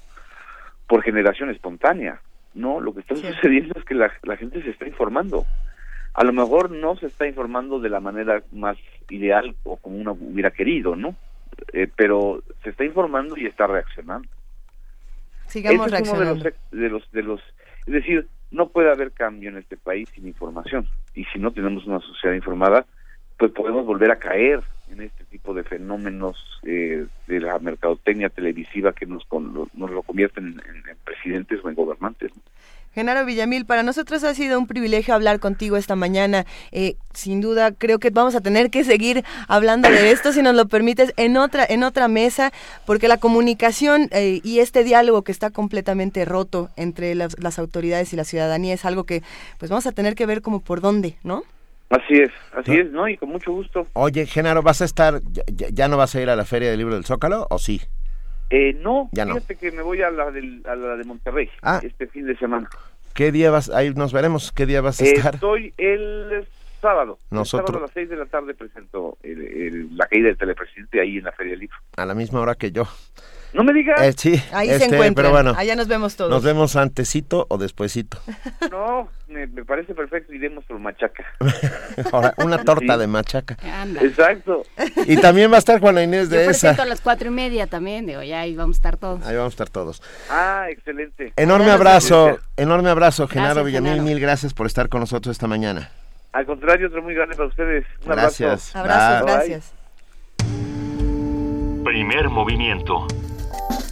Speaker 26: por generación espontánea. No, lo que está sucediendo es que la, la gente se está informando. A lo mejor no se está informando de la manera más ideal o como uno hubiera querido, ¿no? Eh, pero se está informando y está reaccionando.
Speaker 2: Sigamos
Speaker 26: es uno de los, de los de los es decir no puede haber cambio en este país sin información y si no tenemos una sociedad informada pues podemos volver a caer en este tipo de fenómenos eh, de la mercadotecnia televisiva que nos con- nos lo convierten en, en- en presidentes o en gobernantes ¿no?
Speaker 2: Genaro Villamil, para nosotros ha sido un privilegio hablar contigo esta mañana. Eh, sin duda, creo que vamos a tener que seguir hablando de esto, si nos lo permites, en otra, en otra mesa, porque la comunicación eh, y este diálogo que está completamente roto entre las, las autoridades y la ciudadanía es algo que pues vamos a tener que ver como por dónde, ¿no?
Speaker 26: Así es así es no y con mucho gusto
Speaker 3: Oye, Genaro, ¿vas a estar, ya, no vas a ir a la Feria del Libro del Zócalo o sí?
Speaker 26: eh, no
Speaker 3: Ya no.
Speaker 26: fíjate que me voy a la del- a la de Monterrey
Speaker 3: Ah.
Speaker 26: este fin de semana
Speaker 3: ¿Qué día vas? Ahí nos veremos. ¿Qué día vas a estar?
Speaker 26: Estoy el sábado.
Speaker 3: Nosotros-
Speaker 26: El sábado a las 6 de la tarde presento el- el- la caída del telepresidente ahí en la Feria del Libro.
Speaker 3: A la misma hora que yo.
Speaker 26: No me digas.
Speaker 3: Eh, sí,
Speaker 2: Ahí se
Speaker 3: este,
Speaker 2: encuentran.
Speaker 3: pero bueno.
Speaker 2: Allá nos vemos todos.
Speaker 3: Nos vemos antesito o despuesito.
Speaker 26: No, me, me parece perfecto. Iremos por machaca.
Speaker 3: Ahora, una torta
Speaker 26: Sí.
Speaker 3: de machaca.
Speaker 4: Anda.
Speaker 26: Exacto.
Speaker 3: Y también va a estar Juana Inés
Speaker 4: Yo
Speaker 3: de esa.
Speaker 4: presento a las cuatro y media también, digo, ya ahí vamos a estar todos.
Speaker 3: Ahí vamos a estar todos.
Speaker 26: Ah, excelente.
Speaker 3: Enorme abrazo, enorme abrazo, Genaro
Speaker 4: Gracias,
Speaker 3: Villamil.
Speaker 4: Genaro.
Speaker 3: Mil gracias por estar con nosotros esta mañana.
Speaker 26: Al contrario, otro muy grande para ustedes. Un
Speaker 3: Gracias.
Speaker 26: abrazo.
Speaker 2: Abrazos,
Speaker 3: Bye.
Speaker 2: gracias.
Speaker 1: Primer movimiento.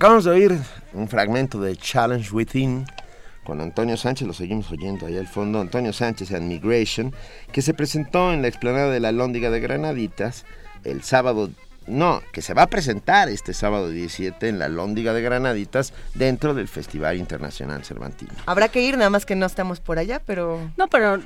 Speaker 3: Acabamos de oír un fragmento de Challenge Within con Antonio Sánchez, lo seguimos oyendo ahí al fondo, Antonio Sánchez and Migration, que se presentó en la explanada de la Lóndiga de Granaditas el sábado no, que se va a presentar este sábado 17 en la Lóndiga de Granaditas dentro del Festival Internacional Cervantino.
Speaker 2: Habrá que ir, nada más que no estamos por allá, pero...
Speaker 4: No, pero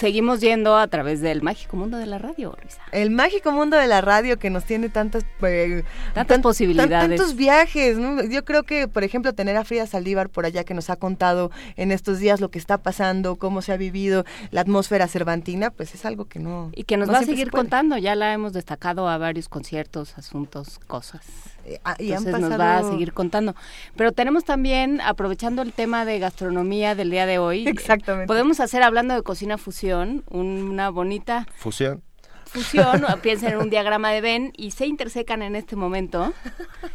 Speaker 4: seguimos yendo a través del mágico mundo de la radio, Luisa.
Speaker 2: El mágico mundo de la radio que nos tiene tantas,
Speaker 4: eh, tantas posibilidades.
Speaker 2: tantos viajes. ¿no? Yo creo que, por ejemplo, tener a Frida Saldívar por allá que nos ha contado en estos días lo que está pasando, cómo se ha vivido la atmósfera cervantina, pues es algo que no.
Speaker 4: Y que nos va a seguir contando. Ya la hemos destacado a varios conciertos, asuntos, cosas.
Speaker 2: Eh, ah, y
Speaker 4: Entonces nos va a seguir contando. Pero tenemos también, aprovechando el tema de gastronomía del día de hoy,
Speaker 2: Exactamente.
Speaker 4: podemos hacer, hablando de cocina fusión, una bonita...
Speaker 3: Fusión.
Speaker 4: Fusión, piensen en un diagrama de Venn y se intersecan en este momento.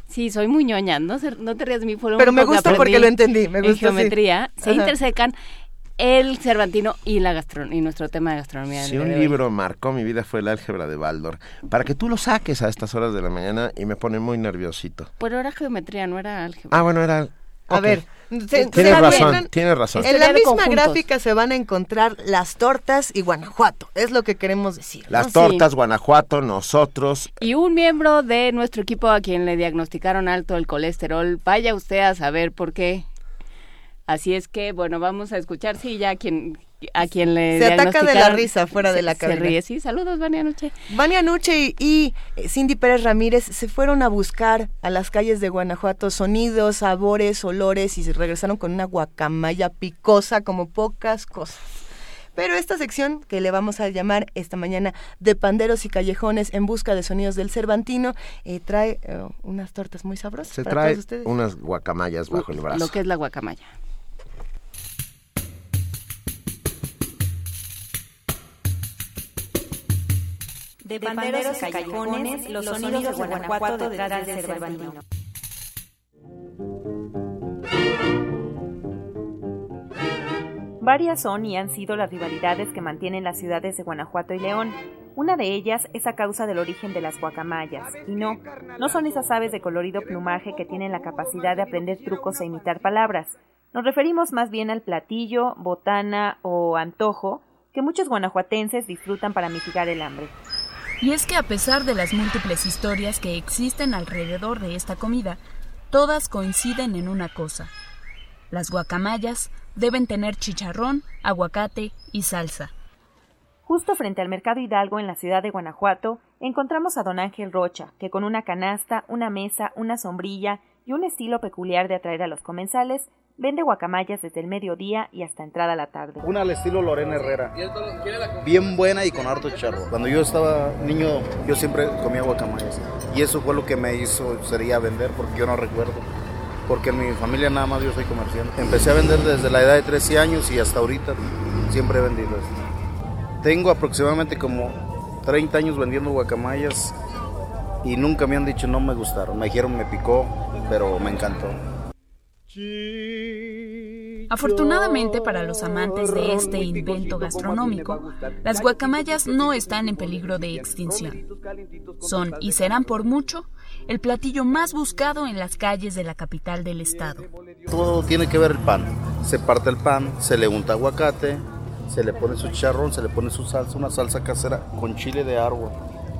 Speaker 4: Sí, soy muy ñoña, no, no te rías de mí. Fue
Speaker 2: Pero me gusta porque lo entendí, me gusta. En
Speaker 4: geometría, se intersecan el Cervantino y la y nuestro tema de gastronomía.
Speaker 3: Si un libro marcó mi vida fue el álgebra de Baldor. Para que tú lo saques a estas horas de la mañana y me pone muy nerviosito.
Speaker 4: Pero era geometría, no era álgebra.
Speaker 3: Ah, bueno, era...
Speaker 2: A ver,
Speaker 3: tienes razón, tienes razón.
Speaker 2: En la misma gráfica se van a encontrar las tortas y Guanajuato, es lo que queremos decir.
Speaker 3: Las tortas, Guanajuato, nosotros.
Speaker 4: Y un miembro de nuestro equipo a quien le diagnosticaron alto el colesterol, vaya usted a saber por qué. Así es que, bueno, vamos a escuchar, sí, ya a quien, a quien le
Speaker 2: Se ataca de la risa fuera de la cabina.
Speaker 4: Se ríe, sí. Saludos, Vania Nuche.
Speaker 2: Vania Nuche y, eh, Cindy Pérez Ramírez se fueron a buscar a las calles de Guanajuato sonidos, sabores, olores y se regresaron con una guacamaya picosa como pocas cosas. Pero esta sección que le vamos a llamar esta mañana de panderos y callejones en busca de sonidos del Cervantino eh, trae eh, unas tortas muy sabrosas.
Speaker 3: Se
Speaker 2: para
Speaker 3: trae
Speaker 2: todos ustedes.
Speaker 3: unas guacamayas bajo el brazo.
Speaker 4: Lo que es la guacamaya.
Speaker 27: De panderos y callejones, los sonidos de Guanajuato detrás del Cervantino.
Speaker 31: Varias son y han sido las rivalidades que mantienen las ciudades de Guanajuato y León. Una de ellas es a causa del origen de las guacamayas. Y no, no son esas aves de colorido plumaje que tienen la capacidad de aprender trucos e imitar palabras. Nos referimos más bien al platillo, botana o antojo que muchos guanajuatenses disfrutan para mitigar el hambre.
Speaker 32: Y es que a pesar de las múltiples historias que existen alrededor de esta comida, todas coinciden en una cosa. Las guacamayas deben tener chicharrón, aguacate y salsa.
Speaker 31: Justo frente al Mercado Hidalgo en la ciudad de Guanajuato, encontramos a don Ángel Rocha, que con una canasta, una mesa, una sombrilla y un estilo peculiar de atraer a los comensales, Vende guacamayas desde el mediodía y hasta entrada la tarde.
Speaker 33: Una al estilo Lorena Herrera. Bien buena y con harto charro. Cuando yo estaba niño, yo siempre comía guacamayas. Y eso fue lo que me hizo, sería vender, porque yo no recuerdo. Porque en mi familia nada más yo soy comerciante. Empecé a vender desde la edad de 13 años y hasta ahorita siempre he vendido esto. Tengo aproximadamente como 30 años vendiendo guacamayas y nunca me han dicho no me gustaron. Me dijeron me picó, pero me encantó.
Speaker 32: Afortunadamente para los amantes de este invento gastronómico, las guacamayas no están en peligro de extinción. Son y serán por mucho el platillo más buscado en las calles de la capital del estado.
Speaker 33: Todo tiene que ver el pan. Se parte el pan, se le unta aguacate, se le pone su charrón, se le pone su salsa, una salsa casera con chile de árbol,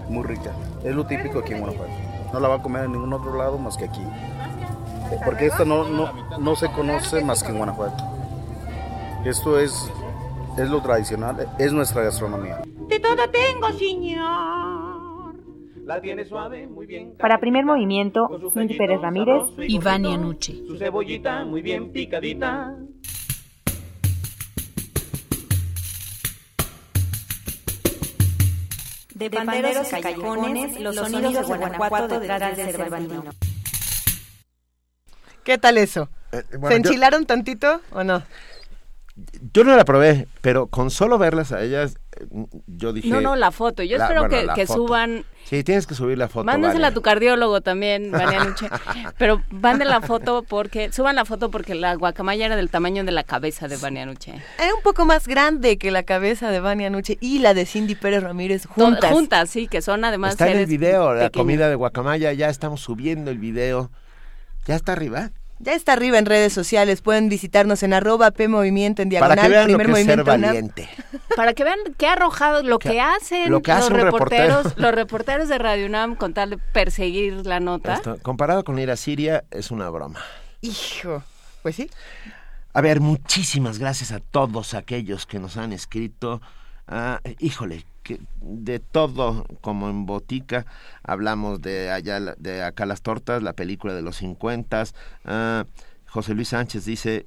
Speaker 33: muy rica. Es lo típico aquí en Guanajuato. No la va a comer en ningún otro lado más que aquí porque esto no, no, no se conoce más que en Guanajuato. Esto es, es lo tradicional, es nuestra gastronomía.
Speaker 27: De todo tengo, señor. La tiene
Speaker 31: suave, muy bien. Para primer movimiento, Cindy Pérez Ramírez
Speaker 32: y Vania Nuche.
Speaker 27: Su cebollita muy bien picadita.
Speaker 31: De panderos y callejones, los sonidos de Guanajuato detrás del Cervantino.
Speaker 2: ¿Qué tal eso? Eh, ¿Se enchilaron tantito o no?
Speaker 3: Yo no la probé, pero con solo verlas a ellas, eh, yo dije...
Speaker 4: No, no, la foto. Yo espero que, suban...
Speaker 3: Sí, tienes que subir la foto.
Speaker 4: Mándensela a tu cardiólogo también, Nuche. pero manden la foto porque... Suban la foto porque la guacamaya era del tamaño de la cabeza de Nuche.
Speaker 2: Es un poco más grande que la cabeza de Nuche y la de Cindy Pérez Ramírez juntas.
Speaker 4: juntas, sí, que son además
Speaker 3: Está en el video, la comida de guacamaya. Ya estamos subiendo el video Ya está arriba.
Speaker 2: Ya está arriba en redes sociales, pueden visitarnos en arroba P Movimiento en diagonal,
Speaker 3: Para que vean
Speaker 2: primer
Speaker 3: lo que es ser valiente.
Speaker 4: Para que vean qué arrojado lo que, hacen
Speaker 3: lo que
Speaker 4: los
Speaker 3: hace
Speaker 4: reporteros,
Speaker 3: reportero.
Speaker 4: los reporteros de Radio UNAM con tal de perseguir la nota.
Speaker 3: Esto, comparado con ir a Siria, es una broma.
Speaker 2: Hijo, pues sí.
Speaker 3: A ver, muchísimas gracias a todos aquellos que nos han escrito. Ah, híjole, que de todo, como en botica, hablamos de allá, de acá las tortas, la película de los 50. Ah, José Luis Sánchez dice,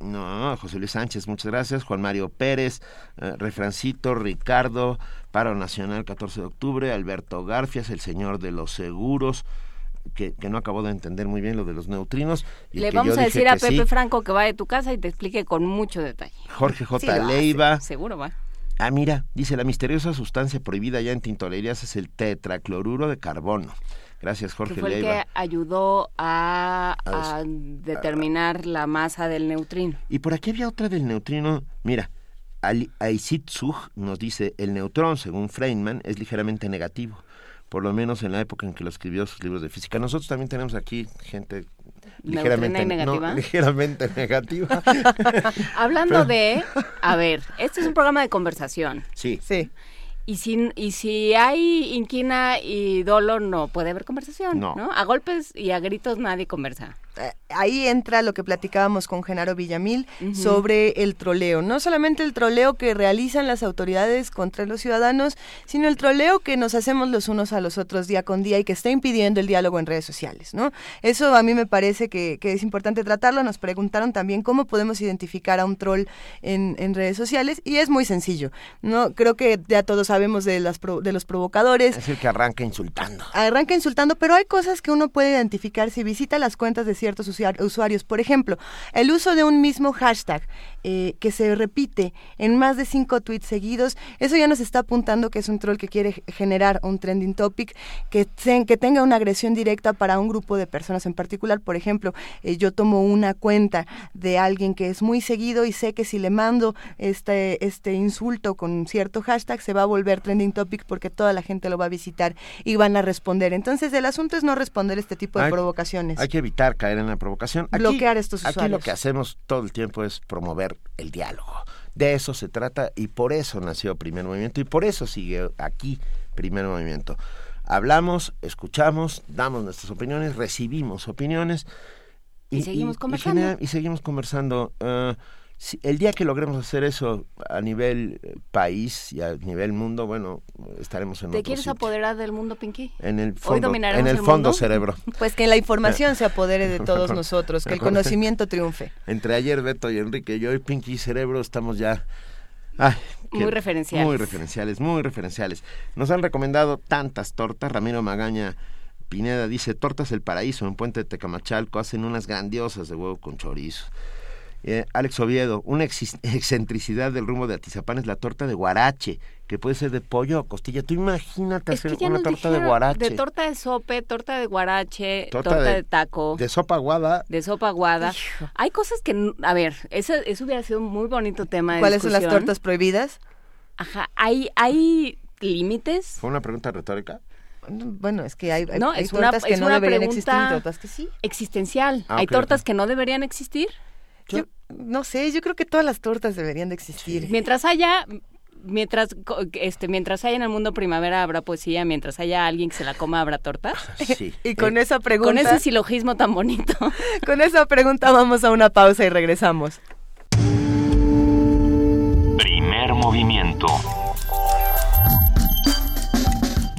Speaker 3: no, José Luis Sánchez, muchas gracias. Juan Mario Pérez, eh, Refrancito, Ricardo, Paro Nacional 14 de octubre, Alberto Garfias, el señor de los seguros, que, que no acabó de entender muy bien lo de los neutrinos. y
Speaker 4: Le vamos a decir a Pepe
Speaker 3: sí.
Speaker 4: Franco que vaya a tu casa y te explique con mucho detalle.
Speaker 3: Jorge J.
Speaker 4: Sí lo hace,
Speaker 3: Leiva.
Speaker 4: seguro va.
Speaker 3: Ah, mira, dice, la misteriosa sustancia prohibida ya en tintorerías es el tetracloruro de carbono. Gracias,
Speaker 4: Que
Speaker 3: Jorge
Speaker 4: fue el
Speaker 3: Leiva.
Speaker 4: que ayudó a,
Speaker 3: A-
Speaker 4: a determinar la masa del neutrino.
Speaker 3: Y por aquí había otra del neutrino. Mira, Ali- Aisit Zug nos dice, el neutrón, según Feynman, es ligeramente negativo. Por lo menos en la época en que lo escribió sus libros de física. Nosotros también tenemos aquí gente ligeramente,
Speaker 4: ¿Neutrina y
Speaker 3: no,
Speaker 4: negativa?
Speaker 3: ligeramente negativa.
Speaker 4: Hablando
Speaker 3: Pero-
Speaker 4: de, a ver, este es un programa de conversación.
Speaker 3: Sí.
Speaker 2: Sí.
Speaker 4: Y si, y si hay inquina y dolo, no puede haber conversación,
Speaker 2: No.
Speaker 4: ¿no? A golpes y a gritos nadie conversa.
Speaker 2: Eh, Ahí entra lo que platicábamos con Genaro Villamil sobre el troleo. No solamente el troleo que realizan las autoridades contra los ciudadanos, sino el troleo que nos hacemos los unos a los otros día con día y que está impidiendo el diálogo en redes sociales, ¿no? Eso a mí me parece que, que es importante tratarlo. Nos preguntaron también cómo podemos identificar a un troll en, en redes sociales y es muy sencillo, ¿no? Creo que ya todos sabemos de, las pro- de los provocadores,
Speaker 3: Es el que arranca insultando.
Speaker 2: arranca insultando, pero hay cosas que uno puede identificar si visita las cuentas de ciertos usuar- usuarios. Por ejemplo, el uso de un mismo hashtag eh, que se repite en más de cinco tweets seguidos, eso ya nos está apuntando que es un troll que quiere generar un trending topic, que, ten- que tenga una agresión directa para un grupo de personas en particular. Por ejemplo, eh, yo tomo una cuenta de alguien que es muy seguido y sé que si le mando este, este insulto con cierto hashtag se va a volver trending topic porque toda la gente lo va a visitar y van a responder. Entonces el asunto es no responder este tipo de
Speaker 3: Hay-
Speaker 2: provocaciones.
Speaker 3: Hay que evitar caer en la provocación. Aquí-
Speaker 2: Bloquear estos
Speaker 3: Aquí lo
Speaker 2: usuarios.
Speaker 3: que hacemos todo el tiempo es promover el diálogo. De eso se trata y por eso nació Primer Movimiento y por eso sigue aquí Primer Movimiento. Hablamos, escuchamos, damos nuestras opiniones, recibimos opiniones
Speaker 4: Y seguimos conversando.
Speaker 3: genera- y seguimos conversando. Ah, si- el día que logremos hacer eso a nivel eh, país y a nivel mundo, bueno, estaremos en
Speaker 4: ¿Te
Speaker 3: otro
Speaker 4: quieres
Speaker 3: sitio.
Speaker 4: apoderar del mundo, Pinky?
Speaker 3: En el fondo, en el,
Speaker 4: el
Speaker 3: fondo
Speaker 4: mundo.
Speaker 3: cerebro.
Speaker 2: Pues que la información se apodere de todos nosotros, que el conocimiento triunfe.
Speaker 3: Entre ayer Beto y Enrique, yo y Pinky Cerebro estamos ya... ay,
Speaker 4: Muy referenciales.
Speaker 3: Muy referenciales, muy referenciales. Nos han recomendado tantas tortas. Ramiro Magaña Pineda dice, Tortas El Paraíso en Puente de Tecamachalco hacen unas grandiosas de huevo con chorizo. Eh, Alex Oviedo, una exis- excentricidad del rumbo de Atizapán es la torta de guarache, que puede ser de pollo o costilla. Tú imagínate
Speaker 4: Es que
Speaker 3: hacer
Speaker 4: ya
Speaker 3: una
Speaker 4: nos
Speaker 3: torta de guarache.
Speaker 4: De torta de sope, torta de guarache,
Speaker 3: Torta
Speaker 4: torta,
Speaker 3: de-
Speaker 4: de, taco.
Speaker 3: de sopa aguada.
Speaker 4: De sopa aguada. Hay cosas que, a ver, eso, eso hubiera sido un muy bonito tema de
Speaker 2: ¿Cuáles son las tortas prohibidas?
Speaker 4: Ajá, hay, hay límites.
Speaker 3: ¿Fue una pregunta retórica?
Speaker 2: Bueno, es que hay, hay-
Speaker 4: No,
Speaker 2: hay
Speaker 4: es una,
Speaker 2: tortas que
Speaker 4: es
Speaker 2: no
Speaker 4: una
Speaker 2: deberían
Speaker 4: pregunta
Speaker 2: existir y tortas que sí.
Speaker 4: existencial.
Speaker 3: Ah,
Speaker 4: hay tortas que no deberían existir.
Speaker 2: Yo no sé, yo creo que todas las tortas deberían de existir.
Speaker 4: Mientras haya mientras este mientras haya en el mundo primavera habrá poesía, mientras haya alguien que se la coma habrá tortas.
Speaker 3: Sí.
Speaker 2: Y con esa pregunta,
Speaker 4: Con ese silogismo tan bonito.
Speaker 2: con esa pregunta vamos a una pausa y regresamos.
Speaker 1: Primer movimiento.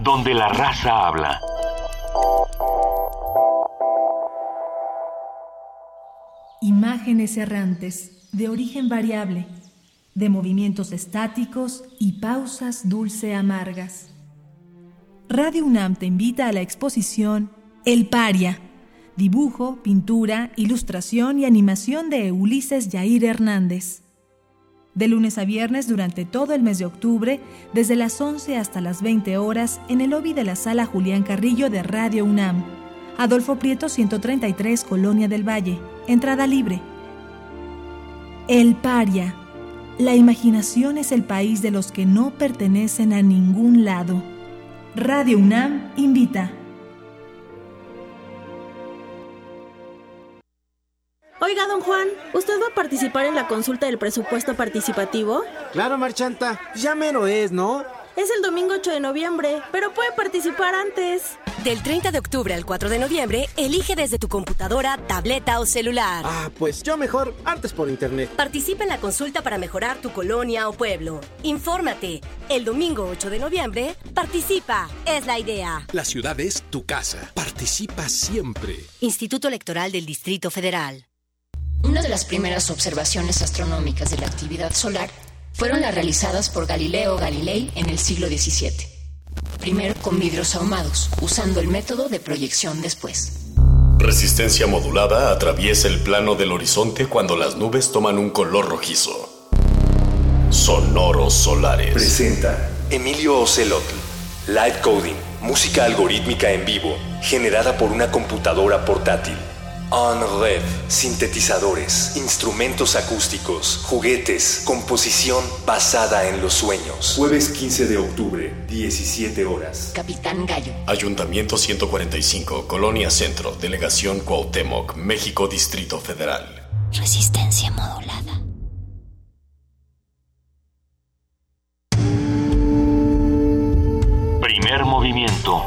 Speaker 1: Donde la raza habla.
Speaker 19: Imágenes errantes, de origen variable, de movimientos estáticos y pausas dulce-amargas. Radio UNAM te invita a la exposición El Paria, dibujo, pintura, ilustración y animación de Ulises Yair Hernández. De lunes a viernes durante todo el mes de octubre, desde las 11 hasta las 20 horas, en el lobby de la sala Julián Carrillo de Radio UNAM. Adolfo Prieto 133, Colonia del Valle. Entrada libre. El Paria. La imaginación es el país de los que no pertenecen a ningún lado. Radio UNAM invita.
Speaker 34: Oiga, don Juan, ¿usted va a participar en la consulta del presupuesto participativo?
Speaker 35: Claro, Marchanta. Ya mero es, ¿no?
Speaker 34: Es el domingo 8 de noviembre, pero puede participar antes.
Speaker 36: Del 30 de octubre al 4 de noviembre, elige desde tu computadora, tableta o celular.
Speaker 35: Ah, pues yo mejor antes por internet.
Speaker 36: Participa en la consulta para mejorar tu colonia o pueblo. Infórmate. El domingo 8 de noviembre, participa. Es la idea.
Speaker 37: La ciudad es tu casa. Participa siempre.
Speaker 36: Instituto Electoral del Distrito Federal.
Speaker 38: Una de las primeras observaciones astronómicas de la actividad solar fueron las realizadas por Galileo Galilei en el siglo XVII. Primero con vidrios ahumados, usando el método de proyección después.
Speaker 39: Resistencia modulada atraviesa el plano del horizonte cuando las nubes toman un color rojizo. Sonoros solares.
Speaker 40: Presenta Emilio Ocelotl. Light Coding, música algorítmica en vivo, generada por una computadora portátil. On Red, sintetizadores, instrumentos acústicos, juguetes, composición basada en los sueños. Jueves 15 de octubre, 17 horas.
Speaker 38: Capitán Gallo.
Speaker 39: Ayuntamiento 145, Colonia Centro, Delegación Cuauhtémoc, México, Distrito Federal.
Speaker 38: Resistencia modulada.
Speaker 1: Primer movimiento.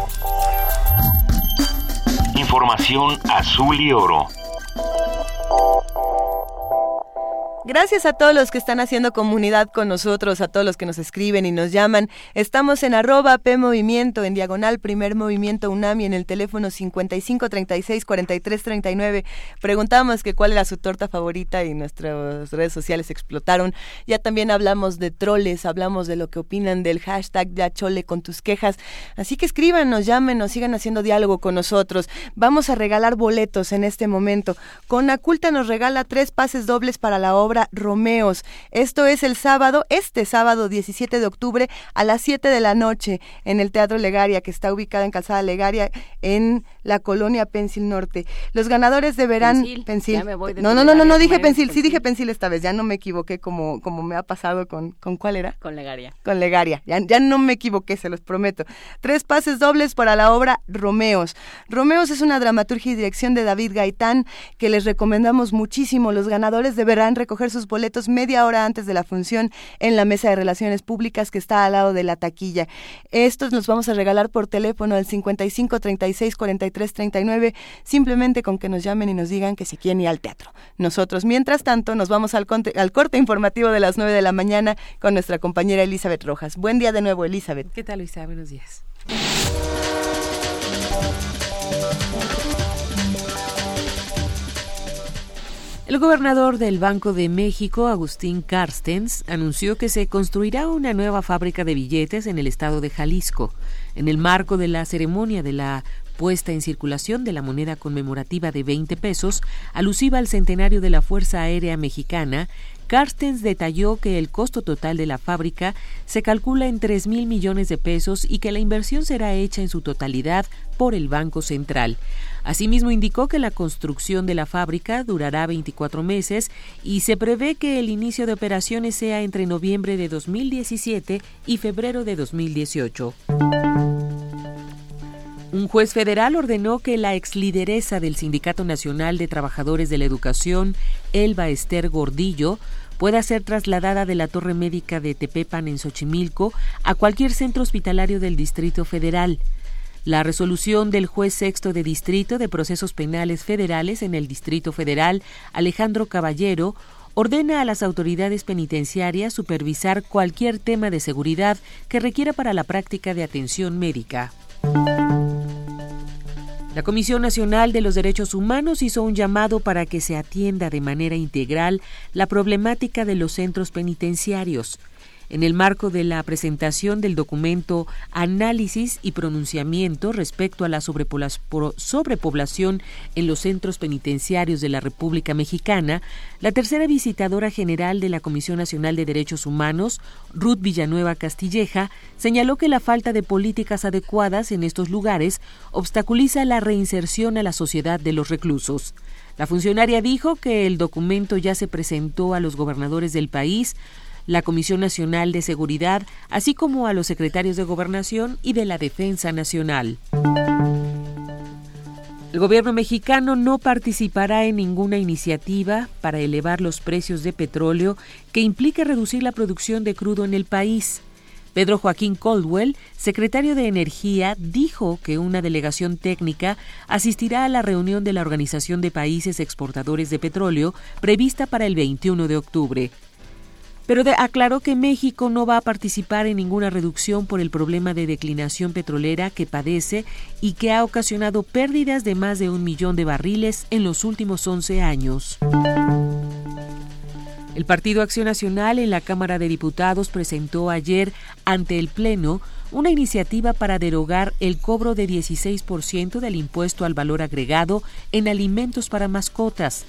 Speaker 1: Información azul y oro.
Speaker 2: Gracias a todos los que están haciendo comunidad con nosotros, a todos los que nos escriben y nos llaman. Estamos en arroba P en diagonal Primer Movimiento UNAMI, en el teléfono 5536-4339. Preguntamos que cuál era su torta favorita y nuestras redes sociales explotaron. Ya también hablamos de troles, hablamos de lo que opinan del hashtag Ya Chole con tus quejas. Así que escríbanos, llámenos, sigan haciendo diálogo con nosotros. Vamos a regalar boletos en este momento. Con Aculta nos regala tres pases dobles para la obra Romeos. Esto es el sábado, este sábado 17 de octubre a las 7 de la noche en el Teatro Legaria, que está ubicada en Calzada Legaria en la colonia Pensil Norte. Los ganadores deberán
Speaker 4: Pensil.
Speaker 2: no, no, no, no, no dije Pensil, sí dije Pensil esta vez, ya no me equivoqué como, como me ha pasado con, ¿con cuál era?
Speaker 4: Con Legaria.
Speaker 2: Con Legaria, ya, ya no me equivoqué, se los prometo. Tres pases dobles para la obra Romeos. Romeos es una dramaturgia y dirección de David Gaitán que les recomendamos muchísimo. Los ganadores deberán recoger sus boletos media hora antes de la función en la mesa de relaciones públicas que está al lado de la taquilla. Estos los vamos a regalar por teléfono al 55 36 43 39, simplemente con que nos llamen y nos digan que si quieren ir al teatro. Nosotros, mientras tanto, nos vamos al, al corte informativo de las 9 de la mañana con nuestra compañera Elizabeth Rojas. Buen día de nuevo, Elizabeth.
Speaker 22: ¿Qué tal, Luisa? Buenos días. El gobernador del Banco de México, Agustín Carstens, anunció que se construirá una nueva fábrica de billetes en el estado de Jalisco, en el marco de la ceremonia de la puesta en circulación de la moneda conmemorativa de 20 pesos, alusiva al centenario de la Fuerza Aérea Mexicana, Carstens detalló que el costo total de la fábrica se calcula en 3 mil millones de pesos y que la inversión será hecha en su totalidad por el Banco Central. Asimismo, indicó que la construcción de la fábrica durará 24 meses y se prevé que el inicio de operaciones sea entre noviembre de 2017 y febrero de 2018. Un juez federal ordenó que la exlideresa del Sindicato Nacional de Trabajadores de la Educación, Elba Esther Gordillo, pueda ser trasladada de la Torre Médica de Tepepan en Xochimilco a cualquier centro hospitalario del Distrito Federal. La resolución del juez sexto de Distrito de Procesos Penales Federales en el Distrito Federal, Alejandro Caballero, ordena a las autoridades penitenciarias supervisar cualquier tema de seguridad que requiera para la práctica de atención médica. La Comisión Nacional de los Derechos Humanos hizo un llamado para que se atienda de manera integral la problemática de los centros penitenciarios. En el marco de la presentación del documento Análisis y pronunciamiento respecto a la sobrepoblación en los centros penitenciarios de la República Mexicana, la tercera visitadora general de la Comisión Nacional de Derechos Humanos, Ruth Villanueva Castilleja, señaló que la falta de políticas adecuadas en estos lugares obstaculiza la reinserción a la sociedad de los reclusos. La funcionaria dijo que el documento ya se presentó a los gobernadores del país, la Comisión Nacional de Seguridad, así como a los secretarios de Gobernación y de la Defensa Nacional. El gobierno mexicano no participará en ninguna iniciativa para elevar los precios de petróleo que implique reducir la producción de crudo en el país. Pedro Joaquín Caldwell, secretario de Energía, dijo que una delegación técnica asistirá a la reunión de la Organización de Países Exportadores de Petróleo prevista para el 21 de octubre pero aclaró que México no va a participar en ninguna reducción por el problema de declinación petrolera que padece y que ha ocasionado pérdidas de más de un millón de barriles en los últimos 11 años. El Partido Acción Nacional en la Cámara de Diputados presentó ayer ante el Pleno una iniciativa para derogar el cobro de 16% del impuesto al valor agregado en alimentos para mascotas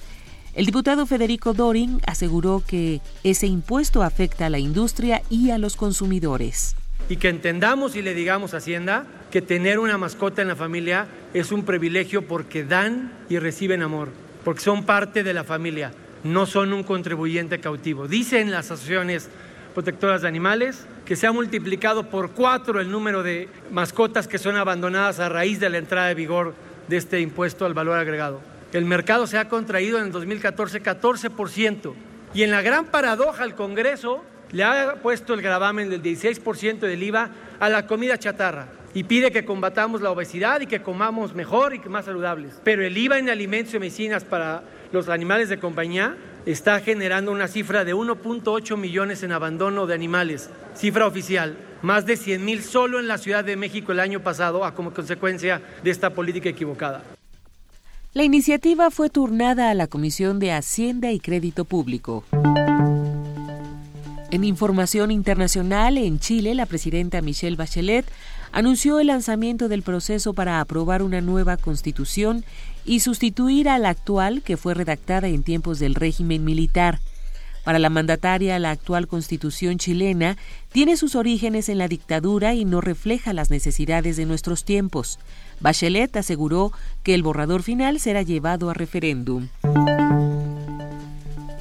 Speaker 22: el diputado Federico Dorin aseguró que ese impuesto afecta a la industria y a los consumidores.
Speaker 41: Y que entendamos y le digamos a Hacienda que tener una mascota en la familia es un privilegio porque dan y reciben amor, porque son parte de la familia, no son un contribuyente cautivo. Dicen las asociaciones protectoras de animales que se ha multiplicado por cuatro el número de mascotas que son abandonadas a raíz de la entrada de vigor de este impuesto al valor agregado. El mercado se ha contraído en el 2014 14% y en la gran paradoja el Congreso le ha puesto el gravamen del 16% del IVA a la comida chatarra y pide que combatamos la obesidad y que comamos mejor y más saludables. Pero el IVA en alimentos y medicinas para los animales de compañía está generando una cifra de 1.8 millones en abandono de animales, cifra oficial, más de 100 mil solo en la Ciudad de México el año pasado a como consecuencia de esta política equivocada.
Speaker 22: La iniciativa fue turnada a la Comisión de Hacienda y Crédito Público. En información internacional, en Chile, la presidenta Michelle Bachelet anunció el lanzamiento del proceso para aprobar una nueva constitución y sustituir a la actual que fue redactada en tiempos del régimen militar. Para la mandataria, la actual constitución chilena tiene sus orígenes en la dictadura y no refleja las necesidades de nuestros tiempos. Bachelet aseguró que el borrador final será llevado a referéndum.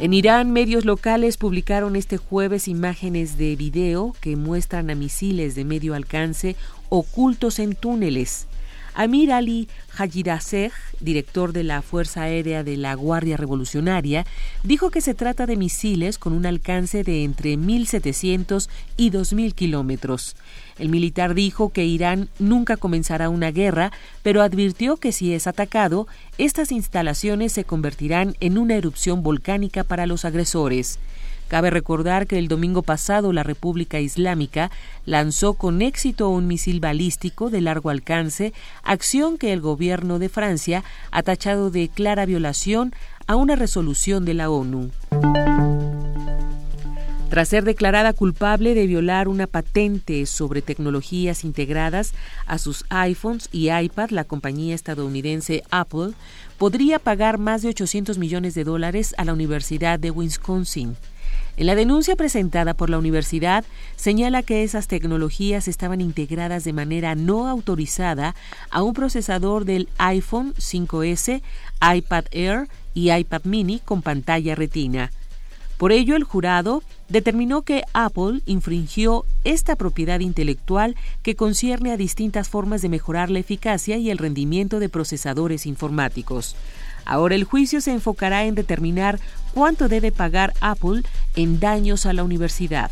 Speaker 22: En Irán, medios locales publicaron este jueves imágenes de video que muestran a misiles de medio alcance ocultos en túneles. Amir Ali Hajiraseh, director de la Fuerza Aérea de la Guardia Revolucionaria, dijo que se trata de misiles con un alcance de entre 1.700 y 2.000 kilómetros. El militar dijo que Irán nunca comenzará una guerra, pero advirtió que si es atacado, estas instalaciones se convertirán en una erupción volcánica para los agresores. Cabe recordar que el domingo pasado la República Islámica lanzó con éxito un misil balístico de largo alcance, acción que el gobierno de Francia ha tachado de clara violación a una resolución de la ONU. Tras ser declarada culpable de violar una patente sobre tecnologías integradas a sus iPhones y iPad, la compañía estadounidense Apple podría pagar más de 800 millones de dólares a la Universidad de Wisconsin. En la denuncia presentada por la universidad señala que esas tecnologías estaban integradas de manera no autorizada a un procesador del iPhone 5S, iPad Air y iPad mini con pantalla retina. Por ello, el jurado determinó que Apple infringió esta propiedad intelectual que concierne a distintas formas de mejorar la eficacia y el rendimiento de procesadores informáticos. Ahora el juicio se enfocará en determinar cuánto debe pagar Apple en daños a la universidad.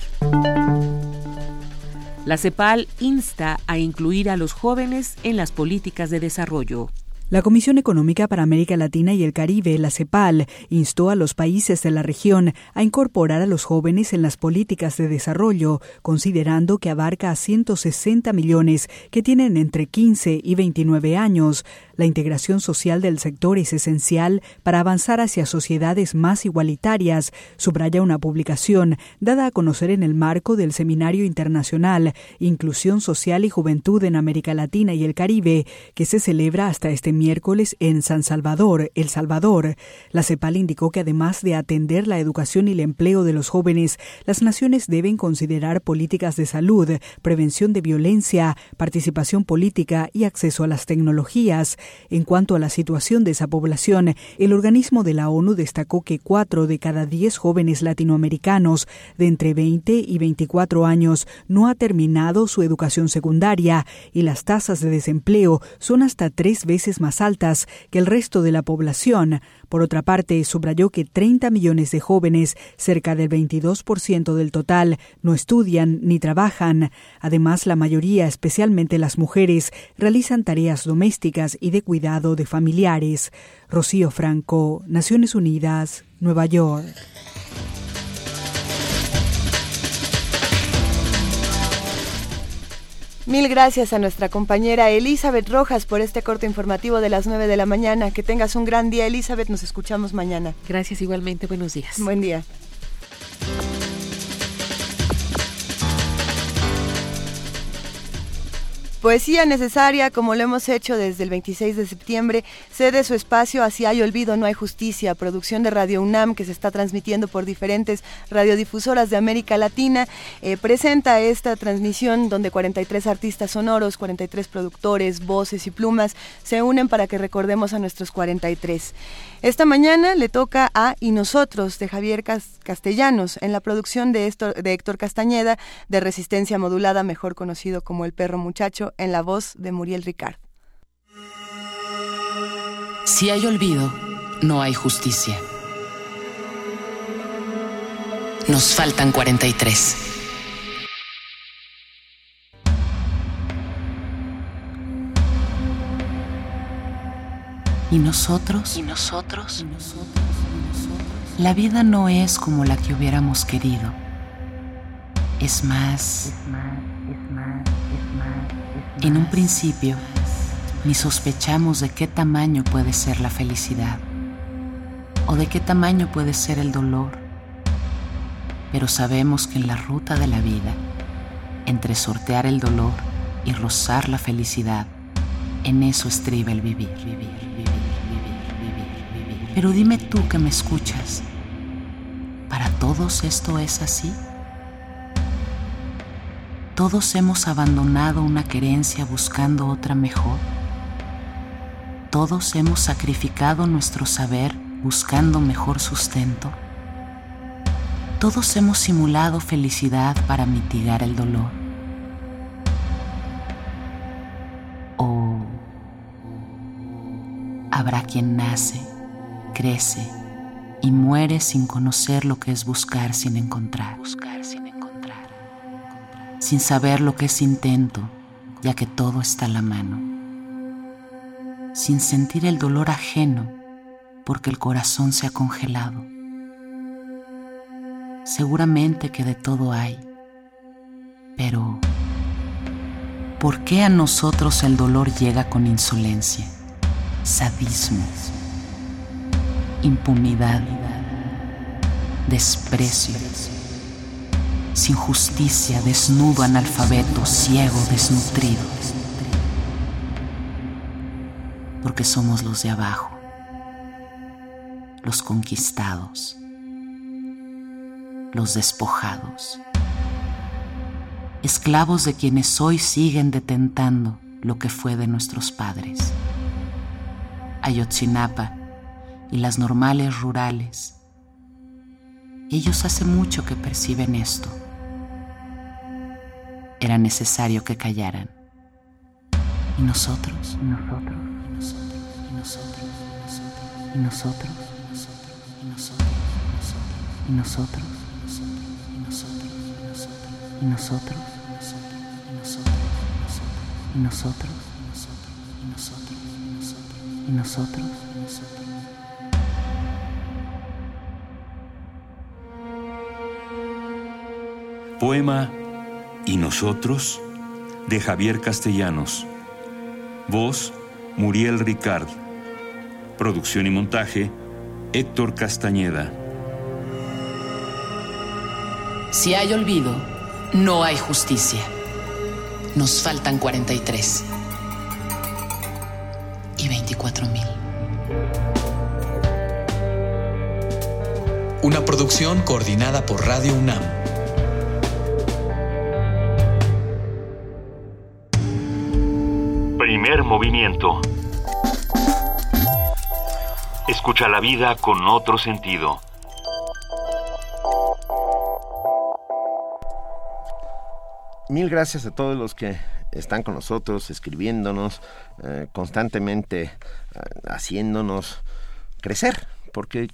Speaker 22: La CEPAL insta a incluir a los jóvenes en las políticas de desarrollo.
Speaker 42: La Comisión Económica para América Latina y el Caribe, la CEPAL, instó a los países de la región a incorporar a los jóvenes en las políticas de desarrollo, considerando que abarca a 160 millones que tienen entre 15 y 29 años. La integración social del sector es esencial para avanzar hacia sociedades más igualitarias, subraya una publicación dada a conocer en el marco del Seminario Internacional Inclusión Social y Juventud en América Latina y el Caribe, que se celebra hasta este miércoles en San Salvador, El Salvador. La CEPAL indicó que además de atender la educación y el empleo de los jóvenes, las naciones deben considerar políticas de salud, prevención de violencia, participación política y acceso a las tecnologías. En cuanto a la situación de esa población, el organismo de la ONU destacó que cuatro de cada diez jóvenes latinoamericanos de entre 20 y 24 años no ha terminado su educación secundaria y las tasas de desempleo son hasta tres veces más altas que el resto de la población. Por otra parte, subrayó que 30 millones de jóvenes, cerca del 22% del total, no estudian ni trabajan. Además, la mayoría, especialmente las mujeres, realizan tareas domésticas y de cuidado de familiares. Rocío Franco, Naciones Unidas, Nueva York.
Speaker 2: Mil gracias a nuestra compañera Elizabeth Rojas por este corto informativo de las 9 de la mañana. Que tengas un gran día, Elizabeth. Nos escuchamos mañana.
Speaker 22: Gracias igualmente. Buenos días.
Speaker 2: Buen día. Poesía necesaria, como lo hemos hecho desde el 26 de septiembre, cede su espacio a Si hay olvido, no hay justicia, producción de Radio UNAM que se está transmitiendo por diferentes radiodifusoras de América Latina. Eh, presenta esta transmisión donde 43 artistas sonoros, 43 productores, voces y plumas se unen para que recordemos a nuestros 43. Esta mañana le toca a Y Nosotros de Javier Castellanos en la producción de, de Héctor Castañeda de Resistencia Modulada, mejor conocido como El Perro Muchacho, en la voz de Muriel Ricard.
Speaker 43: Si hay olvido, no hay justicia. Nos faltan 43. ¿Y nosotros?
Speaker 44: ¿Y nosotros?
Speaker 43: La vida no es como la que hubiéramos querido. Es más, en un principio, ni sospechamos de qué tamaño puede ser la felicidad o de qué tamaño puede ser el dolor, pero sabemos que en la ruta de la vida, entre sortear el dolor y rozar la felicidad, en eso estriba el vivir, vivir. Pero dime tú que me escuchas, ¿para todos esto es así? Todos hemos abandonado una querencia buscando otra mejor. Todos hemos sacrificado nuestro saber buscando mejor sustento. Todos hemos simulado felicidad para mitigar el dolor. O habrá quien nace, crece y muere sin conocer lo que es buscar sin encontrar. Buscar sin sin saber lo que es intento, ya que todo está a la mano, sin sentir el dolor ajeno, porque el corazón se ha congelado. Seguramente que de todo hay, pero ¿por qué a nosotros el dolor llega con insolencia, sadismo, impunidad, desprecio? sin justicia, desnudo, analfabeto, ciego, desnutrido. Porque somos los de abajo, los conquistados, los despojados, esclavos de quienes hoy siguen detentando lo que fue de nuestros padres. Ayotzinapa y las normales rurales. Ellos hace mucho que perciben esto era necesario que callaran. Y nosotros, y nosotros, y nosotros, y nosotros, y nosotros, y nosotros, y nosotros, y nosotros, y nosotros, y nosotros.
Speaker 1: Poema ¿Y nosotros? de Javier Castellanos. Voz, Muriel Ricard. Producción y montaje, Héctor Castañeda.
Speaker 43: Si hay olvido, no hay justicia. Nos faltan 43. Y 24 mil.
Speaker 39: Una producción coordinada por Radio UNAM.
Speaker 1: Movimiento. Escucha la vida con otro sentido.
Speaker 3: Mil gracias a todos los que están con nosotros, escribiéndonos, eh, constantemente eh, haciéndonos crecer, porque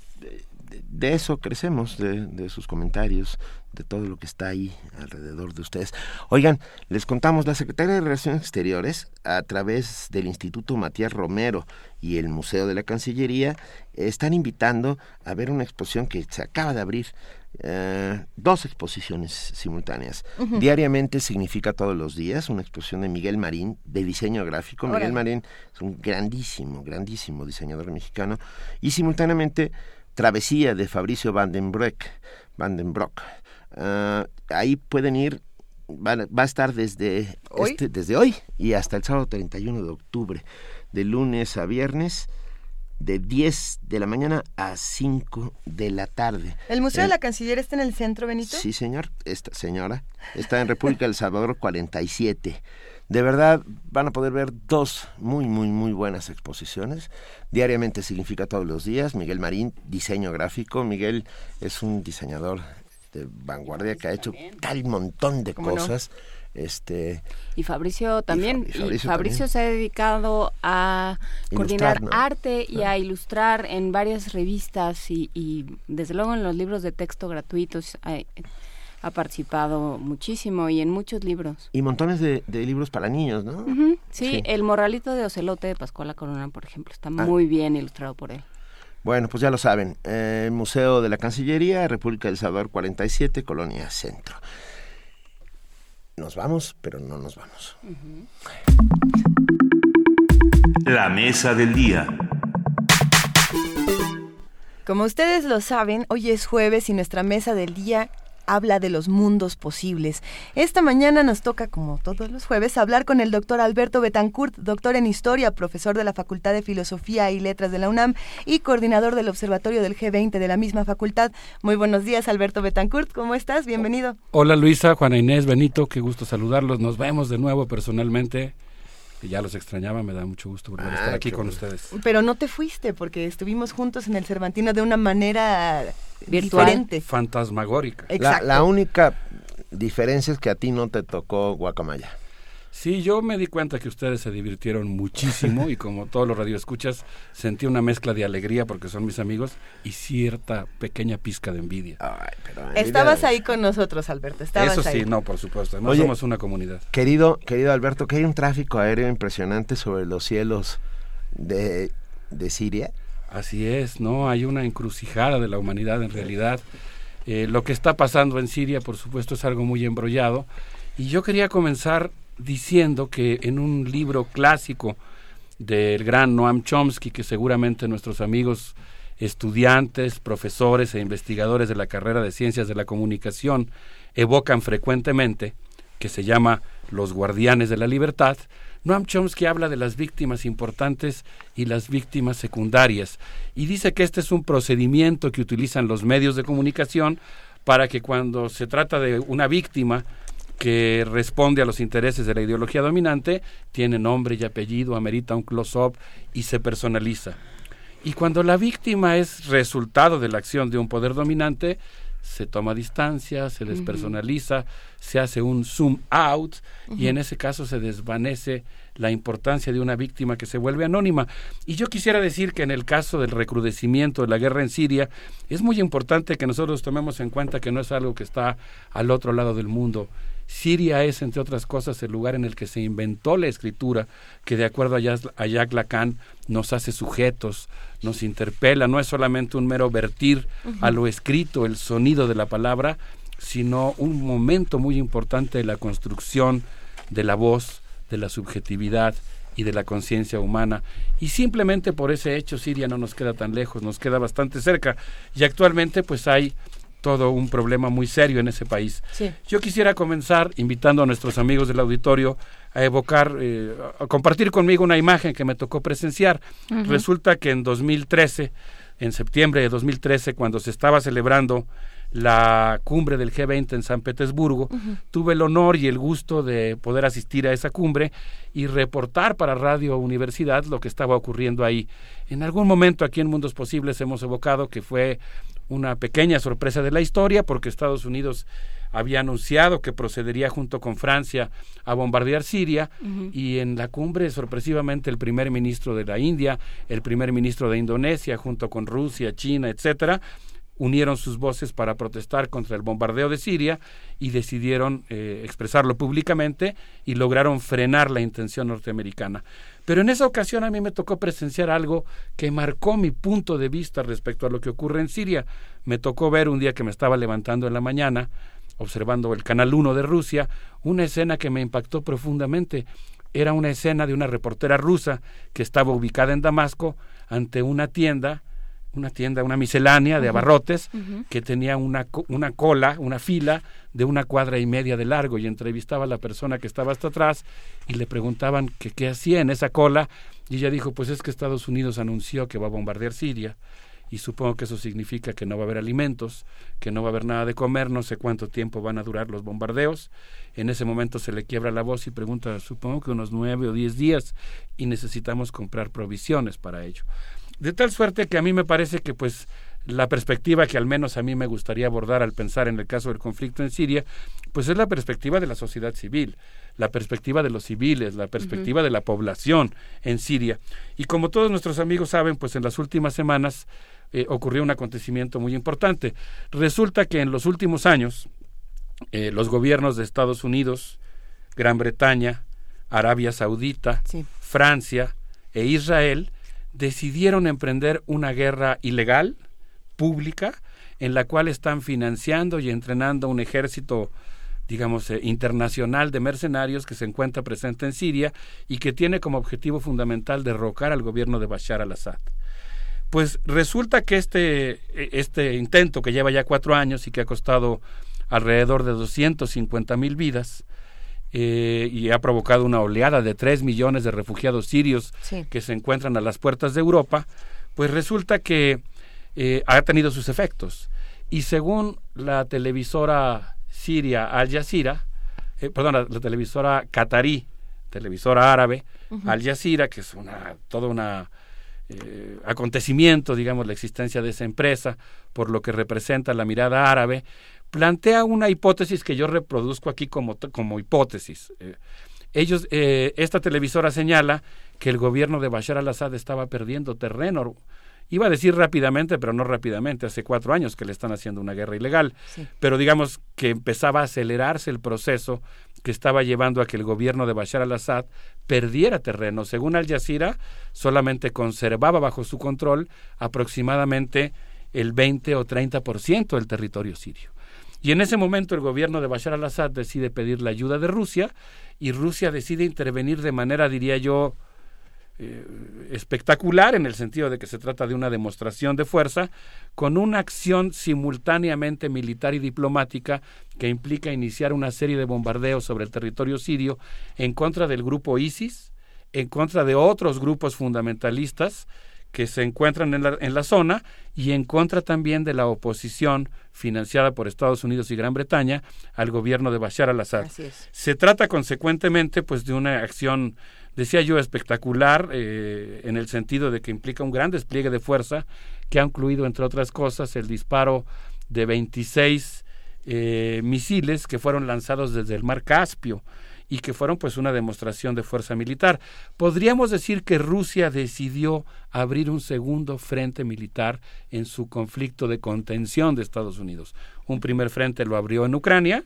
Speaker 3: de eso crecemos, de, de, sus comentarios, de todo lo que está ahí alrededor de ustedes. Oigan, les contamos, la Secretaría de Relaciones Exteriores, a través del Instituto Matías Romero y el Museo de la Cancillería, están invitando a ver una exposición que se acaba de abrir, eh, dos exposiciones simultáneas. Diariamente significa todos los días, una exposición de Miguel Marín, de diseño gráfico. Miguel Marín es un grandísimo, grandísimo diseñador mexicano, y simultáneamente Travesía de Fabricio Vandenbroek. Vandenbroek. Uh, ahí pueden ir, va, va a estar desde
Speaker 2: ¿Hoy?
Speaker 3: Este, desde hoy y hasta el sábado 31 de octubre, de lunes a viernes, de 10 de la mañana a 5 de la tarde.
Speaker 2: ¿El Museo eh, de la Cancillería está en el centro, Benito?
Speaker 3: Sí, señor, esta señora. Está en República del Salvador 47. De verdad, van a poder ver dos muy, muy, muy buenas exposiciones. Diariamente significa todos los días. Miguel Marín, diseño gráfico. Miguel es un diseñador de vanguardia que ha hecho tal montón de cosas. No? Este,
Speaker 4: y Fabricio también. Y Fabricio, y Fabricio también. se ha dedicado a ilustrar, coordinar ¿no? arte y a ilustrar en varias revistas y, y, desde luego en los libros de texto gratuitos. Ha participado muchísimo y en muchos libros.
Speaker 3: Y montones de, de libros para niños, ¿no?
Speaker 4: Uh -huh. sí, sí, el morralito de Ocelote de Pascuala Corona, por ejemplo, está ah. muy bien ilustrado por él.
Speaker 3: Bueno, pues ya lo saben, eh, Museo de la Cancillería, República del Salvador 47, Colonia Centro. Nos vamos, pero no nos vamos. Uh
Speaker 1: -huh. La mesa del día.
Speaker 2: Como ustedes lo saben, hoy es jueves y nuestra mesa del día habla de los mundos posibles. Esta mañana nos toca, como todos los jueves, hablar con el doctor Alberto Betancourt, doctor en Historia, profesor de la Facultad de Filosofía y Letras de la UNAM y coordinador del Observatorio del G20 de la misma facultad. Muy buenos días, Alberto Betancourt, ¿cómo estás? Bienvenido.
Speaker 45: Hola Luisa, Juana Inés, Benito, qué gusto saludarlos. Nos vemos de nuevo personalmente que ya los extrañaba, me da mucho gusto volver ah, a estar aquí con ustedes.
Speaker 2: Pero no te fuiste, porque estuvimos juntos en el Cervantino de una manera virtual. diferente.
Speaker 45: Fantasmagórica.
Speaker 3: La, la, única diferencia es que a ti no te tocó guacamaya.
Speaker 45: Sí, yo me di cuenta que ustedes se divirtieron muchísimo y como todos los radioescuchas sentí una mezcla de alegría porque son mis amigos y cierta pequeña pizca de envidia.
Speaker 3: Ay, pero
Speaker 2: Estabas ahí con nosotros, Alberto. Estabas
Speaker 45: Eso sí,
Speaker 2: ahí.
Speaker 45: no, por supuesto. Oye, somos una comunidad.
Speaker 3: Querido, querido Alberto, que hay un tráfico aéreo impresionante sobre los cielos de, de Siria.
Speaker 45: Así es, ¿no? Hay una encrucijada de la humanidad en realidad. Eh, lo que está pasando en Siria, por supuesto, es algo muy embrollado. Y yo quería comenzar diciendo que en un libro clásico del gran Noam Chomsky, que seguramente nuestros amigos estudiantes, profesores e investigadores de la carrera de Ciencias de la Comunicación evocan frecuentemente, que se llama Los Guardianes de la Libertad, Noam Chomsky habla de las víctimas importantes y las víctimas secundarias y dice que este es un procedimiento que utilizan los medios de comunicación para que cuando se trata de una víctima que responde a los intereses de la ideología dominante, tiene nombre y apellido, amerita un close-up y se personaliza. Y cuando la víctima es resultado de la acción de un poder dominante, se toma distancia, se despersonaliza, uh -huh. se hace un zoom out uh -huh. y en ese caso se desvanece la importancia de una víctima que se vuelve anónima. Y yo quisiera decir que en el caso del recrudecimiento de la guerra en Siria, es muy importante que nosotros tomemos en cuenta que no es algo que está al otro lado del mundo. Siria es, entre otras cosas, el lugar en el que se inventó la escritura, que de acuerdo a Jacques Lacan nos hace sujetos, nos interpela, no es solamente un mero vertir uh -huh. a lo escrito, el sonido de la palabra, sino un momento muy importante de la construcción de la voz, de la subjetividad y de la conciencia humana. Y simplemente por ese hecho Siria no nos queda tan lejos, nos queda bastante cerca. Y actualmente pues hay todo un problema muy serio en ese país.
Speaker 2: Sí.
Speaker 45: Yo quisiera comenzar invitando a nuestros amigos del auditorio a evocar, eh, a compartir conmigo una imagen que me tocó presenciar. Uh -huh. Resulta que en 2013, en septiembre de 2013, cuando se estaba celebrando la cumbre del G20 en San Petersburgo, uh -huh. tuve el honor y el gusto de poder asistir a esa cumbre y reportar para Radio Universidad lo que estaba ocurriendo ahí. En algún momento aquí en Mundos Posibles hemos evocado que fue una pequeña sorpresa de la historia porque Estados Unidos había anunciado que procedería junto con Francia a bombardear Siria y en la cumbre sorpresivamente el primer ministro de la India, el primer ministro de Indonesia junto con Rusia, China, etcétera, unieron sus voces para protestar contra el bombardeo de Siria y decidieron eh, expresarlo públicamente y lograron frenar la intención norteamericana. Pero en esa ocasión a mí me tocó presenciar algo que marcó mi punto de vista respecto a lo que ocurre en Siria. Me tocó ver un día que me estaba levantando en la mañana, observando el Canal 1 de Rusia, una escena que me impactó profundamente. Era una escena de una reportera rusa que estaba ubicada en Damasco ante una tienda una tienda, una miscelánea de abarrotes que tenía una, una cola, una fila de una cuadra y media de largo y entrevistaba a la persona que estaba hasta atrás y le preguntaban que qué hacía en esa cola y ella dijo pues es que Estados Unidos anunció que va a bombardear Siria y supongo que eso significa que no va a haber alimentos, que no va a haber nada de comer, no sé cuánto tiempo van a durar los bombardeos. En ese momento se le quiebra la voz y pregunta, supongo que unos nueve o diez días y necesitamos comprar provisiones para ello. De tal suerte que a mí me parece que pues la perspectiva que al menos a mí me gustaría abordar al pensar en el caso del conflicto en Siria, pues es la perspectiva de la sociedad civil, la perspectiva de los civiles, la perspectiva de la población en Siria. Y como todos nuestros amigos saben, pues en las últimas semanas eh, ocurrió un acontecimiento muy importante. Resulta que en los últimos años, eh, los gobiernos de Estados Unidos, Gran Bretaña, Arabia Saudita, Francia e Israel decidieron emprender una guerra ilegal, pública, en la cual están financiando y entrenando un ejército digamos, eh, internacional de mercenarios que se encuentra presente en Siria y que tiene como objetivo fundamental derrocar al gobierno de Bashar al-Assad. Pues resulta que este, e, este intento que lleva ya cuatro años y que ha costado alrededor de 250 mil vidas, eh, y ha provocado una oleada de tres millones de refugiados sirios que se encuentran a las puertas de Europa, pues resulta que eh, ha tenido sus efectos. Y según la televisora siria Al Jazeera, eh, perdón, la, televisora catarí, televisora árabe, Al Jazeera, que es una, todo un acontecimiento, digamos, la existencia de esa empresa, por lo que representa la mirada árabe, plantea una hipótesis que yo reproduzco aquí como, como hipótesis. Eh, ellos, eh, esta televisora señala que el gobierno de Bashar al-Assad estaba perdiendo terreno. Iba a decir rápidamente, pero no rápidamente, hace cuatro años que le están haciendo una guerra ilegal. Pero digamos que empezaba a acelerarse el proceso que estaba llevando a que el gobierno de Bashar al-Assad perdiera terreno. Según Al Jazeera, solamente conservaba bajo su control aproximadamente el 20 o 30% del territorio sirio. Y en ese momento el gobierno de Bashar al-Assad decide pedir la ayuda de Rusia y Rusia decide intervenir de manera, diría yo, eh, espectacular en el sentido de que se trata de una demostración de fuerza con una acción simultáneamente militar y diplomática que implica iniciar una serie de bombardeos sobre el territorio sirio en contra del grupo ISIS, en contra de otros grupos fundamentalistas que se encuentran en la, en la zona y en contra también de la oposición financiada por Estados Unidos y Gran Bretaña al gobierno de Bashar al-Assad. Se trata consecuentemente pues de una acción decía yo espectacular eh, en el sentido de que implica un gran despliegue de fuerza que ha incluido entre otras cosas el disparo de 26 eh, misiles que fueron lanzados desde el mar Caspio y que fueron pues una demostración de fuerza militar. Podríamos decir que Rusia decidió abrir un segundo frente militar en su conflicto de contención de Estados Unidos. Un primer frente lo abrió en Ucrania,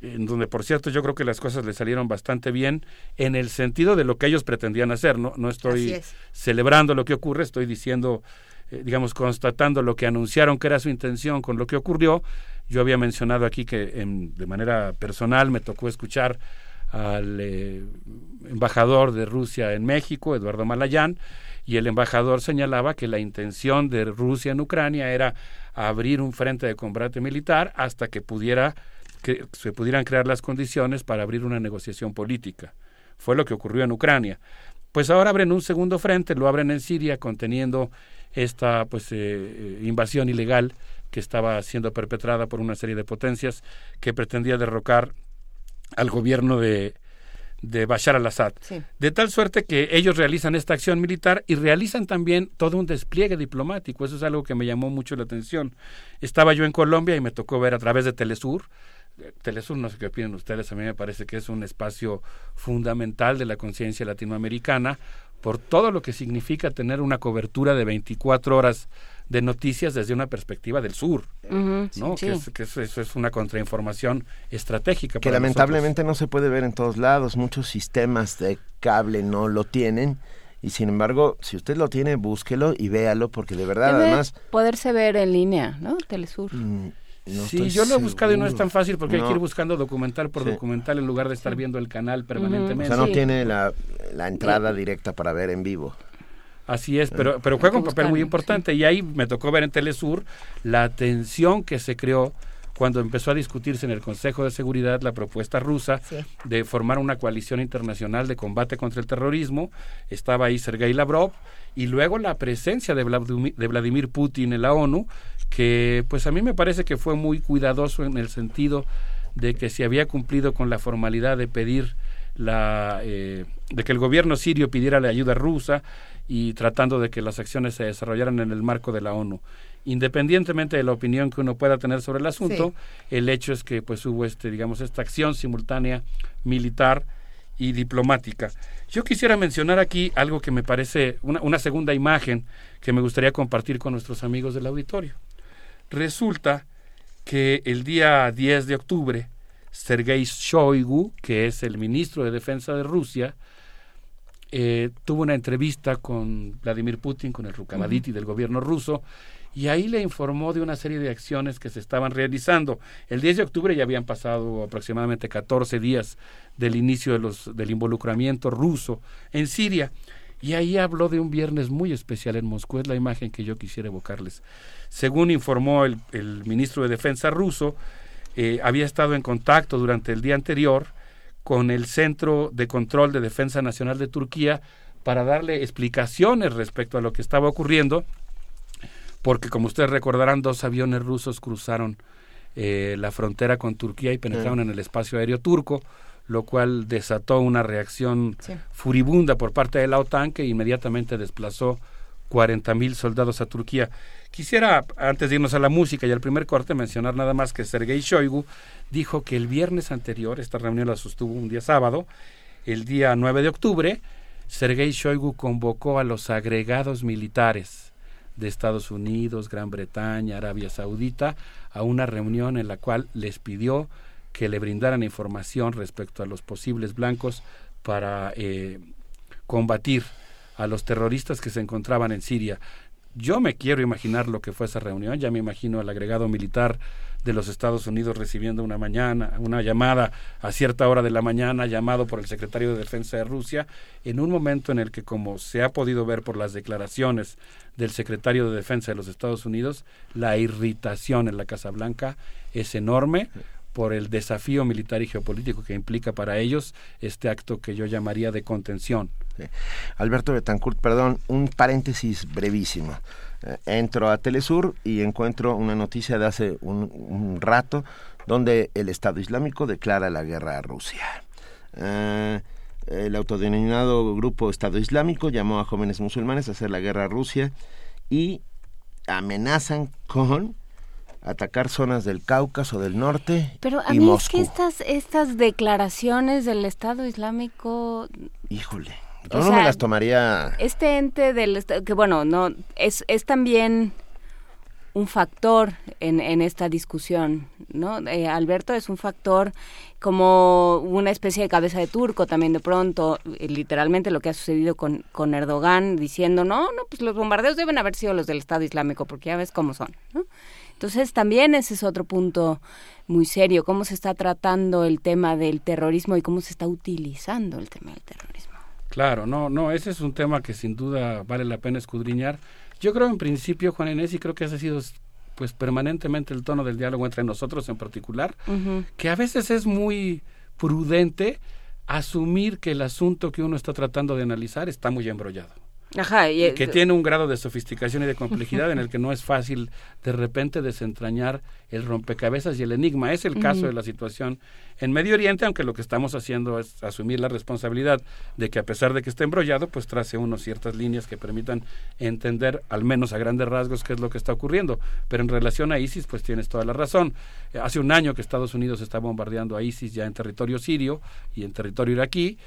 Speaker 45: en donde por cierto yo creo que las cosas le salieron bastante bien en el sentido de lo que ellos pretendían hacer. No, no estoy celebrando lo que ocurre, estoy diciendo, eh, digamos, constatando lo que anunciaron que era su intención con lo que ocurrió. Yo había mencionado aquí que en, de manera personal me tocó escuchar al eh, embajador de Rusia en México, Eduardo Malayán, y el embajador señalaba que la intención de Rusia en Ucrania era abrir un frente de combate militar hasta que pudiera que se pudieran crear las condiciones para abrir una negociación política. Fue lo que ocurrió en Ucrania. Pues ahora abren un segundo frente, lo abren en Siria conteniendo esta pues eh, eh, invasión ilegal que estaba siendo perpetrada por una serie de potencias que pretendía derrocar al gobierno de, de Bashar al-Assad. De tal suerte que ellos realizan esta acción militar y realizan también todo un despliegue diplomático. Eso es algo que me llamó mucho la atención. Estaba yo en Colombia y me tocó ver a través de Telesur Telesur, no sé qué opinan ustedes, a mí me parece que es un espacio fundamental de la conciencia latinoamericana por todo lo que significa tener una cobertura de 24 horas de noticias desde una perspectiva del sur, ¿no? Que, eso es una contrainformación estratégica.
Speaker 3: Que lamentablemente no se puede ver en todos lados, muchos sistemas de cable no lo tienen. Y sin embargo, si usted lo tiene, búsquelo y véalo, porque de verdad, además...
Speaker 4: Poderse ver en línea, ¿no? Telesur.
Speaker 45: Mm, sí, yo lo he buscado y no es tan fácil porque hay que ir buscando documental por documental en lugar de estar viendo el canal permanentemente.
Speaker 3: O sea, no tiene la, la entrada directa para ver en vivo.
Speaker 45: Así es, pero, pero juega un papel muy importante. y ahí me tocó ver en Telesur la tensión que se creó cuando empezó a discutirse en el Consejo de Seguridad la propuesta rusa de formar una coalición internacional de combate contra el terrorismo. Estaba ahí Sergei Lavrov y luego la presencia de Vladimir, de Vladimir Putin en la ONU, que pues a mí me parece que fue muy cuidadoso en el sentido de que se había cumplido con la formalidad de pedir la eh, de que el gobierno sirio pidiera la ayuda rusa y tratando de que las acciones se desarrollaran en el marco de la ONU independientemente de la opinión que uno pueda tener sobre el asunto, el hecho es que pues hubo este, digamos, esta acción simultánea militar y diplomática. Yo quisiera mencionar aquí algo que me parece una, una segunda imagen que me gustaría compartir con nuestros amigos del auditorio. Resulta que el día 10 de octubre, Sergei Shoigu, que es el ministro de Defensa de Rusia, eh, tuvo una entrevista con Vladimir Putin, con el Rukamaditi del gobierno ruso, y ahí le informó de una serie de acciones que se estaban realizando. El 10 de octubre ya habían pasado aproximadamente 14 días del inicio de los, del involucramiento ruso en Siria. Y ahí habló de un viernes muy especial en Moscú, es la imagen que yo quisiera evocarles. Según informó el, ministro de Defensa ruso, eh, había estado en contacto durante el día anterior con el Centro de Control de Defensa Nacional de Turquía para darle explicaciones respecto a lo que estaba ocurriendo porque como ustedes recordarán, dos aviones rusos cruzaron eh, la frontera con Turquía y penetraron en el espacio aéreo turco, lo cual desató una reacción furibunda por parte de la OTAN que inmediatamente desplazó 40 mil soldados a Turquía. Quisiera, antes de irnos a la música y al primer corte, mencionar nada más que Sergei Shoigu dijo que el viernes anterior, esta reunión la sostuvo un día sábado, el día 9 de octubre, Sergei Shoigu convocó a los agregados militares de Estados Unidos, Gran Bretaña, Arabia Saudita, a una reunión en la cual les pidió que le brindaran información respecto a los posibles blancos para eh, combatir a los terroristas que se encontraban en Siria. Yo me quiero imaginar lo que fue esa reunión, ya me imagino al agregado militar de los Estados Unidos recibiendo una mañana, una llamada a cierta hora de la mañana, llamado por el secretario de Defensa de Rusia, en un momento en el que, como se ha podido ver por las declaraciones del secretario de Defensa de los Estados Unidos, la irritación en la Casa Blanca es enorme por el desafío militar y geopolítico que implica para ellos este acto que yo llamaría de contención.
Speaker 3: Alberto Betancourt, perdón, un paréntesis brevísimo. Eh, entro a Telesur y encuentro una noticia de hace un, rato donde el Estado Islámico declara la guerra a Rusia. Eh, el autodenominado grupo Estado Islámico llamó a jóvenes musulmanes a hacer la guerra a Rusia y amenazan con atacar zonas del Cáucaso del norte
Speaker 4: Pero a
Speaker 3: y
Speaker 4: mí
Speaker 3: Moscú.
Speaker 4: es que estas, estas declaraciones del Estado Islámico...
Speaker 3: Híjole, yo no me las tomaría...
Speaker 4: Este ente del... que bueno, no es, es también un factor en, en esta discusión, ¿no? Eh, Alberto es un factor como una especie de cabeza de turco también de pronto, eh, literalmente lo que ha sucedido con, con Erdogan diciendo, no, no, pues los bombardeos deben haber sido los del Estado Islámico, porque ya ves cómo son, ¿no? Entonces también ese es otro punto muy serio, cómo se está tratando el tema del terrorismo y cómo se está utilizando el tema del terrorismo.
Speaker 45: Claro, no, no, ese es un tema que sin duda vale la pena escudriñar. Yo creo en principio, Juan Inés, y creo que ese ha sido pues permanentemente el tono del diálogo entre nosotros en particular, que a veces es muy prudente asumir que el asunto que uno está tratando de analizar está muy embrollado.
Speaker 4: Ajá, y,
Speaker 45: y que tiene un grado de sofisticación y de complejidad en el que no es fácil de repente desentrañar el rompecabezas y el enigma. Es el caso de la situación en Medio Oriente, aunque lo que estamos haciendo es asumir la responsabilidad de que a pesar de que esté embrollado, pues trace uno ciertas líneas que permitan entender, al menos a grandes rasgos, qué es lo que está ocurriendo. Pero en relación a ISIS, pues tienes toda la razón. Eh, Hace un año que Estados Unidos está bombardeando a ISIS ya en territorio sirio y en territorio iraquí,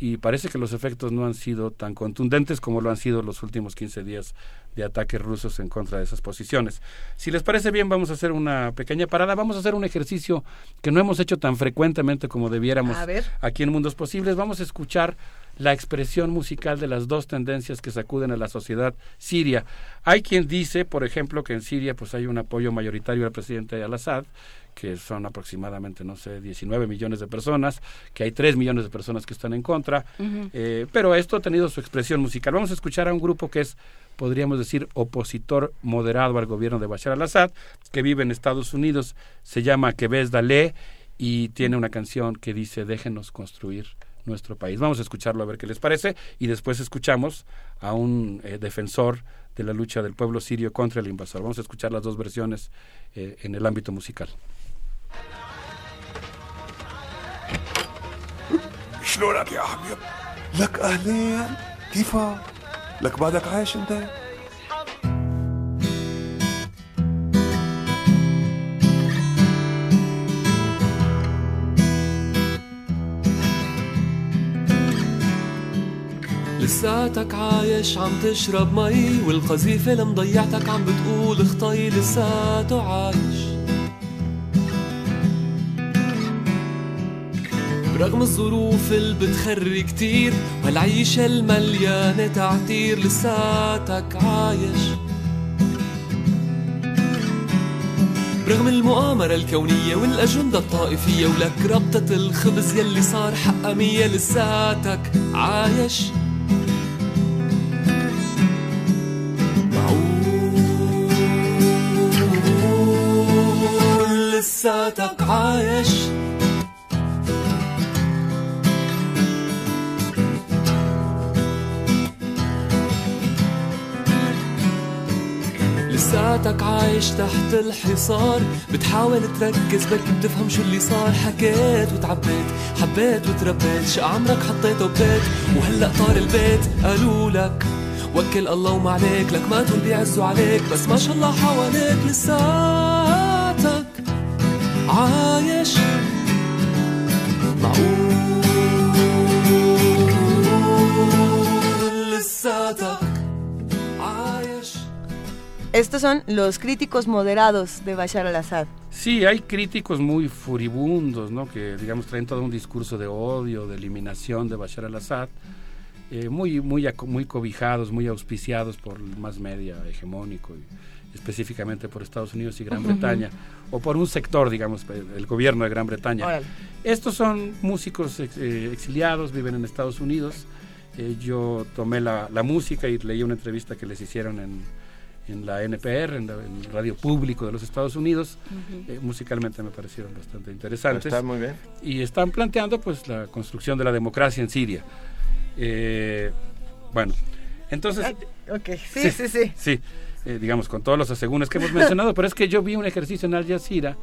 Speaker 45: y parece que los efectos no han sido tan contundentes como lo han sido los últimos 15 días de ataques rusos en contra de esas posiciones. Si les parece bien, vamos a hacer una pequeña parada, vamos a hacer un ejercicio que no hemos hecho tan frecuentemente como debiéramos
Speaker 2: A ver.
Speaker 45: aquí en Mundos Posibles. Vamos a escuchar la expresión musical de las dos tendencias que sacuden a la sociedad siria. Hay quien dice, por ejemplo, que en Siria pues hay un apoyo mayoritario al presidente al-Assad, que son aproximadamente, no sé, 19 millones de personas, que hay 3 millones de personas que están en contra, eh, pero esto ha tenido su expresión musical. Vamos a escuchar a un grupo que es, podríamos decir, opositor moderado al gobierno de Bashar al-Assad, que vive en Estados Unidos, se llama Queves Dalé y tiene una canción que dice, déjenos construir nuestro país. Vamos a escucharlo a ver qué les parece y después escuchamos a un eh, defensor de la lucha del pueblo sirio contra el invasor. Vamos a escuchar las dos versiones eh, en el ámbito musical.
Speaker 46: شلونك يا حبيب؟ لك اهلين كيفك؟ لك بعدك عايش انت؟
Speaker 44: لساتك عايش عم تشرب مي والقذيفة اللي مضيعتك عم بتقول اخطي لساته عايش. برغم الظروف اللي بتخري كتير وهالعيشة المليانة تعتير لساتك عايش. برغم المؤامرة الكونية والأجندة الطائفية ولك ربطة الخبز يلي صار حقها مية لساتك عايش. لساتك عايش. لساتك عايش تحت الحصار بتحاول تركز بركي بتفهم شو اللي صار. حكيت وتعبيت حبيت وتربيت شق عمرك حطيته ببيت وهلأ طار البيت قالوا لك وكل الله وما عليك لك ما تقول بيعزوا عليك بس ما شاء الله حواليك لساتك. عايش معقول لساتك عايش
Speaker 2: Estos son los críticos moderados de Bashar al-Assad.
Speaker 45: Sí, hay críticos muy furibundos, ¿no? Que, digamos, traen todo un discurso de odio, de eliminación de Bashar al-Assad, eh, muy, muy, aco- muy cobijados, muy auspiciados por el más media hegemónico, y específicamente por Estados Unidos y Gran. Bretaña, o por un sector, digamos, el gobierno de Gran Bretaña.
Speaker 2: Órale.
Speaker 45: Estos son músicos ex- eh, exiliados, viven en Estados Unidos. Eh, yo tomé la, la música y leí una entrevista que les hicieron en, en la NPR, en, la- en el radio público de los Estados Unidos. Eh, musicalmente me parecieron bastante interesantes.
Speaker 3: Está muy bien.
Speaker 45: Y están planteando pues la construcción de la democracia en Siria. Eh, bueno, entonces...
Speaker 2: Ok, sí, sí, sí.
Speaker 45: Sí, eh, digamos, con todos los asegúnes que hemos mencionado, pero es que yo vi un ejercicio en Al Jazeera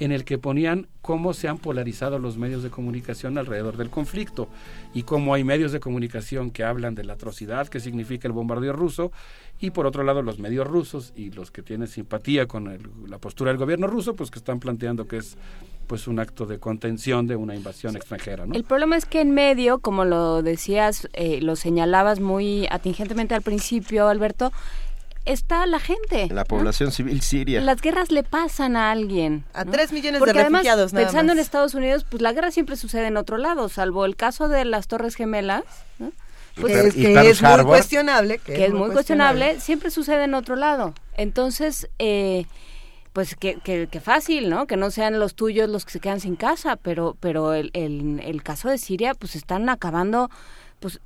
Speaker 45: en el que ponían cómo se han polarizado los medios de comunicación alrededor del conflicto y cómo hay medios de comunicación que hablan de la atrocidad que significa el bombardeo ruso y por otro lado los medios rusos y los que tienen simpatía con el- la postura del gobierno ruso pues que están planteando que es pues un acto de contención de una invasión extranjera, ¿no?
Speaker 4: El problema es que en medio, como lo decías, eh, lo señalabas muy atingentemente al principio, Alberto, está la gente.
Speaker 3: La
Speaker 4: ¿no?
Speaker 3: población civil siria.
Speaker 4: Las guerras le pasan a alguien.
Speaker 2: A
Speaker 4: ¿no?
Speaker 2: tres millones
Speaker 4: Porque
Speaker 2: de
Speaker 4: además,
Speaker 2: refugiados, nada
Speaker 4: Pensando en. Estados Unidos, pues la guerra siempre sucede en otro lado, salvo el caso de las Torres Gemelas. ¿no? Pues,
Speaker 2: que es, que es muy cuestionable.
Speaker 4: que, es muy cuestionable, siempre sucede en otro lado. Entonces, eh, pues que, que, que fácil, ¿no? Que no sean los tuyos los que se quedan sin casa, pero, pero el, el, el caso de Siria, pues están acabando, pues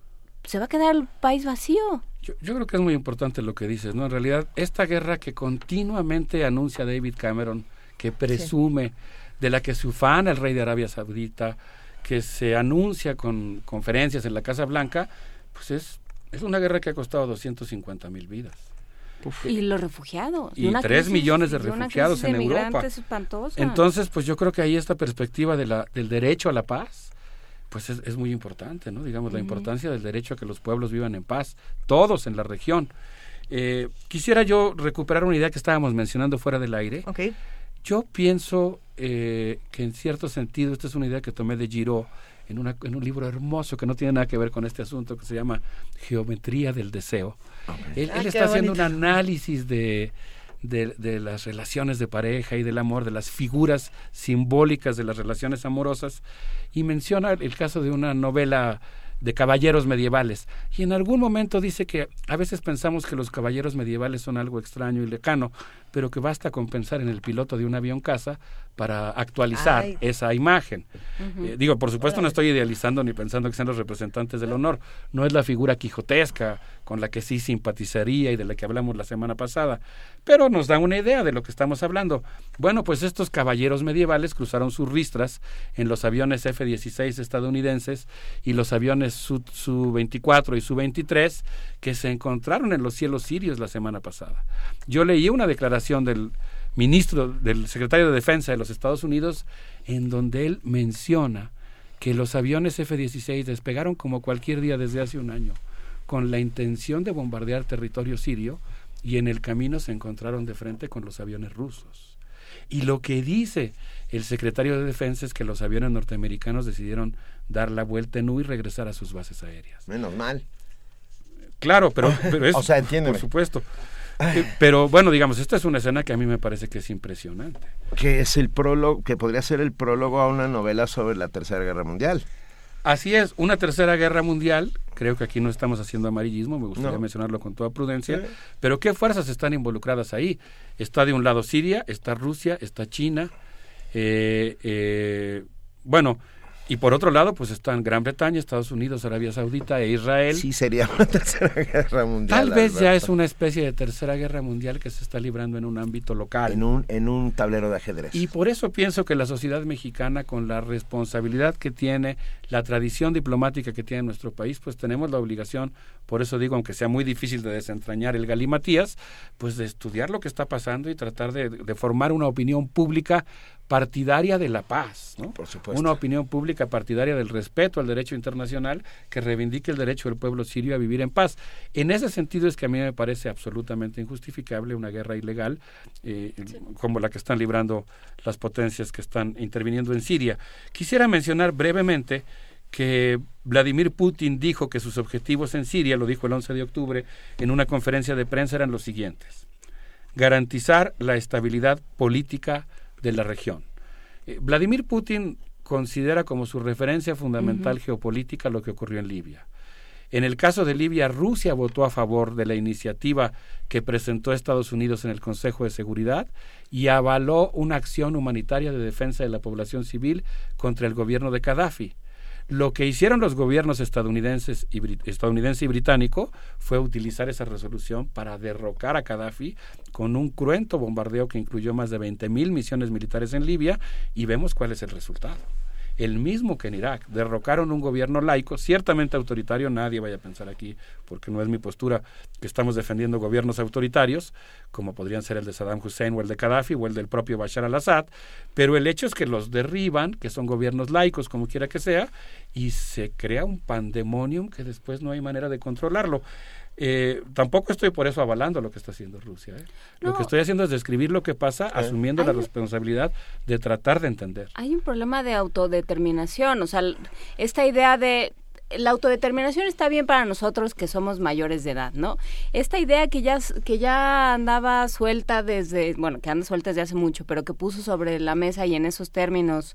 Speaker 4: se va a quedar el país vacío.
Speaker 45: Yo, yo creo que es muy importante lo que dices, ¿no? En realidad, esta guerra que continuamente anuncia David Cameron, que presume, de la que se ufana el rey de Arabia Saudita, que se anuncia con conferencias en la Casa Blanca, pues es Es una guerra que ha costado 250 mil vidas.
Speaker 4: Y los refugiados.
Speaker 45: Y tres millones de refugiados en Europa.
Speaker 4: espantosa.
Speaker 45: Entonces, pues yo creo que ahí esta perspectiva de la, del derecho a la paz, pues es, es muy importante, ¿no? Digamos, la importancia del derecho a que los pueblos vivan en paz, todos en la región. Eh, quisiera yo recuperar una idea que estábamos mencionando fuera del aire. Yo pienso eh, que en cierto sentido, esta es una idea que tomé de Giraud en, una, en un libro hermoso que no tiene nada que ver con este asunto, que se llama Geometría del Deseo. Él,
Speaker 2: Ah,
Speaker 45: él está haciendo un análisis de, de, las relaciones de pareja y del amor, de las figuras simbólicas de las relaciones amorosas, y menciona el caso de una novela de caballeros medievales. Y en algún momento dice que a veces pensamos que los caballeros medievales son algo extraño y lejano, pero que basta con pensar en el piloto de un avión casa para actualizar
Speaker 2: Ay.
Speaker 45: esa imagen. Eh, digo, por supuesto no estoy idealizando ni pensando que sean los representantes del honor. No es la figura quijotesca con la que sí simpatizaría y de la que hablamos la semana pasada, pero nos da una idea de lo que estamos hablando. Bueno, pues estos caballeros medievales cruzaron sus ristras en los aviones F-16 estadounidenses y los aviones Su- Su-24 y Su-23 que se encontraron en los cielos sirios la semana pasada. Yo leí una declaración del ministro, del secretario de Defensa de los Estados Unidos, en donde él menciona que los aviones F-16 despegaron como cualquier día desde hace un año, con la intención de bombardear territorio sirio, y en el camino se encontraron de frente con los aviones rusos. Y lo que dice el secretario de Defensa es que los aviones norteamericanos decidieron dar la vuelta en U y regresar a sus bases aéreas.
Speaker 3: Menos mal.
Speaker 45: Claro, pero, pero es,
Speaker 3: O sea, entiéndeme.
Speaker 45: por supuesto. Eh, Pero bueno, digamos, esta es una escena que a mí me parece que es impresionante.
Speaker 3: Que es el prólogo, que podría ser el prólogo a una novela sobre la Tercera Guerra Mundial.
Speaker 45: Así es, una tercera guerra mundial, creo que aquí no estamos haciendo amarillismo, me gustaría
Speaker 3: No.
Speaker 45: mencionarlo con toda prudencia,
Speaker 3: Sí.
Speaker 45: pero ¿qué fuerzas están involucradas ahí? Está de un lado Siria, está Rusia, está China, eh, eh, bueno, y por otro lado pues están Gran Bretaña, Estados Unidos, Arabia Saudita e Israel.
Speaker 3: Sí, sería una Tercera Guerra Mundial.
Speaker 45: Tal vez ya es una especie de tercera guerra mundial que se está librando en un ámbito local.
Speaker 3: En un, en un tablero de ajedrez.
Speaker 45: Y por eso pienso que la sociedad mexicana, con la responsabilidad que tiene, la tradición diplomática que tiene nuestro país, pues tenemos la obligación, por eso digo, aunque sea muy difícil de desentrañar el galimatías, pues de estudiar lo que está pasando y tratar de, de formar una opinión pública partidaria de la paz, ¿no?
Speaker 3: Por supuesto.
Speaker 45: Una opinión pública partidaria del respeto al derecho internacional que reivindique el derecho del pueblo sirio a vivir en paz. En ese sentido es que a mí me parece absolutamente injustificable una guerra ilegal eh, como la que están librando las potencias que están interviniendo en Siria. Quisiera mencionar brevemente que Vladimir Putin dijo que sus objetivos en Siria, lo dijo el 11 de octubre en una conferencia de prensa, eran los siguientes. Garantizar la estabilidad política de la región. Eh, Vladimir Putin considera como su referencia fundamental geopolítica lo que ocurrió en Libia. En el caso de Libia, Rusia votó a favor de la iniciativa que presentó Estados Unidos en el Consejo de Seguridad y avaló una acción humanitaria de defensa de la población civil contra el gobierno de Gaddafi. Lo que hicieron los gobiernos estadounidenses y, estadounidense y británico fue utilizar esa resolución para derrocar a Gaddafi con un cruento bombardeo que incluyó más de 20 mil misiones militares en Libia y vemos cuál es el resultado. El mismo que en Irak. Derrocaron un gobierno laico, ciertamente autoritario, nadie vaya a pensar aquí, porque no es mi postura que estamos defendiendo gobiernos autoritarios, como podrían ser el de Saddam Hussein o el de Gaddafi o el del propio Bashar al-Assad, pero el hecho es que los derriban, que son gobiernos laicos, como quiera que sea, y se crea un pandemonium que después no hay manera de controlarlo. Eh, tampoco estoy por eso avalando lo que está haciendo Rusia. ¿eh? Lo que estoy haciendo es describir lo que pasa, asumiendo la responsabilidad de tratar de entender.
Speaker 4: Hay un problema de autodeterminación, o sea, esta idea de la autodeterminación está bien para nosotros que somos mayores de edad, ¿no? Esta idea que ya que ya andaba suelta desde, bueno, que anda suelta desde hace mucho, pero que puso sobre la mesa y en esos términos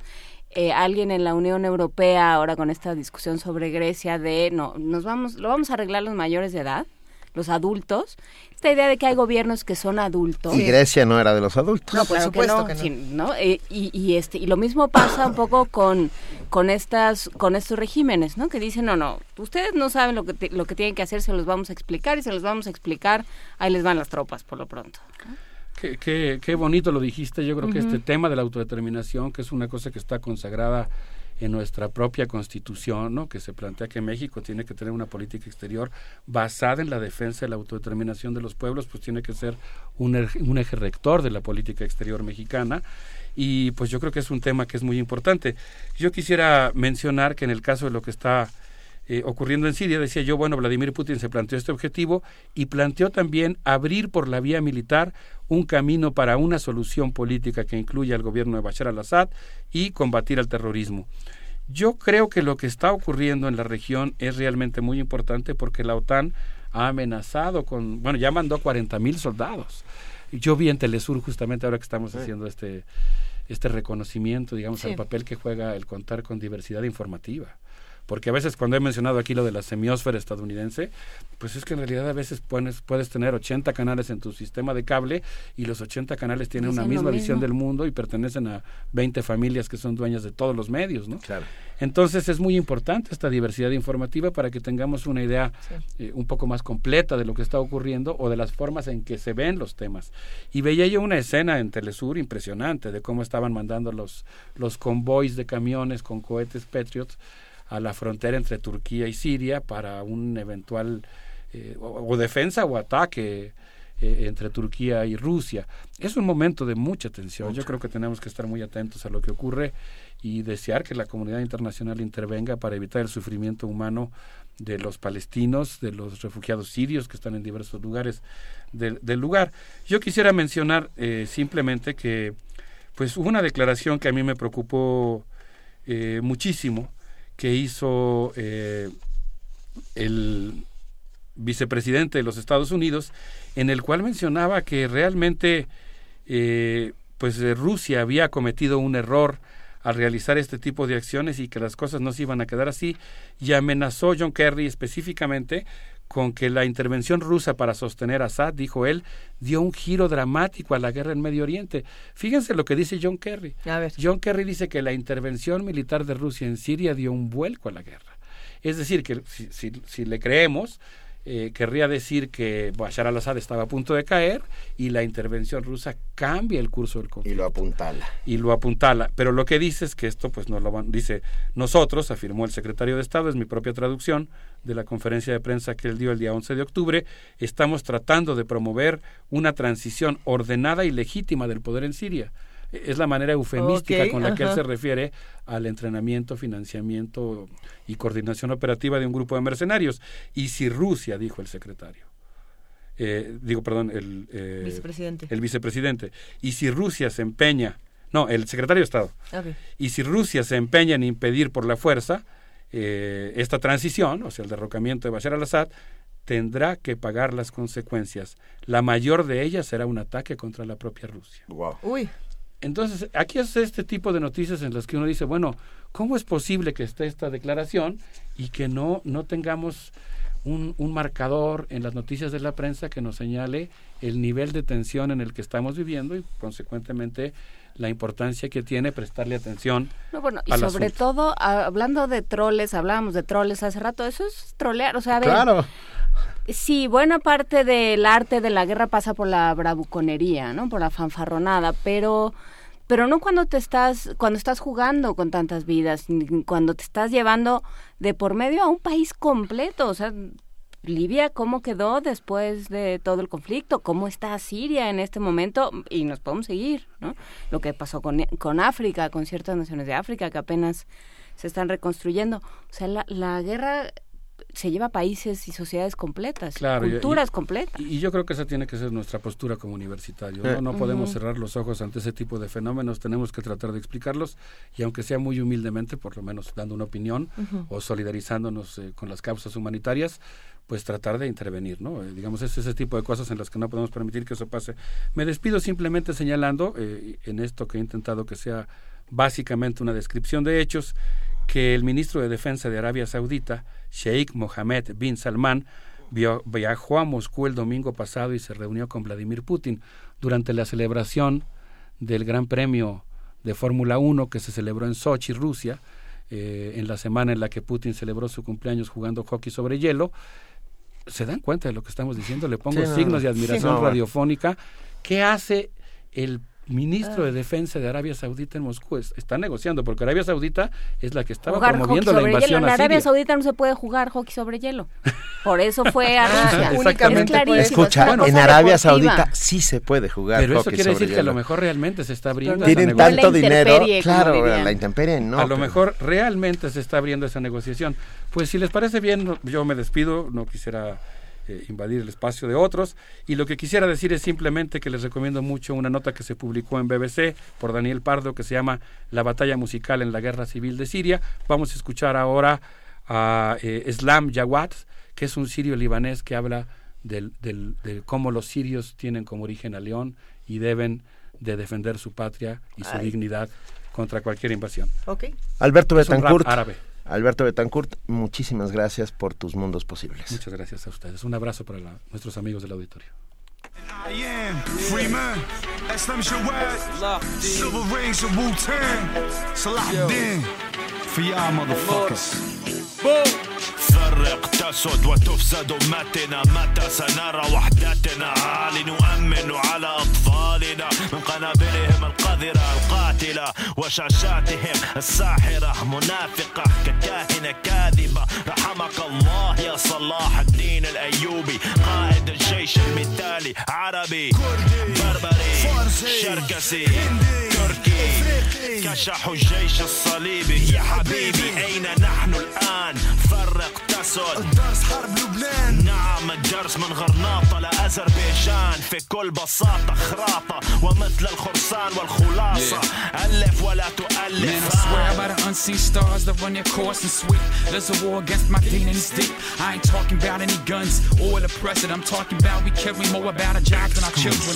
Speaker 4: eh, alguien en la Unión Europea ahora con esta discusión sobre Grecia de no, nos vamos, lo vamos a arreglar los mayores de edad, los adultos. Esta idea de que hay gobiernos que son adultos.
Speaker 3: Y Grecia no era de los adultos.
Speaker 4: No, claro que no, sí, ¿no? Eh, y, y este y lo mismo pasa un poco con con estas con estos regímenes, ¿no? Que dicen no, no, ustedes no saben lo que lo que tienen que hacer, se los vamos a explicar y se los vamos a explicar. Ahí les van las tropas por lo pronto.
Speaker 45: Qué, qué, qué bonito lo dijiste. Yo creo que este tema de la autodeterminación, que es una cosa que está consagrada en nuestra propia constitución, ¿no? que se plantea que México tiene que tener una política exterior basada en la defensa de la autodeterminación de los pueblos, pues tiene que ser un, un eje rector de la política exterior mexicana y pues yo creo que es un tema que es muy importante. Yo quisiera mencionar que en el caso de lo que está eh, ocurriendo en Siria, decía yo, bueno, Vladimir Putin se planteó este objetivo y planteó también abrir por la vía militar un camino para una solución política que incluya al gobierno de Bashar al-Assad y combatir al terrorismo. Yo creo que lo que está ocurriendo en la región es realmente muy importante porque la OTAN ha amenazado con, bueno, ya mandó 40 mil soldados. Yo vi en Telesur justamente ahora que estamos haciendo este, este reconocimiento, digamos, al papel que juega el contar con diversidad informativa porque a veces cuando he mencionado aquí lo de la semiosfera estadounidense, pues es que en realidad a veces puedes, puedes tener 80 canales en tu sistema de cable y los 80 canales tienen una misma visión del mundo y pertenecen a 20 familias que son dueñas de todos los medios, ¿no?
Speaker 3: Claro.
Speaker 45: Entonces es muy importante esta diversidad informativa para que tengamos una idea eh, un poco más completa de lo que está ocurriendo o de las formas en que se ven los temas. Y veía yo una escena en Telesur impresionante de cómo estaban mandando los, los convoys de camiones con cohetes Patriot a la frontera entre Turquía y Siria para un eventual eh, o, defensa o ataque eh, entre Turquía y Rusia. Es un momento de mucha tensión. Yo creo que tenemos que estar muy atentos a lo que ocurre y desear que la comunidad internacional intervenga para evitar el sufrimiento humano de los palestinos, de los refugiados sirios que están en diversos lugares del, lugar. Yo quisiera mencionar eh, simplemente que pues hubo una declaración que a mí me preocupó muchísimo que hizo eh, el vicepresidente de los Estados Unidos, en el cual mencionaba que realmente eh, pues eh, Rusia había cometido un error al realizar este tipo de acciones y que las cosas no se iban a quedar así y amenazó John Kerry específicamente con que la intervención rusa para sostener a Assad, dijo él, dio un giro dramático a la guerra en Medio Oriente. Fíjense lo que dice John Kerry. John Kerry dice que la intervención militar de Rusia en Siria dio un vuelco a la guerra. Es decir, que si, si le creemos, eh, querría decir que Bashar al-Assad estaba a punto de caer y la intervención rusa cambia el curso del conflicto.
Speaker 3: Y lo apuntala.
Speaker 45: Y lo apuntala. Pero lo que dice es que esto, pues no lo van, dice, nosotros, afirmó el secretario de Estado, es mi propia traducción de la conferencia de prensa que él dio el día 11 de octubre, estamos tratando de promover una transición ordenada y legítima del poder en Siria es la manera eufemística con la que él se refiere al entrenamiento, financiamiento y coordinación operativa de un grupo de mercenarios. Y si Rusia, dijo el secretario, eh, digo, perdón, el
Speaker 2: eh, vicepresidente.
Speaker 45: el vicepresidente, y si Rusia se empeña, no, el secretario de Estado, y si Rusia se empeña en impedir por la fuerza eh, esta transición, o sea, el derrocamiento de Bashar al-Assad, tendrá que pagar las consecuencias. La mayor de ellas será un ataque contra la propia Rusia.
Speaker 3: Wow.
Speaker 2: Uy.
Speaker 45: Entonces, aquí es este tipo de noticias en las que uno dice, bueno, ¿cómo es posible que esté esta declaración y que no, no tengamos un, un, marcador en las noticias de la prensa que nos señale el nivel de tensión en el que estamos viviendo y, consecuentemente, la importancia que tiene prestarle atención.
Speaker 4: No, bueno, y sobre todo, hablando de troles, hablábamos de troles hace rato, eso es trolear, o sea, a ver,
Speaker 3: claro.
Speaker 4: Sí, buena parte del arte de la guerra pasa por la bravuconería, ¿no? Por la fanfarronada, pero pero no cuando te estás cuando estás jugando con tantas vidas, cuando te estás llevando de por medio a un país completo, o sea, Libia, ¿cómo quedó después de todo el conflicto? ¿Cómo está Siria en este momento? Y nos podemos seguir, ¿no? Lo que pasó con, con África, con ciertas naciones de África que apenas se están reconstruyendo. O sea, la, la guerra se lleva países y sociedades completas, culturas completas.
Speaker 45: Y, yo creo que esa tiene que ser nuestra postura como universitarios. No, no podemos cerrar los ojos ante ese tipo de fenómenos, tenemos que tratar de explicarlos y aunque sea muy humildemente, por lo menos dando una opinión o solidarizándonos eh, con las causas humanitarias, pues tratar de intervenir, ¿no? Eh, digamos, es ese tipo de cosas en las que no podemos permitir que eso pase. Me despido simplemente señalando eh, en esto que he intentado que sea básicamente una descripción de hechos que el ministro de Defensa de Arabia Saudita, Sheikh Mohammed bin Salman, viajó a Moscú el domingo pasado y se reunió con Vladimir Putin durante la celebración del Gran Premio de Fórmula 1 que se celebró en Sochi, Rusia, eh, en la semana en la que Putin celebró su cumpleaños jugando hockey sobre hielo. ¿Se dan cuenta de lo que estamos diciendo? Le pongo signos de admiración radiofónica. ¿Qué hace el ministro
Speaker 4: Ah.
Speaker 45: de Defensa de Arabia Saudita en Moscú. Es- está negociando, porque Arabia Saudita es la que estaba
Speaker 4: Jugar
Speaker 45: promoviendo la
Speaker 4: hielo.
Speaker 45: invasión
Speaker 4: En
Speaker 45: a
Speaker 4: Arabia
Speaker 45: Siria.
Speaker 4: Saudita no se puede jugar hockey sobre hielo. Por eso fue a
Speaker 45: Ah,
Speaker 4: Rusia.
Speaker 45: únicamente
Speaker 4: Es clarísimo, es
Speaker 3: Escucha, en Arabia
Speaker 4: deportiva.
Speaker 3: Saudita sí se puede jugar
Speaker 45: Pero eso
Speaker 3: hockey
Speaker 45: quiere
Speaker 3: sobre
Speaker 45: decir que a lo mejor realmente se está abriendo
Speaker 3: Tienen
Speaker 45: esa
Speaker 3: tanto dinero, claro, la intemperie no.
Speaker 45: a lo mejor realmente se está abriendo esa negociación. Pues si les parece bien, yo me despido, no quisiera eh, invadir el espacio de otros. Y lo que quisiera decir es simplemente que les recomiendo mucho una nota que se publicó en BBC por Daniel Pardo que se llama La batalla musical en la guerra civil de Siria. Vamos a escuchar ahora a eh, Islam Jawad, que es un sirio libanés que habla del, del- de cómo los sirios tienen como origen a León y deben de defender su patria y su
Speaker 2: Ay.
Speaker 45: dignidad contra cualquier invasión.
Speaker 3: Alberto
Speaker 45: Es un rap
Speaker 3: Betancourt.
Speaker 45: árabe.
Speaker 3: Alberto Betancourt, muchísimas gracias por tus mundos posibles.
Speaker 45: Muchas gracias a ustedes. Un abrazo para la- nuestros amigos del auditorio.
Speaker 47: I am free man. Islam Jawad. Silver Rings of Wu Tang. Salah Din. For y'all motherfuckers.
Speaker 48: فرق تسد وتفسد أمتنا. متى سنرى وحدتنا؟ عال نؤمن على أطفالنا. من قنابلهم القذرة القاتلة. وشاشاتهم الساحرة. منافقة ككاهنة كاذبة. رحمك الله يا صلاح الدين الأيوبي. قائد الجيش المثالي عربي بربري شركسي تركي. كشحوا الجيش الصليبي. يا حبيبي. أين نحن الآن؟ فرق تسد
Speaker 47: الدرس حرب لبنان
Speaker 48: نعم الدرس من غرناطة لأذربيجان في كل بساطة خراطة ومثل الخرسان والخلاصة ألف ولا تؤلف
Speaker 49: Man, I swear by the unseen stars that run their course and sweep. There's a war against my demon and it's deep. I ain't talking about any guns or the president. I'm talking about we care more about our jobs than our children.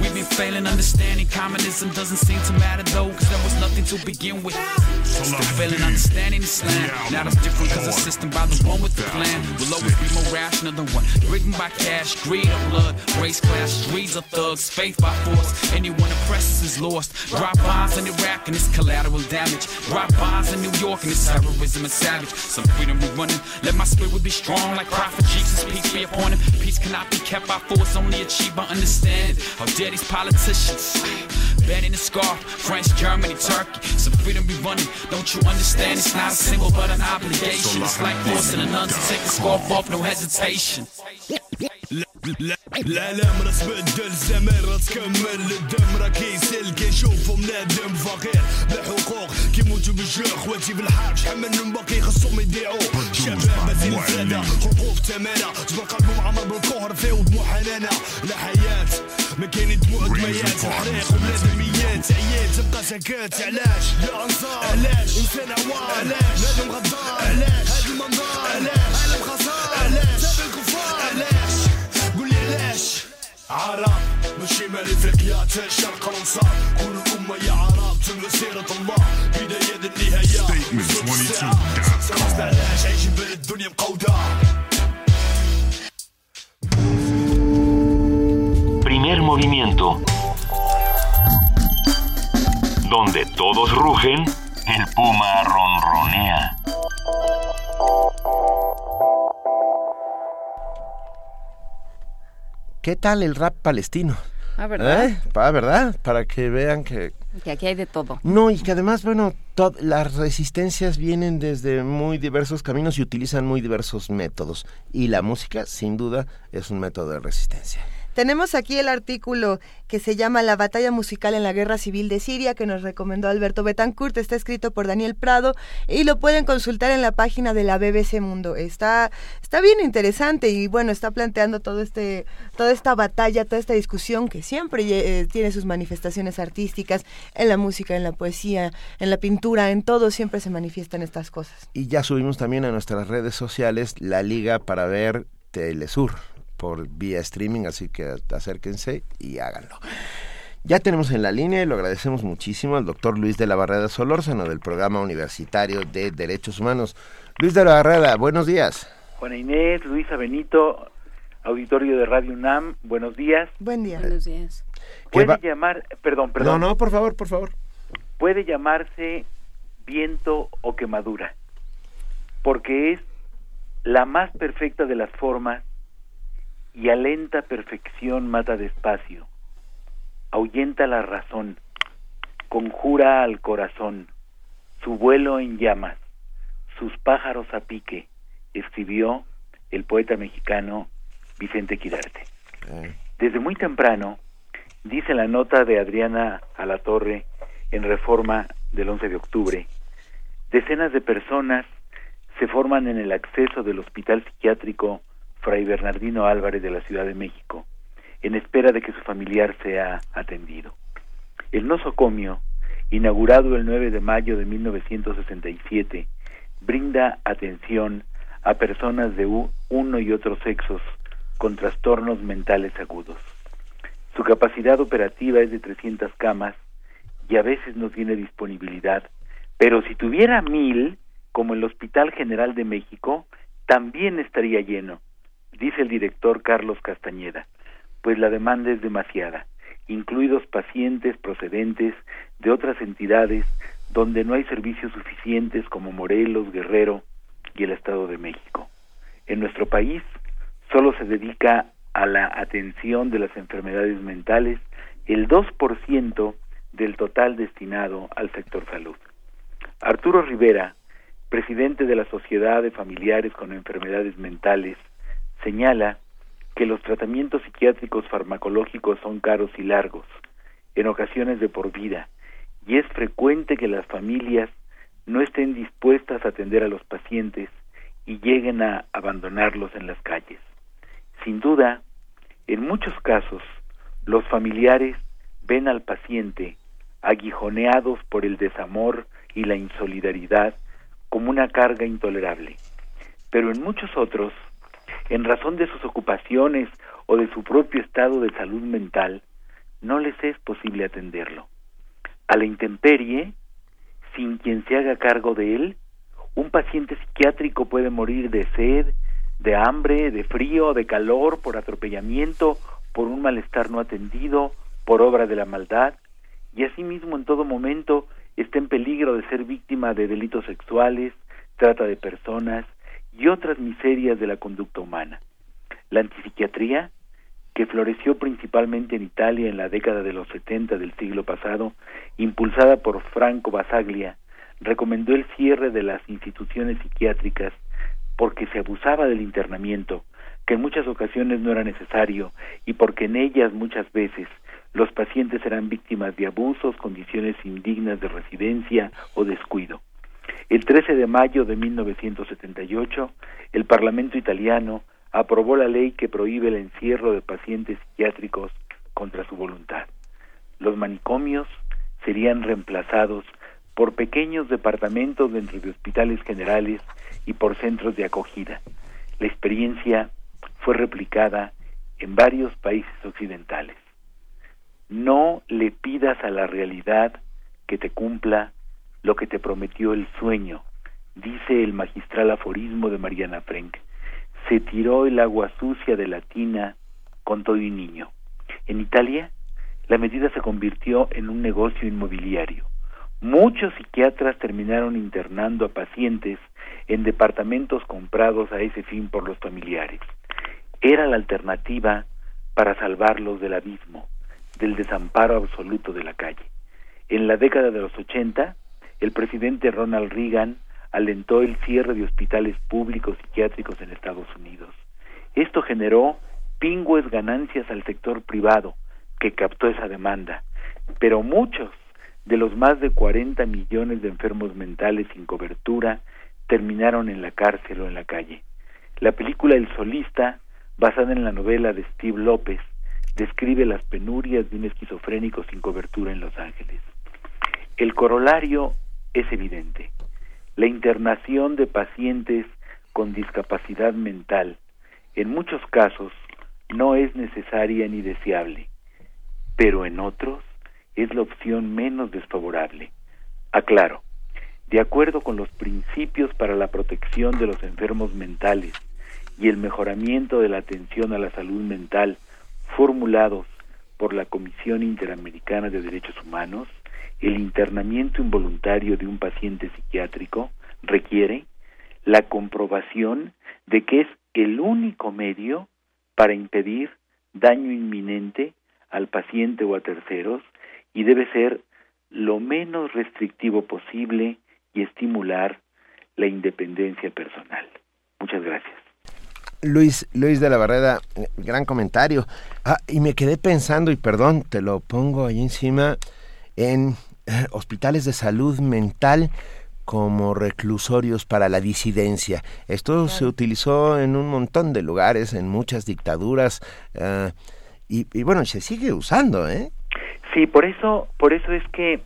Speaker 49: We've been failing understanding communism doesn't seem to matter though, cause there was nothing to begin with. Still failing understanding Islam. Now that's different cause the system by the one with the plan will always be more rational than one. written by cash, greed of blood, race class, streets of thugs, faith by force. Anyone oppresses is lost. Drop bombs in Iraq and it's collateral damage. Drop bombs in New York and it's terrorism and savage. Some freedom we running. Let my spirit be strong like Prophet Jesus. Peace him. Peace cannot be kept by force, only achieved by understanding. How dare these politicians? Banning the scarf, France, Germany, Turkey. Some freedom be running. Don't you understand? It's not a symbol but an obligation. It's like forcing a nun to take a scarf off, no hesitation.
Speaker 48: العالم راس بدل الزمان راس كمل للدم راه كيسل كيشوفو منادم فقير بلا حقوق كيموتو بالجوع خواتي في الحرب شحال منهم باقي خصهم يضيعوا شباب زين زاده خلقو في تمانه جبر قلبهم عمر بالكهر فيه حنانه لا حياة ما كاين دموع دميات. الحريق وبلاد ميات عيات تبقى سكات علاش؟ يا أنصار. علاش؟ إنسان عوار. علاش؟ نادم غدار. علاش؟ هاد المنظار عرب من شمال افريقيا حتى الشرق الانصار كل الامه يا عرب تملى سيره الله بدايه النهايه سمعت علاش عايشين بين الدنيا مقوده
Speaker 1: Primer movimiento. Donde todos rugen, el puma ronronea.
Speaker 3: ¿Qué tal el rap palestino?
Speaker 4: Ah, ¿verdad?
Speaker 3: ¿Eh? ¿Verdad? Para que vean que...
Speaker 4: Que aquí hay de todo.
Speaker 3: No, y que además, bueno, las resistencias vienen desde muy diversos caminos y utilizan muy diversos métodos. Y la música, sin duda, es un método de resistencia.
Speaker 2: Tenemos aquí el artículo que se llama La batalla musical en la guerra civil de Siria, que nos recomendó Alberto Betancourt. Está escrito por Daniel Prado y lo pueden consultar en la página de la BBC Mundo. Está, está bien interesante y bueno, está planteando todo este, toda esta batalla, toda esta discusión que siempre eh, tiene sus manifestaciones artísticas en la música, en la poesía, en la pintura, en todo siempre se manifiestan estas cosas.
Speaker 3: Y ya subimos también a nuestras redes sociales la liga para ver Telesur por vía streaming, así que acérquense y háganlo. Ya tenemos en la línea y lo agradecemos muchísimo al doctor Luis de la Barrera Solórzano del Programa Universitario de Derechos Humanos. Luis de la Barrera, buenos días.
Speaker 50: Juana Inés, Luisa Benito, auditorio de Radio UNAM, buenos días.
Speaker 2: Buen día.
Speaker 4: Buenos días.
Speaker 50: Puede
Speaker 3: va-
Speaker 50: llamar, perdón, perdón.
Speaker 3: No, no, por favor, por favor.
Speaker 50: Puede llamarse viento o quemadura, porque es la más perfecta de las formas y a lenta perfección mata despacio, ahuyenta la razón, conjura al corazón, su vuelo en llamas, sus pájaros a pique, escribió el poeta mexicano Vicente Quirarte. Desde muy temprano, dice la nota de Adriana Alatorre en Reforma del 11 de octubre, decenas de personas se forman en el acceso del Hospital Psiquiátrico Fray Bernardino Álvarez de la Ciudad de México, en espera de que su familiar sea atendido. El nosocomio, inaugurado el 9 de mayo de 1967, brinda atención a personas de uno y otro sexos con trastornos mentales agudos. Su capacidad operativa es de 300 camas y a veces no tiene disponibilidad, pero si tuviera mil, como el Hospital General de México, también estaría lleno, dice el director Carlos Castañeda, pues la demanda es demasiada, incluidos pacientes procedentes de otras entidades donde no hay servicios suficientes como Morelos, Guerrero y el Estado de México. En nuestro país solo se dedica a la atención de las enfermedades mentales el 2% del total destinado al sector salud. Arturo Rivera, presidente de la Sociedad de Familiares con Enfermedades Mentales, señala que los tratamientos psiquiátricos farmacológicos son caros y largos, en ocasiones de por vida, y es frecuente que las familias no estén dispuestas a atender a los pacientes y lleguen a abandonarlos en las calles. Sin duda, en muchos casos, los familiares ven al paciente aguijoneados por el desamor y la insolidaridad como una carga intolerable. Pero en muchos otros, en razón de sus ocupaciones o de su propio estado de salud mental, no les es posible atenderlo. A la intemperie, sin quien se haga cargo de él, un paciente psiquiátrico puede morir de sed, de hambre, de frío, de calor, por atropellamiento, por un malestar no atendido, por obra de la maldad, y asimismo en todo momento está en peligro de ser víctima de delitos sexuales, trata de personas y otras miserias de la conducta humana. La antipsiquiatría, que floreció principalmente en Italia en la década de los 70 del siglo pasado, impulsada por Franco Basaglia, recomendó el cierre de las instituciones psiquiátricas porque se abusaba del internamiento, que en muchas ocasiones no era necesario y porque en ellas muchas veces los pacientes eran víctimas de abusos, condiciones indignas de residencia o descuido. El 13 de mayo de 1978, el Parlamento italiano aprobó la ley que prohíbe el encierro de pacientes psiquiátricos contra su voluntad. Los manicomios serían reemplazados por pequeños departamentos dentro de hospitales generales y por centros de acogida. La experiencia fue replicada en varios países occidentales. No le pidas a la realidad que te cumpla lo que te prometió el sueño, dice el magistral aforismo de Mariana Frank. Se tiró el agua sucia de la tina con todo y niño. En Italia, la medida se convirtió en un negocio inmobiliario. Muchos psiquiatras terminaron internando a pacientes en departamentos comprados a ese fin por los familiares. Era la alternativa para salvarlos del abismo del desamparo absoluto de la calle. En la década de los 80, el presidente Ronald Reagan alentó el cierre de hospitales públicos psiquiátricos en Estados Unidos. Esto generó pingües ganancias al sector privado que captó esa demanda, pero muchos de los más de 40 millones de enfermos mentales sin cobertura terminaron en la cárcel o en la calle. La película El solista, basada en la novela de Steve López, describe las penurias de un esquizofrénico sin cobertura en Los Ángeles. El corolario es evidente. La internación de pacientes con discapacidad mental en muchos casos no es necesaria ni deseable, pero en otros es la opción menos desfavorable. Aclaro, de acuerdo con los principios para la protección de los enfermos mentales y el mejoramiento de la atención a la salud mental formulados por la Comisión Interamericana de Derechos Humanos, el internamiento involuntario de un paciente psiquiátrico requiere la comprobación de que es el único medio para impedir daño inminente al paciente o a terceros y debe ser lo menos restrictivo posible y estimular la independencia personal. Muchas gracias.
Speaker 3: Luis, Luis de la Barrera, gran comentario. Ah, y me quedé pensando, y perdón, te lo pongo ahí encima, en eh, hospitales de salud mental como reclusorios para la disidencia. Esto se utilizó en un montón de lugares, en muchas dictaduras, y, y, bueno, se sigue usando, ¿eh?
Speaker 50: Sí, por eso, por eso es que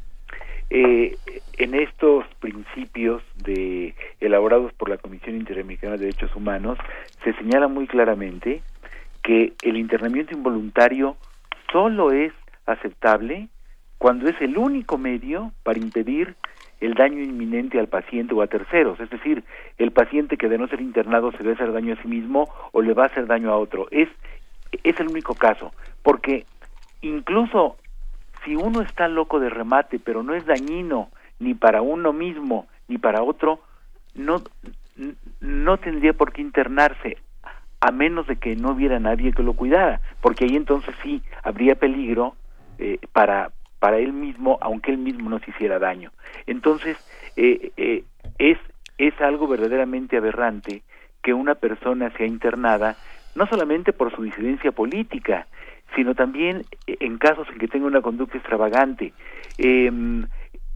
Speaker 50: eh, en estos principios de elaborados por la Comisión Interamericana de Derechos Humanos se señala muy claramente que el internamiento involuntario solo es aceptable cuando es el único medio para impedir el daño inminente al paciente o a terceros, es decir, el paciente que de no ser internado se va a hacer daño a sí mismo o le va a hacer daño a otro. Es, es el único caso, porque incluso si uno está loco de remate, pero no es dañino ni para uno mismo ni para otro, no, no tendría por qué internarse, a menos de que no hubiera nadie que lo cuidara, porque ahí entonces sí habría peligro eh, para, para él mismo, aunque él mismo no se hiciera daño. Entonces, eh, eh, es, es algo verdaderamente aberrante que una persona sea internada, no solamente por su disidencia política, sino también en casos en que tenga una conducta extravagante. Eh,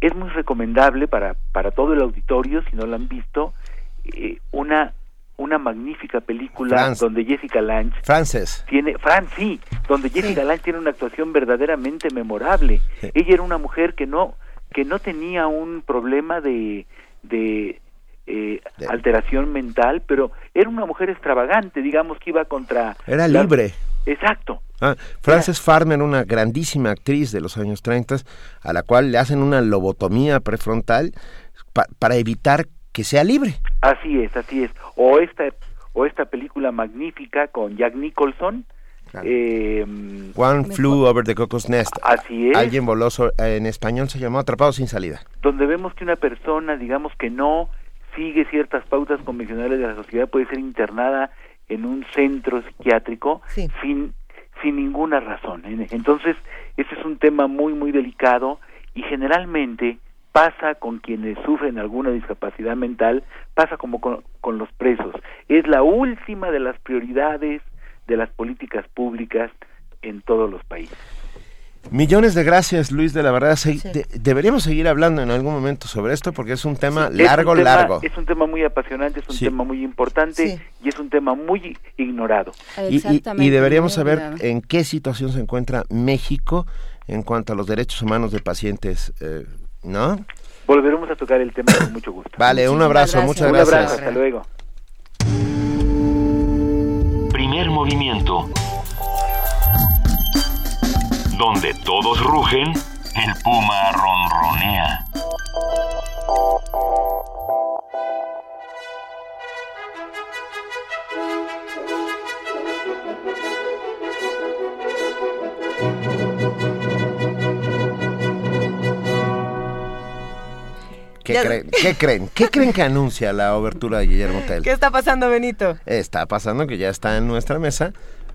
Speaker 50: es muy recomendable para, para todo el auditorio, si no lo han visto, eh, una una magnífica película donde Jessica Lange
Speaker 3: Frances.
Speaker 50: tiene Fran sí donde Jessica Lange tiene una actuación verdaderamente memorable. Ella era una mujer que no que no tenía un problema de de, eh, alteración mental pero era una mujer extravagante digamos que iba contra
Speaker 3: Era
Speaker 50: la-
Speaker 3: libre.
Speaker 50: exacto.
Speaker 3: Ah, Frances Farmer, una grandísima actriz de los años 30, a la cual le hacen una lobotomía prefrontal pa- para evitar que sea libre.
Speaker 50: Así es, así es. O esta o esta película magnífica con Jack Nicholson. eh,
Speaker 3: One Flew Over the Cuckoo's Nest.
Speaker 50: Así es.
Speaker 3: Alguien voló, en español se llamó Atrapado sin salida.
Speaker 50: donde vemos que una persona, digamos que no sigue ciertas pautas convencionales de la sociedad, puede ser internada en un centro psiquiátrico sin sin ninguna razón. En- Entonces, ese es un tema muy muy delicado y generalmente pasa con quienes sufren alguna discapacidad mental, pasa como con, con los presos. Es la última de las prioridades de las políticas públicas en todos los países.
Speaker 3: Millones de gracias, Luis de la verdad. Se- de- deberíamos seguir hablando en algún momento sobre esto porque es un tema largo,
Speaker 50: un tema-
Speaker 3: largo.
Speaker 50: Es un tema muy apasionante, es un
Speaker 3: Sí.
Speaker 50: tema muy importante y es un tema muy ignorado.
Speaker 3: Y, y- y deberíamos saber en qué situación se encuentra México en cuanto a los derechos humanos de pacientes, eh, ¿no?
Speaker 50: Volveremos a tocar el tema con mucho gusto.
Speaker 3: Vale, un abrazo, muchas
Speaker 50: Un
Speaker 3: gracias.
Speaker 50: abrazo, hasta luego.
Speaker 1: Primer movimiento. Donde todos rugen, el puma ronronea.
Speaker 3: ¿Qué,
Speaker 2: Ya-
Speaker 3: creen? ¿Qué creen? ¿Qué creen que anuncia la obertura de Guillermo Tell?
Speaker 2: ¿Qué está pasando, Benito?
Speaker 3: Está pasando que ya está en nuestra mesa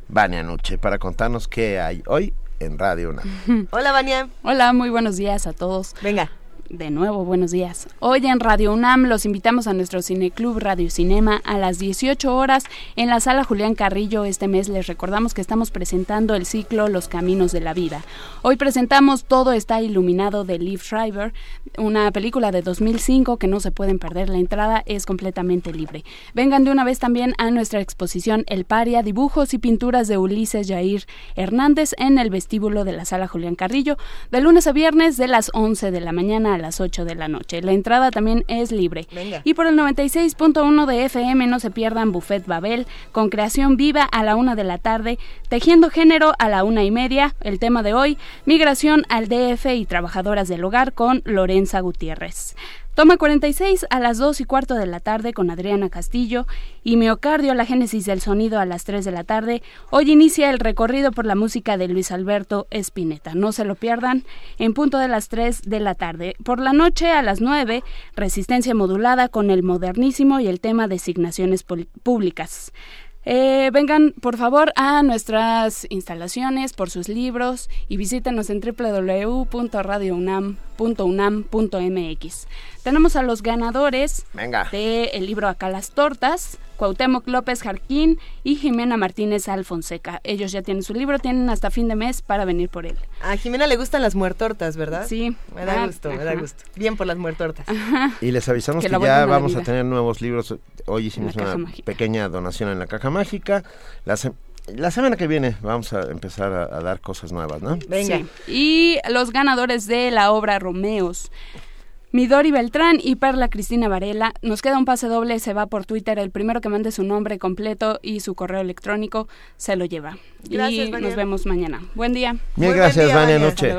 Speaker 3: Vania Nuche para contarnos qué hay hoy en Radio UNAM.
Speaker 2: Hola, Vania.
Speaker 5: Hola, muy buenos días a todos.
Speaker 2: Venga.
Speaker 5: De nuevo, buenos días. Hoy en Radio UNAM los invitamos a nuestro Cineclub Radio Cinema a las 18 horas en la sala Julián Carrillo. Este mes les recordamos que estamos presentando el ciclo Los Caminos de la Vida. Hoy presentamos Todo está iluminado de Liv Schreiber, una película de 2005 que no se pueden perder. La entrada es completamente libre. Vengan de una vez también a nuestra exposición El Paria, dibujos y pinturas de Ulises Jair Hernández en el vestíbulo de la sala Julián Carrillo, de lunes a viernes de las 11 de la mañana a las 8 de la noche. La entrada también es libre.
Speaker 2: Venga.
Speaker 5: Y por el 96.1 de FM no se pierdan Buffet Babel con creación viva a la una de la tarde, tejiendo género a la una y media. El tema de hoy, migración al DF y trabajadoras del hogar con Lorenza Gutiérrez. Toma 46 a las 2 y cuarto de la tarde con Adriana Castillo y Miocardio, la génesis del sonido a las 3 de la tarde. Hoy inicia el recorrido por la música de Luis Alberto Espineta. No se lo pierdan en punto de las 3 de la tarde. Por la noche a las 9, resistencia modulada con el modernísimo y el tema designaciones públicas. Eh, vengan, por favor, a nuestras instalaciones por sus libros y visítenos en www.radiounam.unam.mx. Tenemos a los ganadores
Speaker 3: Venga.
Speaker 5: del libro Acá las Tortas, Cuauhtémoc López Jarquín y Jimena Martínez Alfonseca. Ellos ya tienen su libro, tienen hasta fin de mes para venir por él.
Speaker 2: A Jimena le gustan las muertortas, ¿verdad?
Speaker 5: Sí.
Speaker 2: Me da
Speaker 5: Ah,
Speaker 2: gusto, me da
Speaker 5: ajá.
Speaker 2: gusto. Bien por las muertortas.
Speaker 3: Y les avisamos
Speaker 2: Que
Speaker 3: ya vamos a tener nuevos libros. Hoy hicimos una
Speaker 5: Mágica.
Speaker 3: pequeña donación en la caja mágica. La semana que viene vamos a empezar a, a dar cosas nuevas, ¿no?
Speaker 5: Sí. Y los ganadores de la obra Romeos. Midori Beltrán y Perla Cristina Varela. Nos queda un pase doble, se va por Twitter. El primero que mande su nombre completo y su correo electrónico se lo lleva.
Speaker 2: Gracias,
Speaker 5: y
Speaker 2: Vania.
Speaker 5: nos vemos mañana. Buen día.
Speaker 3: Mil gracias, Vania. Noche.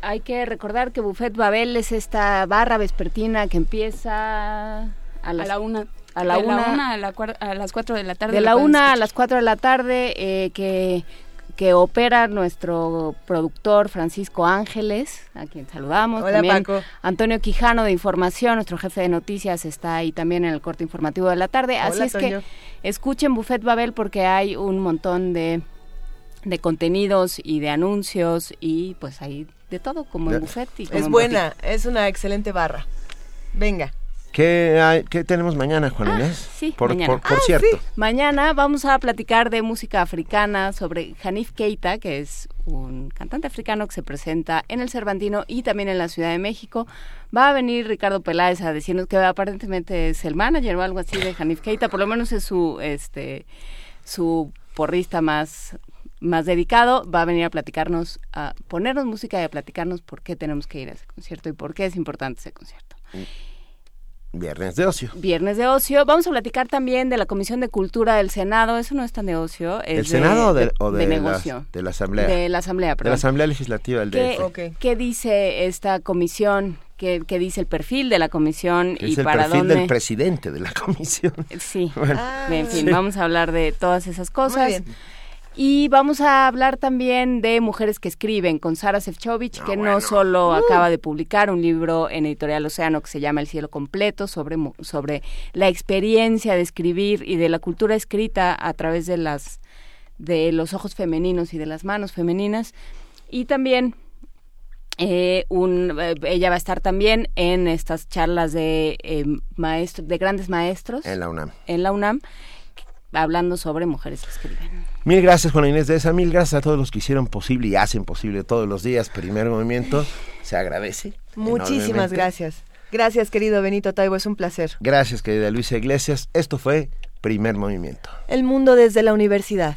Speaker 4: Hay que recordar que Buffet Babel es esta barra vespertina que empieza a, las-
Speaker 5: la una.
Speaker 4: A la
Speaker 5: de
Speaker 4: una,
Speaker 5: una a, la cuar- a las 4 de la tarde.
Speaker 4: de la una a las 4 de la tarde eh, que, que opera nuestro productor Francisco Ángeles, a quien saludamos.
Speaker 2: Hola,
Speaker 4: también
Speaker 2: Paco.
Speaker 4: Antonio Quijano de Información, nuestro jefe de noticias, está ahí también en el corte informativo de la tarde. Así es
Speaker 2: Toño.
Speaker 4: que escuchen Buffet Babel porque hay un montón de, de contenidos y de anuncios y pues hay de todo como en Buffet. Y como
Speaker 2: Es
Speaker 4: en
Speaker 2: buena, es una excelente barra. Venga.
Speaker 3: ¿Qué, hay- qué tenemos mañana, Juan Inés?
Speaker 4: Ah, Sí,
Speaker 3: por,
Speaker 4: mañana.
Speaker 3: por- por
Speaker 4: Ah,
Speaker 3: cierto.
Speaker 4: sí. Mañana vamos a platicar de música africana sobre Hanif Keita, que es un cantante africano que se presenta en el Cervantino y también en la Ciudad de México. Va a venir Ricardo Peláez a decirnos que aparentemente es el manager o algo así de Hanif Keita, por lo menos es su este su porrista más más dedicado, va a venir a platicarnos, a ponernos música y a platicarnos por qué tenemos que ir a ese concierto y por qué es importante ese concierto.
Speaker 3: Viernes de ocio.
Speaker 4: Viernes de ocio. Vamos a platicar también de la Comisión de Cultura del Senado. Eso no es tan de ocio. Es
Speaker 3: ¿Del Senado o de, o
Speaker 4: de
Speaker 3: de la,
Speaker 4: negocio?
Speaker 3: de la Asamblea?
Speaker 4: De la Asamblea,
Speaker 3: De
Speaker 4: perdón.
Speaker 3: la Asamblea Legislativa del
Speaker 4: ¿Qué,
Speaker 3: DF.
Speaker 4: qué dice esta comisión? ¿Qué, qué dice el perfil de la comisión? ¿Y
Speaker 3: es el
Speaker 4: para
Speaker 3: perfil
Speaker 4: dónde?
Speaker 3: del presidente de la comisión.
Speaker 4: Sí.
Speaker 3: Bueno.
Speaker 4: en fin,
Speaker 3: Sí.
Speaker 4: vamos a hablar de todas esas cosas.
Speaker 2: bien.
Speaker 4: Y vamos a hablar también de mujeres que escriben con Sara Sefcovic,
Speaker 3: Ah,
Speaker 4: que no solo acaba de publicar un libro en Editorial Océano que se llama El cielo completo sobre sobre la experiencia de escribir y de la cultura escrita a través de las de los ojos femeninos y de las manos femeninas y también eh, un, eh, ella va a estar también en estas charlas de eh, maestros de grandes maestros
Speaker 3: En la UNAM.
Speaker 4: en la UNAM hablando sobre mujeres que escriben.
Speaker 3: Mil gracias, Juana Inés de esa. Mil gracias a todos los que hicieron posible y hacen posible todos los días. Primer movimiento. Se agradece.
Speaker 2: Muchísimas gracias. Gracias, querido Benito Taibo, es un placer.
Speaker 3: Gracias, querida Luisa Iglesias. Esto fue Primer Movimiento.
Speaker 2: El mundo desde la universidad.